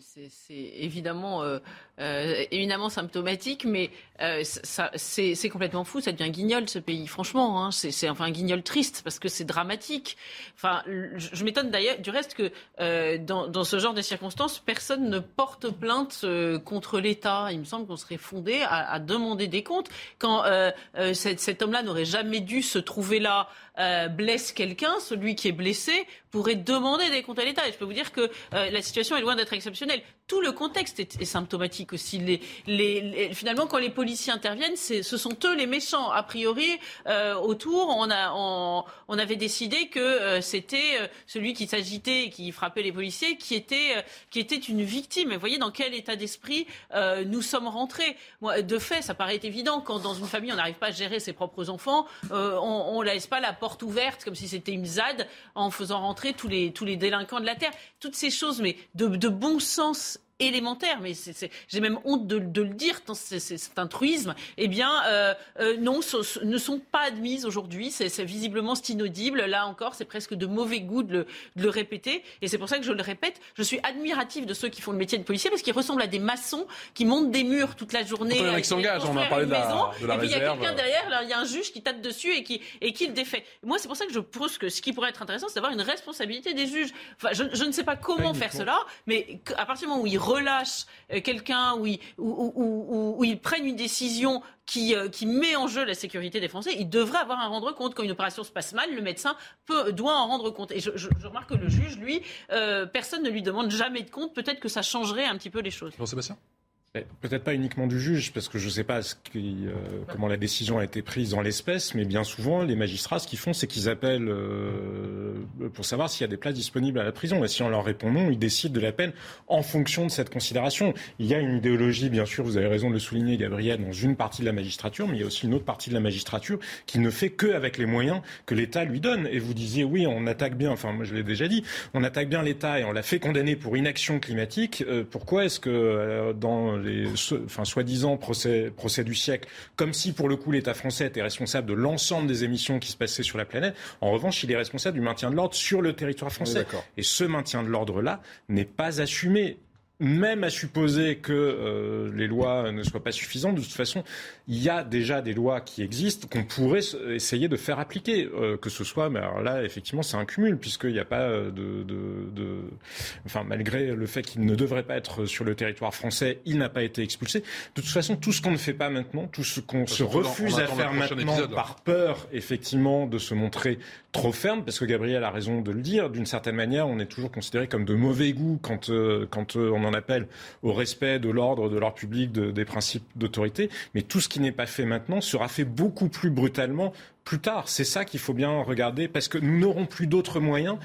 C'est évidemment, euh, euh, évidemment symptomatique, mais euh, c'est complètement fou. Ça devient guignol ce pays, franchement. Hein, c'est enfin un guignol triste parce que c'est dramatique. Enfin, je, m'étonne d'ailleurs du reste que dans, ce genre de circonstances, personne ne porte plainte contre l'État. Il me semble qu'on serait fondé à, demander des comptes quand cet homme-là n'aurait jamais dû se trouver là. blesse quelqu'un, celui qui est blessé pourrait demander des comptes à l'État. Et je peux vous dire que la situation est loin d'être exceptionnelle tout le contexte est, symptomatique aussi. Finalement, quand les policiers interviennent, ce sont eux les méchants. A priori, euh, autour, on, a, on, avait décidé que euh, c'était euh, celui qui s'agitait et qui frappait les policiers qui était, qui était une victime. vous voyez dans quel état d'esprit nous sommes rentrés. Moi, de fait, ça paraît évident quand dans une famille on n'arrive pas à gérer ses propres enfants, on ne laisse pas la porte ouverte comme si c'était une ZAD en faisant rentrer tous les, tous les délinquants de la terre. Toutes ces choses, mais de, de bon sens élémentaire, mais j'ai même honte de, le dire, c'est un truisme, eh bien, euh, euh, non, ne sont pas admises aujourd'hui. C'est visiblement inaudible. Là encore, c'est presque de mauvais goût de le, répéter. Et c'est pour ça que je le répète, je suis admirative de ceux qui font le métier de policier parce qu'ils ressemblent à des maçons qui montent des murs toute la journée. Quand s'engage, on a parlé de la, de la et puis il y a quelqu'un derrière, il y a un juge qui tape dessus et qui, et qui le défait. Moi, c'est pour ça que je pense que ce qui pourrait être intéressant, c'est d'avoir une responsabilité des juges. Enfin, je, je ne sais pas comment faire cela, mais à partir du moment où ils relâchent euh, quelqu'un, où ils, prennent une décision qui, euh, qui, met en jeu la sécurité des Français, il devrait avoir à rendre compte. Quand une opération se passe mal, le médecin doit en rendre compte. Et je, remarque que le juge, lui, euh, personne ne lui demande jamais de compte. Peut-être que ça changerait un petit peu les choses. Sébastien Peut-être pas uniquement du juge, parce que je ne sais pas euh, comment la décision a été prise dans l'espèce, mais bien souvent, les magistrats, ce qu'ils font, c'est qu'ils appellent euh, pour savoir s'il y a des places disponibles à la prison. Et si on leur répond non, ils décident de la peine en fonction de cette considération. Il y a une idéologie, bien sûr, vous avez raison de le souligner, Gabriel, dans une partie de la magistrature, mais il y a aussi une autre partie de la magistrature qui ne fait que avec les moyens que l'État lui donne. Et vous disiez, oui, on attaque bien, enfin, moi je l'ai déjà dit, on attaque bien l'État et on l'a fait condamner pour inaction climatique. Euh, pourquoi est-ce que dans les enfin, soi-disant procès, procès du siècle, comme si pour le coup l'État français était responsable de l'ensemble des émissions qui se passaient sur la planète. En revanche, il est responsable du maintien de l'ordre sur le territoire français. Et ce maintien de l'ordre-là n'est pas assumé même à supposer que euh, les lois ne soient pas suffisantes, de toute façon, il y a déjà des lois qui existent qu'on pourrait essayer de faire appliquer, euh, que ce soit, mais alors là, effectivement, c'est un cumul, puisqu'il n'y a pas de, de, de, Enfin, malgré le fait qu'il ne devrait pas être sur le territoire français, il n'a pas été expulsé. De toute façon, tout ce qu'on ne fait pas maintenant, tout ce qu'on se refuse à faire maintenant par peur, effectivement, de se montrer trop ferme, parce que Gabriel a raison de le dire, d'une certaine manière, on est toujours considéré comme de mauvais goût quand, euh, quand on en appelle au respect de l'ordre, de l'ordre public, des principes d'autorité. Mais tout ce qui n'est pas fait maintenant sera fait beaucoup plus brutalement plus tard. C'est ça qu'il faut bien regarder parce que nous n'aurons plus d'autres moyens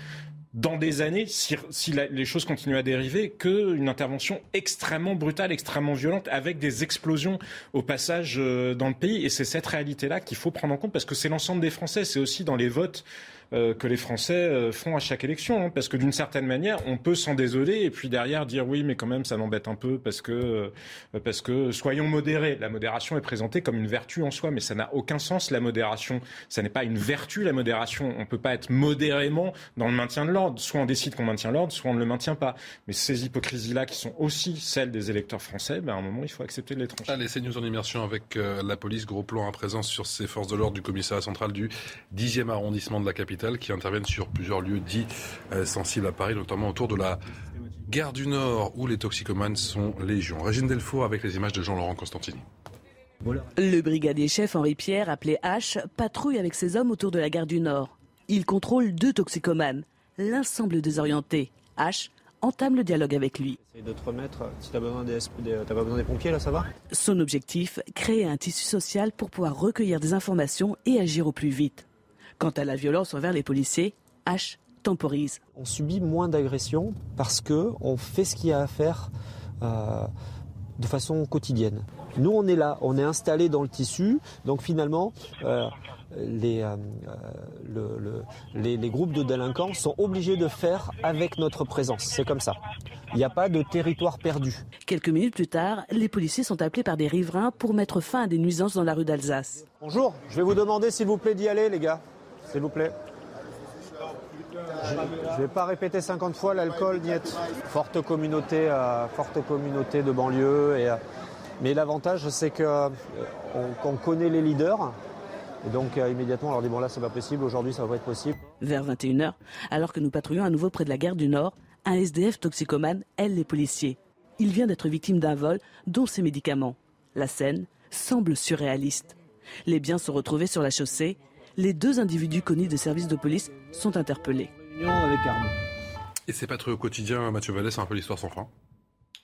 dans des années, si, les choses continuent à dériver, qu'une intervention extrêmement brutale, extrêmement violente, avec des explosions au passage euh, dans le pays. Et c'est cette réalité-là qu'il faut prendre en compte, parce que c'est l'ensemble des Français, c'est aussi dans les votes euh, que les Français euh, font à chaque élection. Hein, parce que d'une certaine manière, on peut s'en désoler et puis derrière dire oui, mais quand même, ça m'embête un peu parce que, euh, parce que soyons modérés. La modération est présentée comme une vertu en soi, mais ça n'a aucun sens, la modération. Ça n'est pas une vertu, la modération. On ne peut pas être modérément dans le maintien de l'ordre. Soit on décide qu'on maintient l'ordre, soit on ne le maintient pas. Mais ces hypocrisies-là, qui sont aussi celles des électeurs français, ben, à un moment, il faut accepter de les trancher. Allez, c'est en immersion avec la police. Gros plan à présence sur ces forces de l'ordre du commissariat central du 10e arrondissement de la capitale qui interviennent sur plusieurs lieux dits euh, sensibles à Paris, notamment autour de la gare du Nord où les toxicomanes sont légion. Régine Delfour avec les images de Jean-Laurent Constantini. Le brigadier chef Henri Pierre, appelé H, patrouille avec ses hommes autour de la gare du Nord. Il contrôle deux toxicomanes. L'un semble désorienté. H entame le dialogue avec lui. de te remettre, si t'as besoin des, pas besoin des pompiers, là, ça va? Son objectif, créer un tissu social pour pouvoir recueillir des informations et agir au plus vite. Quant à la violence envers les policiers, H temporise. On subit moins d'agressions parce que on fait ce qu'il y a à faire euh, de façon quotidienne. Nous, on est là, on est installé dans le tissu, donc finalement, euh, euh, les, les, groupes de délinquants sont obligés de faire avec notre présence. C'est comme ça. Il n'y a pas de territoire perdu. Quelques minutes plus tard, les policiers sont appelés par des riverains pour mettre fin à des nuisances dans la rue d'Alsace. Bonjour, je vais vous demander s'il vous plaît d'y aller, les gars s'il vous plaît. Je ne vais pas répéter 50 fois l'alcool, niet. Forte communauté, euh, forte communauté de banlieue. Euh, mais l'avantage, c'est qu'on euh, connaît les leaders. Et donc immédiatement, on leur dit bon là, c'est pas possible. Aujourd'hui, ça va être possible. Vers 21h, alors que nous patrouillons à nouveau près de la gare du Nord, un SDF toxicomane aide les policiers. Il vient d'être victime d'un vol, dont ses médicaments. La scène semble surréaliste. Les biens sont retrouvés sur la chaussée les deux individus connus des services de police sont interpellés. Et c'est pas trop au quotidien, Mathieu Vallée, c'est un peu l'histoire sans fin.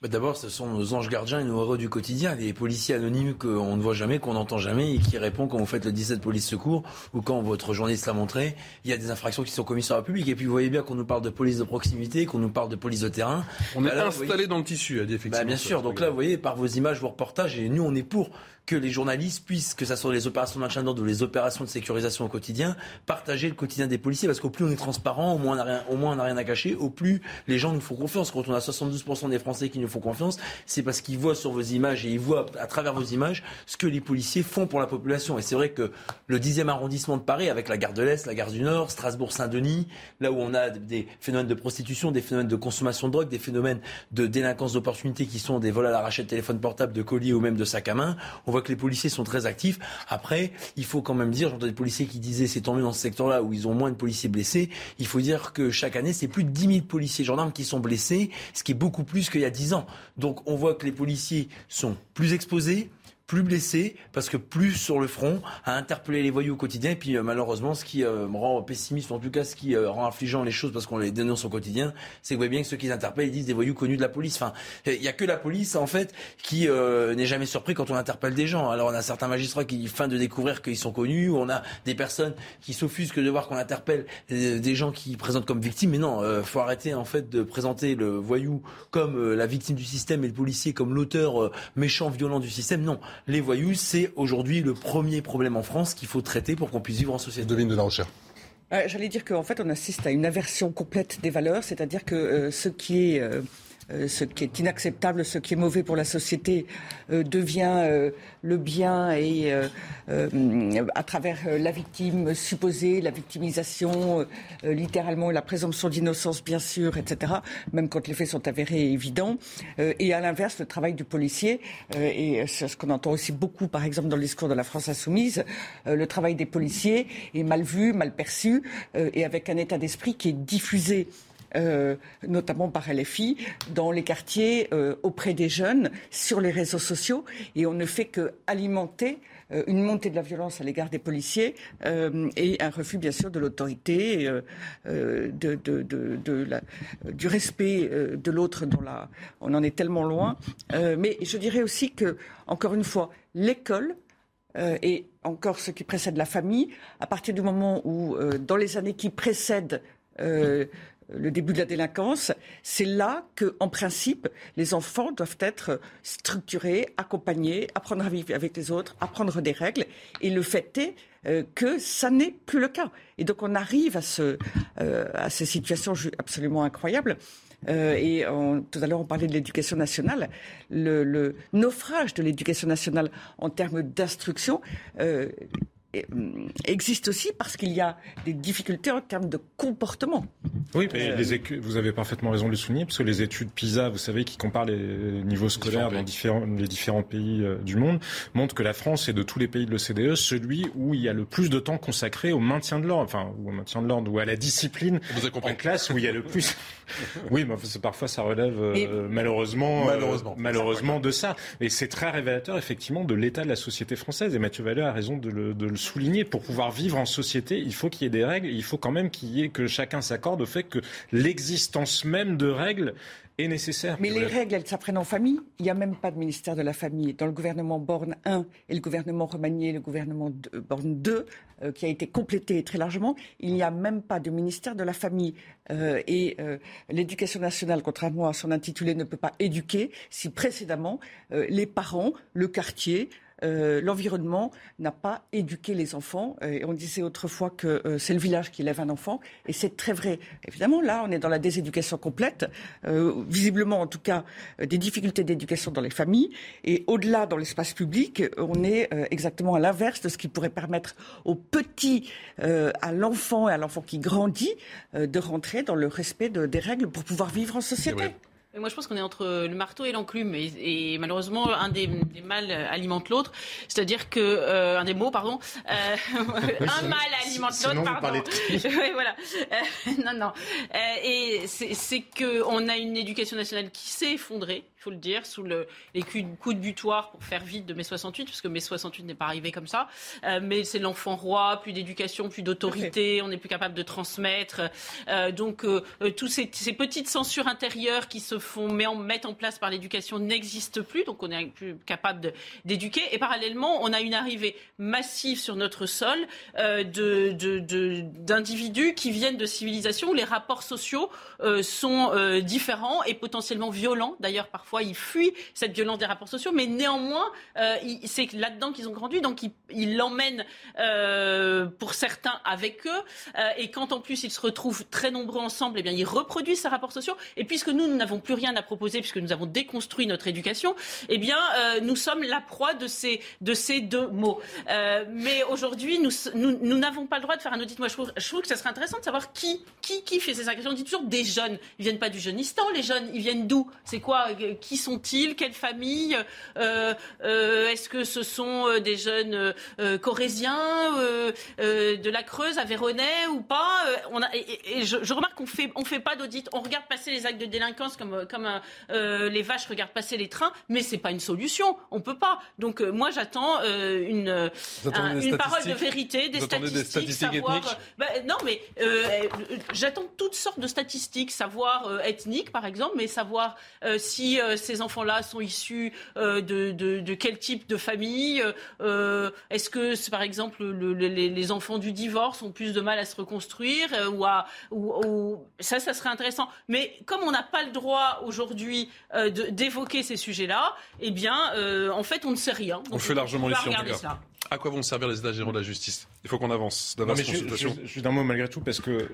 Bah, d'abord, ce sont nos anges gardiens et nos héros du quotidien, des policiers anonymes qu'on ne voit jamais, qu'on n'entend jamais et qui répondent quand vous faites le 17 police secours ou quand votre journaliste l'a montré. Il y a des infractions qui sont commises sur la public. Et puis vous voyez bien qu'on nous parle de police de proximité, qu'on nous parle de police de terrain. On est bah, installé dans le tissu, dit effectivement. Bah, bien sûr. Donc là, vous voyez, par vos images, vos reportages, et nous, on est pour que les journalistes puissent, que ce soit les opérations de maintien d'ordre ou les opérations de sécurisation au quotidien, partager le quotidien des policiers. Parce qu'au plus on est transparent, au moins on n'a rien, n'a rien à cacher, au plus les gens nous font confiance. Quand on a 72% des Français qui nous font confiance, c'est parce qu'ils voient sur vos images et ils voient à travers vos images ce que les policiers font pour la population. Et c'est vrai que le 10e arrondissement de Paris, avec la gare de l'Est, la gare du Nord, Strasbourg-Saint-Denis, là où on a des phénomènes de prostitution, des phénomènes de consommation de drogue, des phénomènes de délinquance d'opportunité qui sont des vols à l'arraché de téléphone portable, de colis ou même de sacs à main, on voit que les policiers sont très actifs. Après, il faut quand même dire, j'entends des policiers qui disaient c'est tant mieux dans ce secteur-là où ils ont moins de policiers blessés. Il faut dire que chaque année, c'est plus de 10 000 policiers gendarmes qui sont blessés, ce qui est beaucoup plus qu'il y a 10 ans. Donc on voit que les policiers sont plus exposés, plus blessés, parce que plus sur le front, à interpeller les voyous au quotidien. Et puis euh, malheureusement, ce qui euh, me rend pessimiste, en tout cas ce qui euh, rend affligeant les choses, parce qu'on les dénonce au quotidien, c'est que vous voyez bien que ceux qui interpellent, ils disent des voyous connus de la police. Enfin, il n'y a que la police, en fait, qui n'est jamais surpris quand on interpelle des gens. Alors on a certains magistrats qui fin de découvrir qu'ils sont connus, ou on a des personnes qui s'offusquent de voir qu'on interpelle des gens qui présentent comme victimes. Mais non, euh, faut arrêter en fait de présenter le voyou comme la victime du système et le policier comme l'auteur méchant, violent du système. Non, les voyous, c'est aujourd'hui le premier problème en France qu'il faut traiter pour qu'on puisse vivre en société. Devine de la recherche. Euh, J'allais dire qu'en fait, on assiste à une aversion complète des valeurs, c'est-à-dire que euh, ce qui est euh, euh, ce qui est inacceptable, ce qui est mauvais pour la société euh, devient euh, le bien et euh, euh, à travers euh, la victime supposée, la victimisation, euh, littéralement la présomption d'innocence bien sûr, etc. Même quand les faits sont avérés et évidents. Euh, et à l'inverse, le travail du policier euh, et c'est ce qu'on entend aussi beaucoup, par exemple dans le discours de la France insoumise, euh, le travail des policiers est mal vu, mal perçu euh, et avec un état d'esprit qui est diffusé euh, notamment par LFI, dans les quartiers, euh, auprès des jeunes, sur les réseaux sociaux, et on ne fait que alimenter euh, une montée de la violence à l'égard des policiers et un refus, bien sûr, de l'autorité, de, du respect de l'autre, la, on en est tellement loin. Mais je dirais aussi que, encore une fois, l'école et encore ce qui précède la famille, à partir du moment où, dans les années qui précèdent le début de la délinquance, c'est là que, en principe, les enfants doivent être structurés, accompagnés, apprendre à vivre avec les autres, apprendre des règles. Et le fait est euh, que ça n'est plus le cas. Et donc on arrive à, euh, ces situations absolument incroyables. Euh, et tout à l'heure, on parlait de l'éducation nationale. Le, naufrage de l'éducation nationale en termes d'instruction existe aussi parce qu'il y a des difficultés en termes de comportement. Oui, mais Euh, les écu- vous avez parfaitement raison de le souligner, parce que les études PISA, vous savez, qui comparent les niveaux scolaires dans différents, les différents pays euh, du monde, montrent que la France est de tous les pays de l'OCDE celui où il y a le plus de temps consacré au maintien de l'ordre, enfin, ou au maintien de l'ordre, ou à la discipline en classe, où il y a le plus. oui, mais c'est- parfois ça relève euh, Et- malheureusement, euh, Malheureusement. malheureusement de ça. Et c'est très révélateur effectivement de l'état de la société française. Et Mathieu Vallée a raison de le, de le souligner. Pour pouvoir vivre en société, il faut qu'il y ait des règles. Il faut quand même qu'il y ait que chacun s'accorde au fait que l'existence même de règles est nécessaire. Mais les règles, elles s'apprennent en famille. Il n'y a même pas de ministère de la famille. Dans le gouvernement Borne 1 et le gouvernement Remanié, le gouvernement de- euh, Borne 2, euh, qui a été complété très largement, il n'y a même pas de ministère de la famille. Euh, et euh, l'éducation nationale, contrairement à son intitulé, ne peut pas éduquer si précédemment les parents, le quartier, euh, l'environnement n'a pas éduqué les enfants. Euh, et on disait autrefois que euh, c'est le village qui élève un enfant, et c'est très vrai. Évidemment, là, on est dans la déséducation complète. Euh, visiblement, en tout cas, des difficultés d'éducation dans les familles, et au-delà, dans l'espace public, on est euh, exactement à l'inverse de ce qui pourrait permettre aux petits, euh, à l'enfant et à l'enfant qui grandit, euh, de rentrer dans le respect de- des règles pour pouvoir vivre en société. Moi, je pense qu'on est entre le marteau et l'enclume, et, et malheureusement, un des, des mâles alimente l'autre. C'est-à-dire que euh, un des mots, pardon, euh, un mâle alimente l'autre, pardon. Ouais, voilà. Euh, non, non. Euh, et c'est c'est que on a une éducation nationale qui s'est effondrée, il faut le dire, sous le, les coups, de butoir pour faire vite de mai 68, parce que mai 68 n'est pas arrivé comme ça. Euh, mais c'est l'enfant roi, plus d'éducation, plus d'autorité, on n'est plus capable de transmettre. Euh, donc, euh, toutes ces, ces petites censures intérieures qui se font met en, mettre en place par l'éducation n'existent plus, donc on n'est plus capable d'éduquer. Et parallèlement, on a une arrivée massive sur notre sol de- de- de- d'individus qui viennent de civilisations où les rapports sociaux sont différents et potentiellement violents, d'ailleurs parfois parfois ils fuient cette violence des rapports sociaux, mais néanmoins, euh, c'est là-dedans qu'ils ont grandi, donc ils l'emmènent euh, pour certains avec eux, euh, et quand en plus ils se retrouvent très nombreux ensemble, eh bien ils reproduisent ces rapports sociaux. Et puisque nous, nous n'avons plus rien à proposer, puisque nous avons déconstruit notre éducation, eh bien nous sommes la proie de ces, de ces deux mots. Mais aujourd'hui, nous, n'avons pas le droit de faire un audit. Moi, je trouve, que ça serait intéressant de savoir qui, qui, qui fait ces agressions. On dit toujours des jeunes. Ils viennent pas du jeunistan, les jeunes. Ils viennent d'où? C'est quoi Qui sont-ils Quelle famille euh, Est-ce que ce sont des jeunes corésiens de la Creuse, Véronais ou pas on a, et, je, je, remarque qu'on fait, on fait pas d'audit. On regarde passer les actes de délinquance comme, comme les vaches regardent passer les trains, mais c'est pas une solution. On peut pas. Donc moi, j'attends une une parole de vérité, des statistiques, savoir. Bah, non, mais euh, j'attends toutes sortes de statistiques, savoir euh, ethnique par exemple, mais savoir euh, si ces enfants-là sont issus de, de, de, quel type de famille. Est-ce que, par exemple, le, les, les, enfants du divorce ont plus de mal à se reconstruire ou à ou, ça, ça serait intéressant. Mais comme on n'a pas le droit aujourd'hui d'évoquer ces sujets-là, eh bien, en fait, on ne sait rien. on fait largement les en à quoi vont servir les états généraux de la justice? Il faut qu'on avance. je, suis d'un mot malgré tout parce que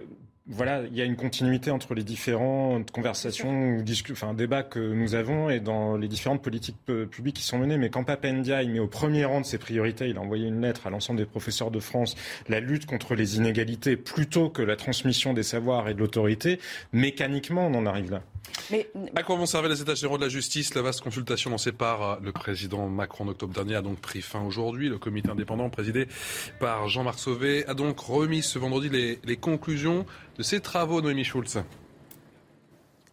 voilà, il y a une continuité entre les différentes conversations enfin, débats que nous avons et dans les différentes politiques publiques qui sont menées. Mais quand Papendia il met au premier rang de ses priorités, il a envoyé une lettre à l'ensemble des professeurs de France, la lutte contre les inégalités plutôt que la transmission des savoirs et de l'autorité, mécaniquement on en arrive là. Mais... À quoi vont servir les états généraux de la justice? La vaste consultation lancée par le président Macron en octobre dernier a donc pris fin aujourd'hui. Le comité indépendant présidé par Jean-Marc Sauvé a donc remis ce vendredi les, les conclusions de ses travaux, Noémie Schulz.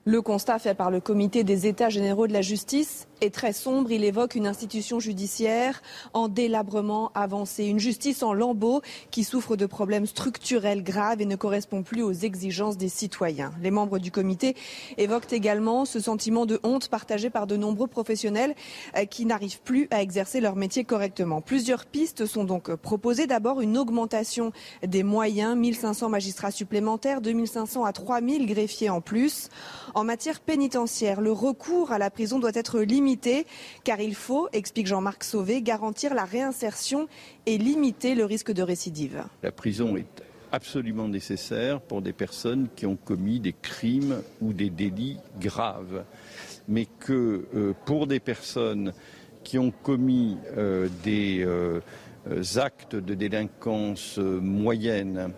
Le constat fait par le comité des États généraux de la justice est très sombre. Il évoque une institution judiciaire en délabrement avancé, une justice en lambeaux qui souffre de problèmes structurels graves et ne correspond plus aux exigences des citoyens. Les membres du comité évoquent également ce sentiment de honte partagé par de nombreux professionnels euh, qui n'arrivent plus à exercer leur métier correctement. Plusieurs pistes sont donc proposées. D'abord, une augmentation des moyens, 1500 magistrats supplémentaires, 2500 à 3000 greffiers en plus. En matière pénitentiaire, le recours à la prison doit être limité car il faut, explique Jean-Marc Sauvé, garantir la réinsertion et limiter le risque de récidive. La prison est absolument nécessaire pour des personnes qui ont commis des crimes ou des délits graves, mais que euh, pour des personnes qui ont commis euh, des euh, actes de délinquance moyenne,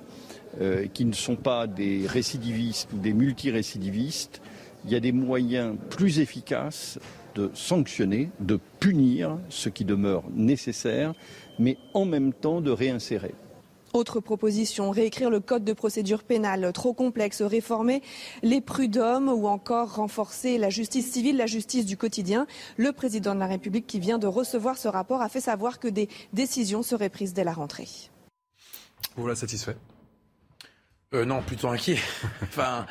qui ne sont pas des récidivistes ou des multirécidivistes, il y a des moyens plus efficaces de sanctionner, de punir ce qui demeure nécessaire, mais en même temps de réinsérer. Autre proposition, réécrire le code de procédure pénale, trop complexe, réformer les prud'hommes ou encore renforcer la justice civile, la justice du quotidien. Le président de la République qui vient de recevoir ce rapport a fait savoir que des décisions seraient prises dès la rentrée. Vous voilà satisfait? Euh, Non, plutôt inquiet. enfin,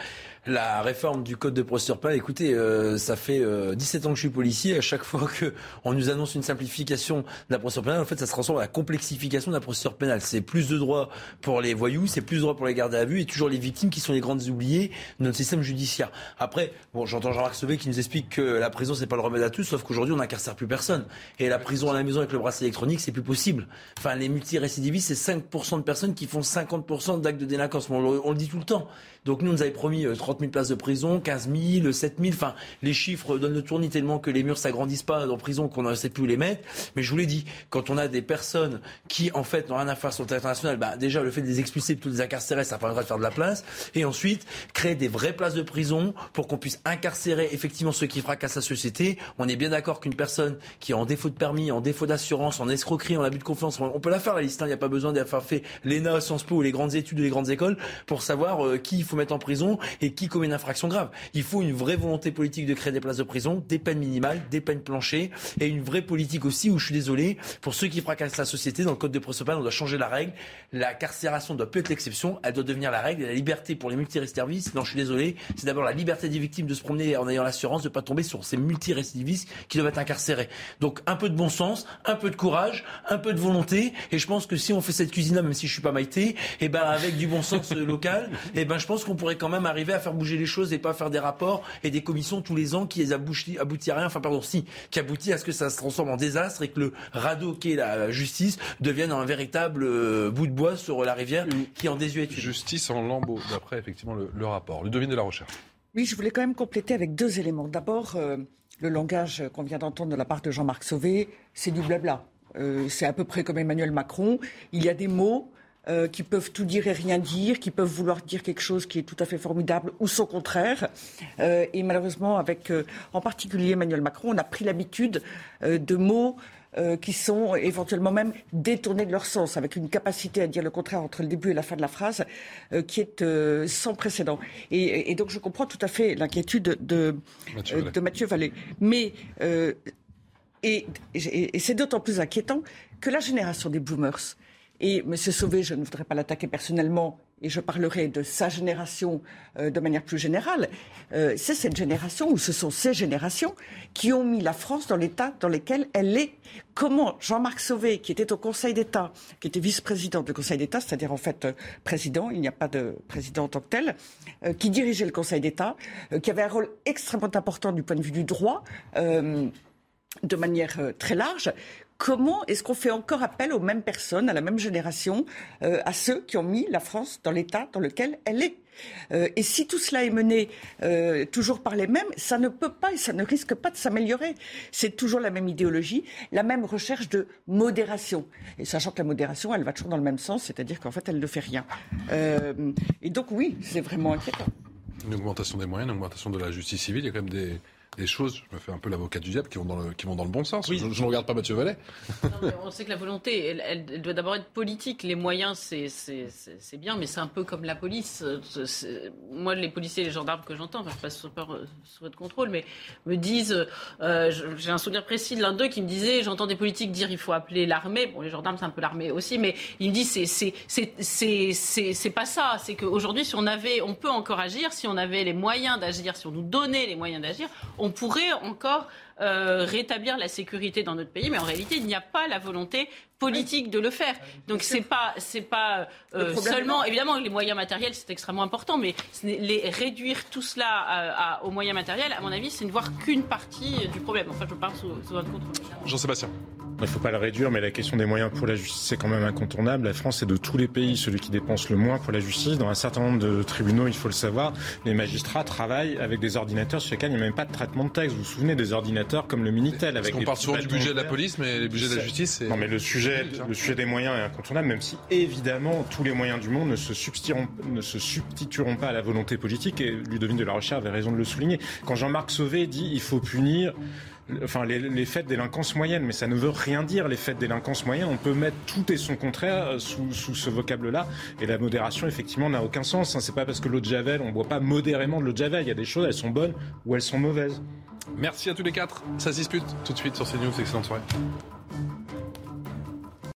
la réforme du code de procédure pénale, écoutez, euh, ça fait 17 euh, ans que je suis policier. À chaque fois qu'on nous annonce une simplification de la procédure pénale, en fait, ça se transforme en la complexification de la procédure pénale. C'est plus de droits pour les voyous, c'est plus de droits pour les gardes à vue et toujours les victimes qui sont les grandes oubliées de notre système judiciaire. Après, bon, j'entends Jean-Marc Sauvé qui nous explique que la prison, c'est pas le remède à tout, sauf qu'aujourd'hui, on n'incarcère plus personne. Et la prison à la maison avec le bracelet électronique, c'est plus possible. Enfin, les multirécidivistes, c'est 5% de personnes qui font 50% d'actes de délinquance. On le, on le dit tout le temps. Donc nous, on nous avait promis 30 euh, 000 places de prison, 15 000, 7 000. Enfin, les chiffres donnent le tournis tellement que les murs s'agrandissent pas en prison qu'on ne sait plus où les mettre. Mais je vous l'ai dit, quand on a des personnes qui, en fait, n'ont rien à faire sur le territoire national, bah, déjà, le fait de les expulser, de les incarcérer, ça permettra de faire de la place. Et ensuite, créer des vraies places de prison pour qu'on puisse incarcérer effectivement ceux qui fracassent la société. On est bien d'accord qu'une personne qui est en défaut de permis, en défaut d'assurance, en escroquerie, en abus de confiance, on peut la faire la liste. Hein. Il n'y a pas besoin d'avoir fait l'ENA, Sciences Po ou les grandes études ou les grandes écoles pour savoir euh, qui il faut mettre en prison et qui commet une infraction grave. Il faut une vraie volonté politique de créer des places de prison, des peines minimales, des peines planchées et une vraie politique aussi où je suis désolé, pour ceux qui fracassent la société, dans le code de procédure on doit changer la règle. La carcération doit plus être l'exception, elle doit devenir la règle. La liberté pour les multirécidivistes, non, je suis désolé, c'est d'abord la liberté des victimes de se promener en ayant l'assurance de ne pas tomber sur ces multirécidivistes qui doivent être incarcérés. Donc un peu de bon sens, un peu de courage, un peu de volonté. Et je pense que si on fait cette cuisine-là, même si je suis pas maïté, et eh ben avec du bon sens local, et eh ben je pense qu'on pourrait quand même arriver à faire bouger les choses et pas faire des rapports et des commissions tous les ans qui aboutissent aboutit à rien. Enfin, pardon, si, qui aboutit à ce que ça se transforme en désastre et que le radeau qu'est la justice devienne un véritable euh, bout de bois sur la rivière qui en désuète. Justice en lambeaux, d'après effectivement le, le rapport. Le devine de la recherche. Oui, je voulais quand même compléter avec deux éléments. D'abord, euh, le langage qu'on vient d'entendre de la part de Jean-Marc Sauvé, c'est du blabla. Euh, c'est à peu près comme Emmanuel Macron. Il y a des mots euh, qui peuvent tout dire et rien dire, qui peuvent vouloir dire quelque chose qui est tout à fait formidable ou son contraire. Euh, et malheureusement, avec euh, en particulier Emmanuel Macron, on a pris l'habitude de mots qui sont éventuellement même détournés de leur sens, avec une capacité à dire le contraire entre le début et la fin de la phrase qui est sans précédent. Et, et, donc je comprends tout à fait l'inquiétude de Mathieu Vallet. de Mathieu Vallée. Mais et c'est d'autant plus inquiétant que la génération des boomers, et M. Sauvé, je ne voudrais pas l'attaquer personnellement, et je parlerai de sa génération euh, de manière plus générale, euh, c'est cette génération, ou ce sont ces générations, qui ont mis la France dans l'état dans lequel elle est. Comment Jean-Marc Sauvé, qui était au Conseil d'État, qui était vice-président du Conseil d'État, c'est-à-dire en fait euh, président, il n'y a pas de président en tant que tel, qui dirigeait le Conseil d'État, qui avait un rôle extrêmement important du point de vue du droit, de manière très large. Comment est-ce qu'on fait encore appel aux mêmes personnes, à la même génération, euh, à ceux qui ont mis la France dans l'état dans lequel elle est Euh, Et si tout cela est mené euh, toujours par les mêmes, ça ne peut pas et ça ne risque pas de s'améliorer. C'est toujours la même idéologie, la même recherche de modération. Et sachant que la modération, elle va toujours dans le même sens, c'est-à-dire qu'en fait, elle ne fait rien. Et donc oui, c'est vraiment inquiétant. Une augmentation des moyens, une augmentation de la justice civile. Il y a quand même des, des choses, je me fais un peu l'avocat du diable, qui vont dans le, qui vont dans le bon sens. Je, je ne regarde pas Mathieu Vallet. Non, on sait que la volonté, elle, elle- elle doit d'abord être politique. Les moyens, c'est- c'est c'est- c'est bien, mais c'est un peu comme la police. Moi, les policiers et les gendarmes que j'entends, enfin, je passe sous, sous votre contrôle, mais me disent, euh, j'ai un souvenir précis de l'un d'eux qui me disait, j'entends des politiques dire il faut appeler l'armée. Bon, les gendarmes, c'est un peu l'armée aussi, mais il me dit, c'est c'est c'est c'est c'est c'est pas ça. C'est qu'aujourd'hui, si on avait, on peut encore agir, si on avait les moyens d'agir, si on nous donnait les moyens d'agir, on pourrait encore euh, rétablir la sécurité dans notre pays, mais en réalité, il n'y a pas la volonté politique de le faire. Donc c'est pas c'est pas euh, seulement évidemment les moyens matériels c'est extrêmement important, mais les réduire tout cela à- à- aux moyens matériels, à mon avis, c'est ne voir qu'une partie du problème. Enfin, je parle sous, sous votre contrôle. Jean-Sébastien. Il ne faut pas le réduire, mais la question des moyens pour la justice, c'est quand même incontournable. La France est de tous les pays celui qui dépense le moins pour la justice. Dans un certain nombre de tribunaux, il faut le savoir, les magistrats travaillent avec des ordinateurs sur lesquels il n'y a même pas de traitement de texte. Vous vous souvenez des ordinateurs comme le Minitel Parce avec qu'on des parle souvent du budget de la police, mais le budget de la justice. Non, mais le sujet, le sujet des moyens est incontournable, même si évidemment tous les moyens du monde ne se substitueront, ne se substitueront pas à la volonté politique. Et Ludovine de la Recherche avait raison de le souligner. Quand Jean-Marc Sauvé dit il faut punir. Enfin, les, les faits de délinquance moyenne, mais ça ne veut rien dire, les faits de délinquance moyenne. On peut mettre tout et son contraire euh, sous, sous ce vocable-là. Et la modération, effectivement, n'a aucun sens. hein. C'est pas parce que l'eau de Javel, on boit pas modérément de l'eau de Javel. Il y a des choses, elles sont bonnes ou elles sont mauvaises. Merci à tous les quatre. Ça se dispute tout de suite sur CNews. Excellente soirée.